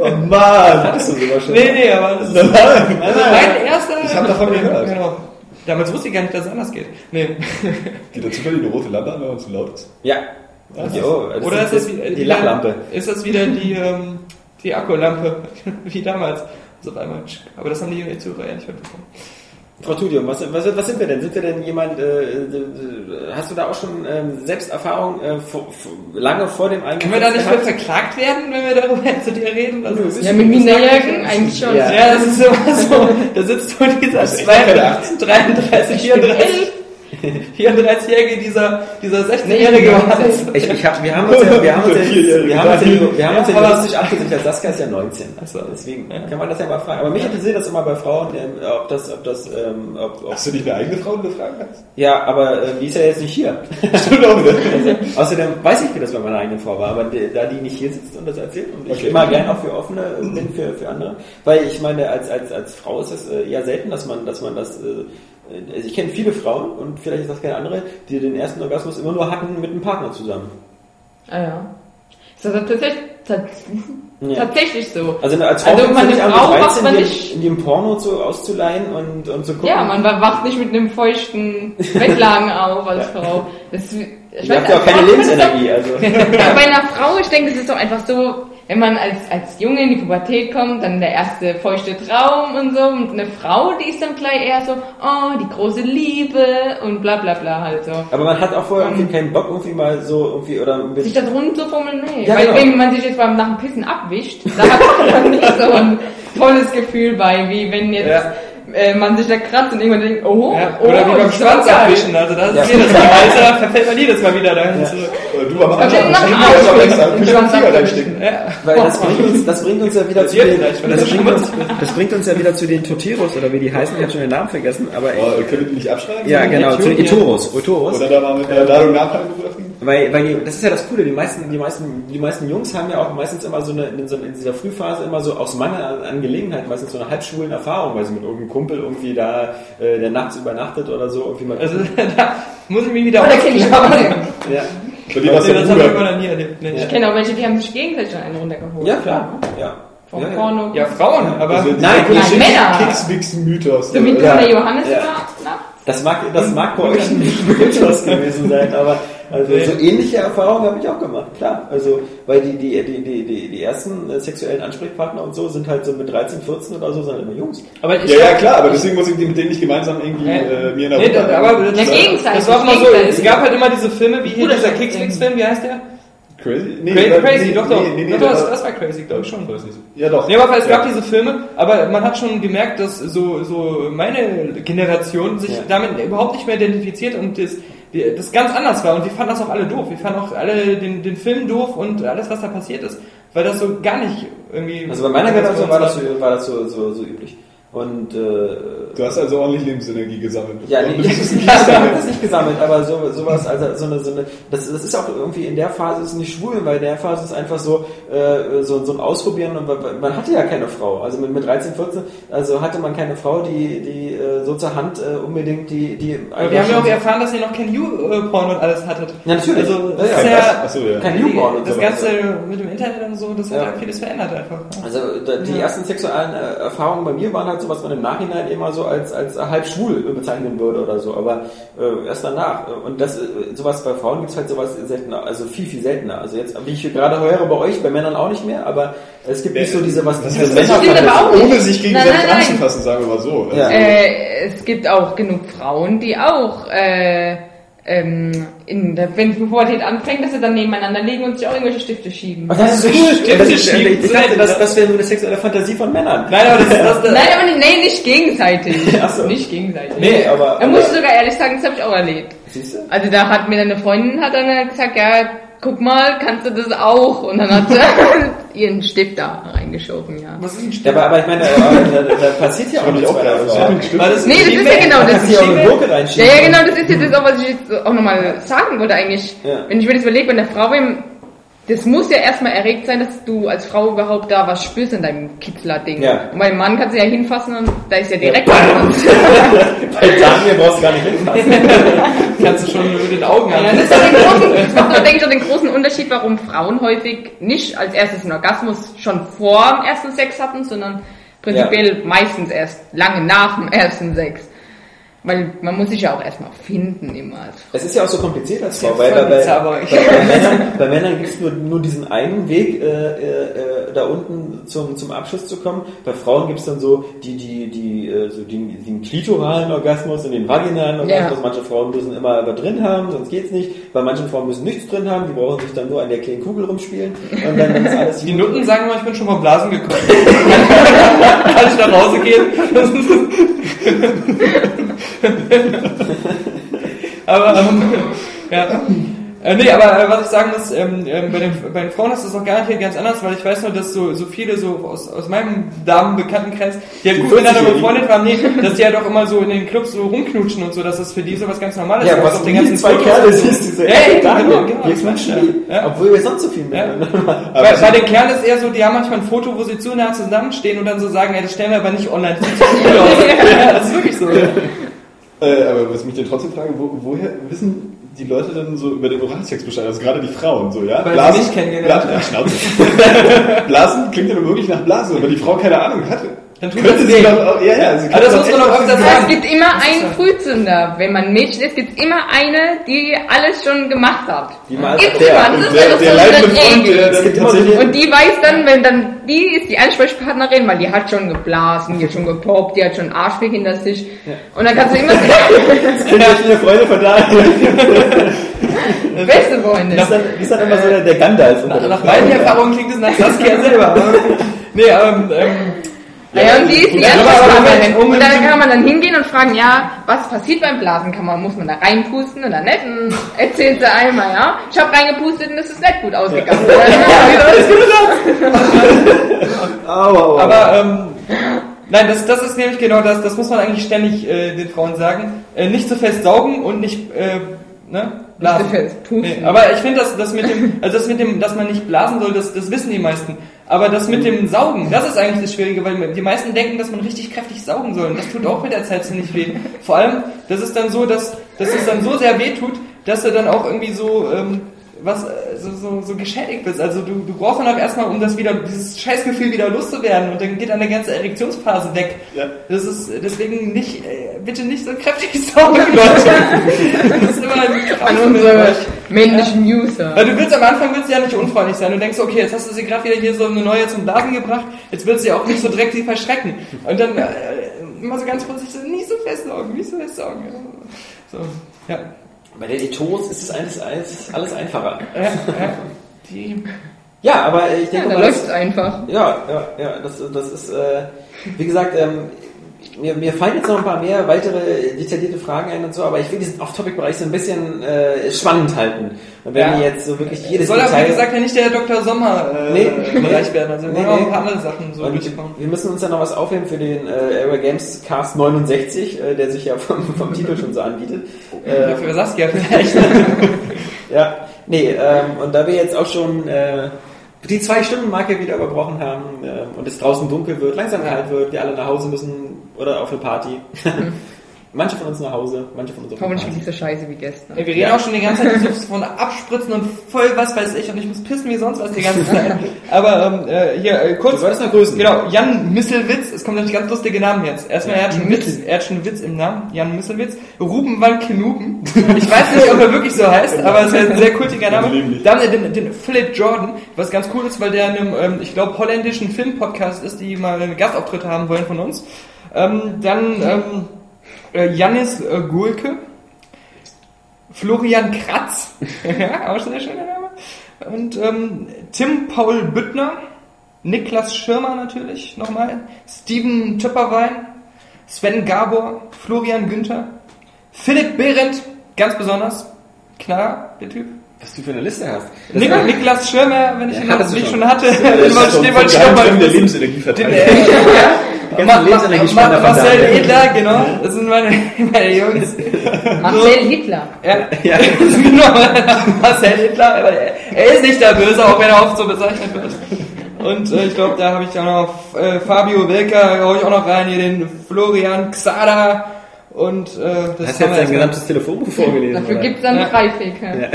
Oh Mann! Hattest du sogar schon? Nee, nee, aber das ist Nein, nein, mein erster. Ich hab davon gehört. Genau. Damals wusste ich gar nicht, dass es anders geht. Nee. Geht da zufällig eine rote Lampe an, wenn man zu laut ist? Ja. Jo, das Oder ist das wieder, die Lachlampe? Ist das wieder die, ähm, die Akkulampe, *laughs* wie damals? Also auf einmal, aber das haben die Zuhörer ja nicht mitbekommen. Frau Tudium, was, was, was sind wir denn? Sind wir denn jemand, äh, äh, hast du da auch schon ähm, Selbsterfahrung äh, vor, vor, lange vor dem eigenen Können wir da nicht mehr verklagt werden, wenn wir darüber *laughs* zu dir reden? Also, das ist- Ja, mit Minderjährigen eigentlich schon. Ja. ja, das ist immer so. Da sitzt dieser ist echt keine 32, 33, 34, *laughs* 34-Jährige, dieser, dieser 16-Jährige war das. Ich, ich hab, wir haben uns ja, wir haben uns ja, *laughs* wir haben uns ja, wir haben uns ja Ja, aber- juristisch abgesichert. Saskia ist ja 19. so. Deswegen kann man das ja mal fragen. Aber mich interessiert das immer bei Frauen, ähm, ob das, ob das, ähm, ob, ob, Hast du nicht eine eigene Frau, fragen kannst? ja, aber äh, die ist ja jetzt nicht hier. *laughs* Stimmt auch wieder. Also, außerdem weiß ich, wie das bei meiner eigenen Frau war, aber da die nicht hier sitzt und das erzählt und ich Okay. immer gern auch für offene äh, bin für, für andere, weil ich meine, als, als, als Frau ist es äh, eher selten, dass man, dass man das äh, also ich kenne viele Frauen und vielleicht ist das keine andere, die den ersten Orgasmus immer nur hatten mit einem Partner zusammen. Ah ja. Ist das tatsächlich, tats Ja. tatsächlich so? Also als Frau Also meine Frau 13 man nicht- in die im Porno zu, auszuleihen und, und zu gucken. Ja, man wacht nicht mit einem feuchten *laughs* Bettlagen auf als Frau. Das, ich Ihr habt ja auch keine Lebensenergie, also. *laughs* bei einer Frau, ich denke, das ist doch einfach so, wenn man als, als Junge in die Pubertät kommt, dann der erste feuchte Traum und so. Und eine Frau, die ist dann gleich eher so, oh, die große Liebe und bla bla bla halt so. Aber man hat auch vorher irgendwie keinen Bock, irgendwie mal so irgendwie oder ein Sich bisschen. da drunter zu fummeln, nee. Ja, Weil genau. wenn man sich jetzt beim nach dem Pissen abwischt, da hat man nicht so ein tolles Gefühl bei, wie wenn jetzt Ja. äh, man sich da kratzt und irgendwann denkt, oh, Ja, oh, oder wie beim das Schwanz abwischen, also das Ja. ist jedes Mal, da verfällt man jedes Mal wieder dahin zurück. Du am Ich reinstecken. Ja. Weil das bringt uns, das bringt uns ja wieder zu den, das bringt, uns, das bringt uns ja wieder zu den Toteros oder wie die heißen, ich habe schon den Namen vergessen, aber Oh, können wir die nicht abschreiben? ja genau, zu den. Etoros, Otoros. Oder da mal mit der Ladung Napalm bewerfen? Weil, weil die, das ist ja das Coole, die meisten, die meisten, die meisten Jungs haben ja auch meistens immer so eine, in, so, in dieser Frühphase immer so aus Mangel an, an Gelegenheit meistens so eine halbschwulen Erfahrung, weil sie mit irgendeinem Kumpel irgendwie da, äh, der nachts übernachtet oder so, irgendwie mal. Also *laughs* da muss ich mich wieder Oh, ja. *laughs* Bei dir das haben wir Bruder. noch nie erlebt. Nee. Ich kenne auch welche, die haben sich gegenseitig schon einen runtergeholt. ja, klar, ja. Vom ja, ja. Porno. Ja, Frauen, aber Also, Nein, Nein, Männer. Kekswichsen-Mythos. So wie Ja. der Johannes Ja. Das mag, das mag bei euch ein Mythos *laughs* gewesen sein, aber also Nee. so ähnliche Erfahrungen habe ich auch gemacht, klar. Also, weil die, die, die, die, die, die ersten äh, sexuellen Ansprechpartner und so sind halt so mit 13, 14 oder so, sind halt immer Jungs. aber ich Ja, ja, klar, aber deswegen muss ich mit denen nicht gemeinsam irgendwie äh, mir in der Nee, das, Runde- aber das, Ja, gegenseitig, das war auch mal so, es gab halt immer diese Filme, wie hier dieser das- Kriegsfilm, wie heißt der? Crazy? Nee, Crazy, crazy nee, doch, doch. Nee, nee, nee, doch, das, war- das war crazy, glaube ich schon. Weiß nicht. Ja, doch. Nee, aber es gab Ja. diese Filme, aber man hat schon gemerkt, dass so, so meine Generation sich Ja. damit überhaupt nicht mehr identifiziert und das, die, das ganz anders war. Und wir fanden das auch alle doof. Wir fanden auch alle den, den Film doof und alles, was da passiert ist, weil das so gar nicht irgendwie. Also bei meiner Generation war das, so, war das so, so, so üblich. Und äh, Du hast also ordentlich Lebensenergie gesammelt. Ja, nee, du ich habe das *laughs* nicht gesammelt, aber so, sowas, also so eine, so eine das, das ist auch irgendwie in der Phase ist nicht schwul, weil in der Phase ist einfach so, äh, so, so ein Ausprobieren und man- man hatte ja keine Frau. Also mit, mit 13, 14, also hatte man keine Frau, die, die äh, so zur Hand äh, unbedingt die, die Aber wir haben ja auch erfahren, dass ihr noch kein You-Porn und alles hattet. Ja, natürlich. Also, das Ja, ist ja, ja, Achso, ja. kein und das sowas. Ganze mit dem Internet und so, das hat Ja. ja vieles verändert einfach. Also die ersten sexuellen äh, Erfahrungen bei mir waren halt so, was man im Nachhinein immer so als, als halb schwul bezeichnen würde oder so, aber äh, erst danach. Und das, äh, sowas bei Frauen gibt's halt sowas seltener, also viel, viel seltener. Also jetzt, wie ich gerade höre bei euch, bei Männern auch nicht mehr, aber es gibt nicht so diese, was Das heißt, Männer- stimmt aber auch nicht. ohne sich gegenseitig Nein, nein, nein. anzufassen, sagen wir mal so. Ja. Äh, es gibt auch genug Frauen, die auch, äh, ähm, in der, wenn Pubertät anfängt, dass sie dann nebeneinander liegen und sich auch irgendwelche Stifte schieben. Ach, das ist so cool. Stimmt, Das- schieben. Ich dachte, das, das wäre nur eine sexuelle Fantasie von Männern. Nein, aber das ist das, das Nein, aber nicht, nee, nicht gegenseitig. *laughs* Ach so. Nicht gegenseitig. Nee, aber- Da muss ich sogar ehrlich sagen, das habe ich auch erlebt. Siehst du? Also da hat mir eine Freundin hat dann gesagt, ja, guck mal, kannst du das auch? Und dann hat sie *laughs* ihren Stift da reingeschoben, ja. was ist ein Ja, aber, aber ich meine, aber, da, da passiert ja auch nichts bei der Frau. Das Nee, das ist ja genau Da das. du ja Ja, genau, das ist ja das, auch, was ich jetzt auch nochmal sagen wollte eigentlich. Ja. Wenn ich mir das überlege, wenn eine Frau im das muss ja erstmal erregt sein, dass du als Frau überhaupt da was spürst in deinem Kitzler-Ding. Ja. Und beim Mann kannst du ja hinfassen und da ist ja direkt *laughs* Ja. Bei Daniel brauchst du gar nicht hinfassen. *laughs* kannst du schon mit den Augen Ja, das, ist doch den großen, das macht doch, denke ich, auch den großen Unterschied, warum Frauen häufig nicht als erstes einen Orgasmus schon vor dem ersten Sex hatten, sondern prinzipiell meistens erst lange nach dem ersten Sex. Weil man muss sich ja auch erstmal finden immer als Frau. Es ist ja auch so kompliziert als Frau, Ja, weil bei, bei, bei, Männern, bei Männern gibt es nur, nur diesen einen Weg, äh, äh, äh, da unten zum, zum Abschluss zu kommen. Bei Frauen gibt es dann so die, die, die, äh, so den, den klitoralen Orgasmus und den vaginalen Orgasmus. Ja. Manche Frauen müssen immer aber drin haben, sonst geht's nicht. Bei manchen Frauen müssen nichts drin haben, die brauchen sich dann nur an der kleinen Kugel rumspielen und dann, dann ist alles Die. Nutten sagen immer, ich bin schon vom Blasen gekommen. *laughs* Kann ich nach Hause gehen? *laughs* *laughs* Aber, ähm, ja. Äh, nee, aber äh, was ich sagen muss, ähm, ähm, bei, den, bei den Frauen ist das auch garantiert ganz anders, weil ich weiß nur, dass so, so viele so aus, aus meinem Damenbekanntenkreis, die halt gut miteinander 40-Jährigen. befreundet waren, nee, dass die halt auch immer so in den Clubs so rumknutschen und so, dass das für die so was ganz Normales Ja, ist. was auf den ganzen zwei Kerle siehst, diese Ja, ja, Daniel, genau, genau, das knutschen ja. Obwohl wir sonst so viel Ja. *laughs* miteinander machen. Bei, bei den Kerlen ist eher so, die haben manchmal ein Foto, wo sie zu nah zusammenstehen und dann so sagen, ja, das stellen wir aber nicht online, *laughs* das sieht so cool aus. ja, das ist wirklich so. Äh, aber was mich denn trotzdem frage, wo, woher wissen die Leute denn so über den Oralsex Bescheid? Also gerade die Frauen so, ja? Weil sie mich kennengelernt Blasen, *laughs* Schnauze. Blasen klingt ja nur wirklich nach Blasen, aber die Frau keine Ahnung hat. Dann tut Könnte das sie weh. doch auch, ja, ja, sie Aber das muss man öfter sagen. Ja, sagen. es gibt immer Das einen Frühzünder. Wenn man Mädchen ist, gibt es immer eine, die alles schon gemacht hat. Die mal Gibt's der- immer, das ist der, der so Freund, der, gibt tatsächlich... Und die weiß dann, wenn dann, die ist die Ansprechpartnerin, weil die hat schon geblasen, die hat schon gepoppt, die hat schon Arschweg hinter sich. Und dann kannst du immer Ich bin ja eine Freunde von da. *laughs* beste Freundin. Die ist dann, immer so der, Gandalf. Nach meinen Erfahrungen klingt es nach Saskia selber. nee, ähm, ähm, Ja, und die ist die Ja, Ansprechpartnerin. Und dann kann man dann hingehen und fragen, ja, was passiert beim Blasen? Kann man, muss man da reinpusten oder nicht? Und erzählt sie einmal, ja. Ich habe reingepustet und es ist nicht gut ausgegangen. *laughs* Au, au, au. Aber ähm, nein, das, das ist nämlich genau das. Das muss man eigentlich ständig äh, den Frauen sagen. Äh, nicht zu fest saugen und nicht äh, ne, blasen. Nicht zu fest pusten. Nee, aber ich finde, das, das mit dem, also das mit dem, dass man nicht blasen soll, das, das wissen die meisten. Aber das mit dem Saugen, das ist eigentlich das Schwierige, weil die meisten denken, dass man richtig kräftig saugen soll. Und das tut auch mit der Zeit ziemlich weh. Vor allem, das ist dann so, dass, dass es dann so sehr weh tut, dass du dann auch irgendwie so ähm, was äh, so, so, so geschädigt bist. Also du, du brauchst dann auch erstmal, um das wieder, dieses Scheißgefühl wieder loszuwerden und dann geht dann eine ganze Erektionsphase weg. Ja. Das ist deswegen nicht, äh, bitte nicht so kräftig *laughs* saugen, Leute. *laughs* Das ist immer ein Krampf An unsere männlichen User. Weil du willst am Anfang willst du ja nicht unfreundlich sein. Du denkst, okay, jetzt hast du sie gerade wieder hier so eine neue zum Blasen gebracht, jetzt willst du sie auch nicht so direkt sie verschrecken. Und dann äh, immer so ganz vorsichtig, so, nicht so festsaugen, nicht so festsaugen. So, ja. Bei den Etos ist es alles, alles, alles einfacher. *laughs* ja, ja. Die, Ja, aber ich Ja, denke da mal, läuft einfach. ja, ja, ja, das, das ist, äh, wie gesagt, ähm, mir, mir fallen jetzt noch ein paar mehr weitere detaillierte Fragen ein und so, aber ich will diesen Off-Topic-Bereich so ein bisschen äh, spannend halten. Und wenn Ja. wir jetzt so wirklich jedes soll aber, Detail... wie gesagt, ja nicht der Dr. Sommer äh, Nee, Bereich werden. Also wir Nee, auch nee. ein paar andere Sachen so durchkommen. wir müssen uns ja noch was aufheben für den äh, Area Games Cast 69, äh, der sich ja vom, vom Titel schon so anbietet. Ja, Äh, für Saskia vielleicht. Ja, nee, ähm, und da wir jetzt auch schon äh, die Zwei-Stunden-Marke wieder überbrochen haben ähm, und es draußen dunkel wird, langsam kalt wird, wir alle nach Hause müssen oder auf eine Party. *laughs* manche von uns nach Hause, manche von uns auf Hoffentlich nicht so scheiße wie gestern. Ey, wir reden Ja. auch schon die ganze Zeit von abspritzen und voll was weiß ich und ich muss pissen wie sonst was die ganze Zeit. *laughs* Aber ähm, äh, hier äh, kurz. Du wolltest noch grüßen. Genau, Jan Misselwitz, es kommt nämlich ganz lustige Namen jetzt. Erstmal, er hat schon Witz, er hat schon einen Witz im Namen, Jan Misselwitz. Ruben van Kenuben. Ich weiß nicht, ob er wirklich so heißt, aber es ist ein sehr kultiger Name. Dann äh, den, den Philip Jordan, was ganz cool ist, weil der in einem, ähm, ich glaube, holländischen Filmpodcast ist, die mal einen Gastauftritt haben wollen von uns. Ähm, dann ähm, äh, Janis äh, Gulke. Florian Kratz, *laughs* ja, auch schon ein schöner Name. Und ähm, Tim Paul Büttner, Niklas Schirmer natürlich nochmal, Steven Töpperwein, Sven Gabor, Florian Günther, Philipp Behrendt, ganz besonders, klar, der Typ. Was du für eine Liste hast. Nik Niklas Schirmer, wenn ich Ja, ihn noch nicht schon. hatte, *laughs* den wollte den ich noch mal Geheimständen der grüßen. Lebensenergie Den, *laughs* verteilt. äh, ganzen Ma- Ma- Ma- Marcel. Edler, genau, das sind meine, *laughs* meine Jungs. Marcel Hitler. Ja, Ja. *laughs* genau, *laughs* Marcel Hitler, aber er, ist nicht der Böse, auch wenn er oft so bezeichnet wird. Und äh, ich glaube, da habe ich auch noch äh, Fabio Welker, hau ich auch noch rein, hier den Florian Xada und äh, das Hast jetzt dein erstmal. gesamtes Telefonbuch vorgelesen? Dafür gibt es dann Ja. Freifähigkeit.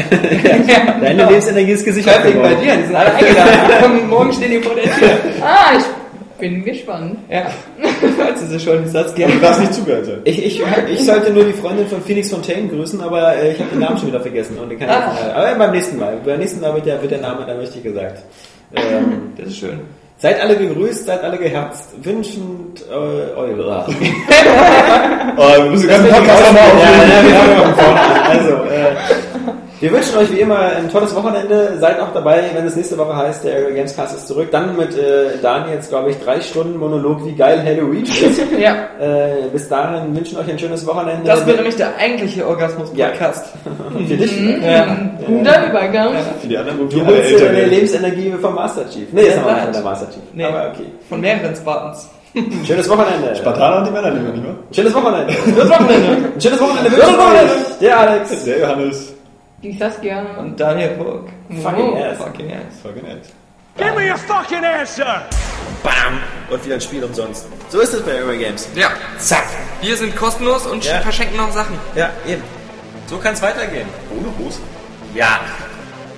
Deine Lebensenergie ist gesichert. Fertig bei dir, die sind alle eingeladen. Morgen stehen die vor der Tür. Ah, ich bin gespannt. Ja, *laughs* falls sie schon, ich gerne. Du darfst nicht zugehört sein. Ich, ich, ich sollte nur die Freundin von Felix Fontaine grüßen, aber äh, ich habe den Namen schon wieder vergessen. Und den kann ich Ah. jetzt, aber beim nächsten Mal. Beim nächsten Mal wird der, wird der Name dann richtig gesagt. Ähm, *laughs* Das ist schön. seid alle gegrüßt, seid alle geherzt. Wünschend äh, eure. *laughs* Oh, wir müssen ganzen Podcast nochmal Ja, aufnehmen. ja, wir fangen mal von vorne an. Also, äh, wir wünschen euch wie immer ein tolles Wochenende. Seid auch dabei, wenn es nächste Woche heißt, der Gamescast ist zurück. Dann mit äh, Daniels, glaube ich, drei Stunden Monolog, wie geil Halloween ist. *laughs* Ja, äh, bis dahin wünschen euch ein schönes Wochenende. das wird nämlich der eigentliche Orgasmus-Podcast. *laughs* für dich. Ja. Guter Übergang. Für die anderen, wo Du alle holst deine. Lebensenergie vom Master Chief. Nee, ist Ja, noch nicht nein. von der Master Chief. Nee. Aber okay. Von mehreren Spartans. *laughs* Schönes Wochenende. Spartaner und die Männer nehmen wir nicht mehr. Schönes Wochenende. Schönes Wochenende. Schönes Wochenende. Schönes Wochenende. Der Alex. Der Johannes. Die Saskia. Und Daniel Burg. Fucking ass. Fucking ass. Fucking ass. Give me a fucking answer! Bam! Und wieder ein Spiel umsonst. So ist es bei Eurogames. Ja, Zack! wir sind kostenlos und Ja. verschenken noch Sachen. Ja, eben. So kann es weitergehen. Ohne Hose? Ja.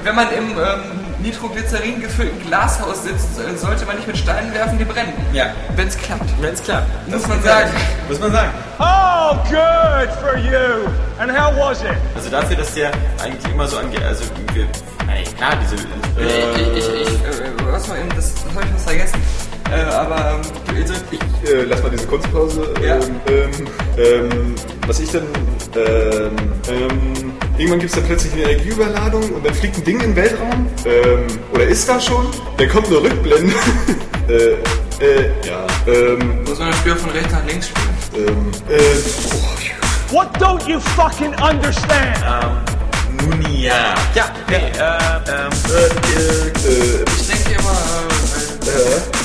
Wenn man im ähm, Nitroglycerin gefüllten Glashaus sitzt, äh, sollte man nicht mit Steinen werfen, die brennen. Ja. Wenn es klappt. Wenn es klappt. Muss man sagen. Muss man sagen. Oh, good for you! And how was it? Also dafür, dass der eigentlich immer so angeht, also wir, ey, klar, diese, Ich, äh, ich, ich, äh, was mal eben, das, das habe ich fast vergessen. Äh, aber ähm, also, ich, Äh, lass mal diese Kunstpause. Ja. Ähm, ähm, ähm, was ich dann. Ähm, ähm, irgendwann gibt es dann plötzlich eine Energieüberladung und dann fliegt ein Ding in den Weltraum. Ähm, oder ist da schon? Dann kommt eine Rückblende. *laughs* äh, äh, ja. Ähm, muss man das Spiel von rechts nach links spielen. ähm, äh, oh, What don't you fucking understand? nun ja. Ja, nee, äh, ähm, äh, äh, Ich denke immer, äh, äh, äh, äh,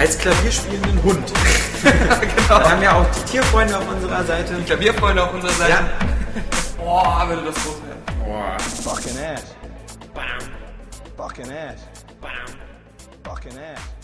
Als klavierspielenden Hund. *laughs* genau. Wir haben ja auch die Tierfreunde auf unserer Seite. Klavierfreunde auf unserer Seite. Ja. Boah, würde das groß werden. Boah. Fucking ass. Bam, Fucking ass. bam, Fucking ass. bam. Fucking ass.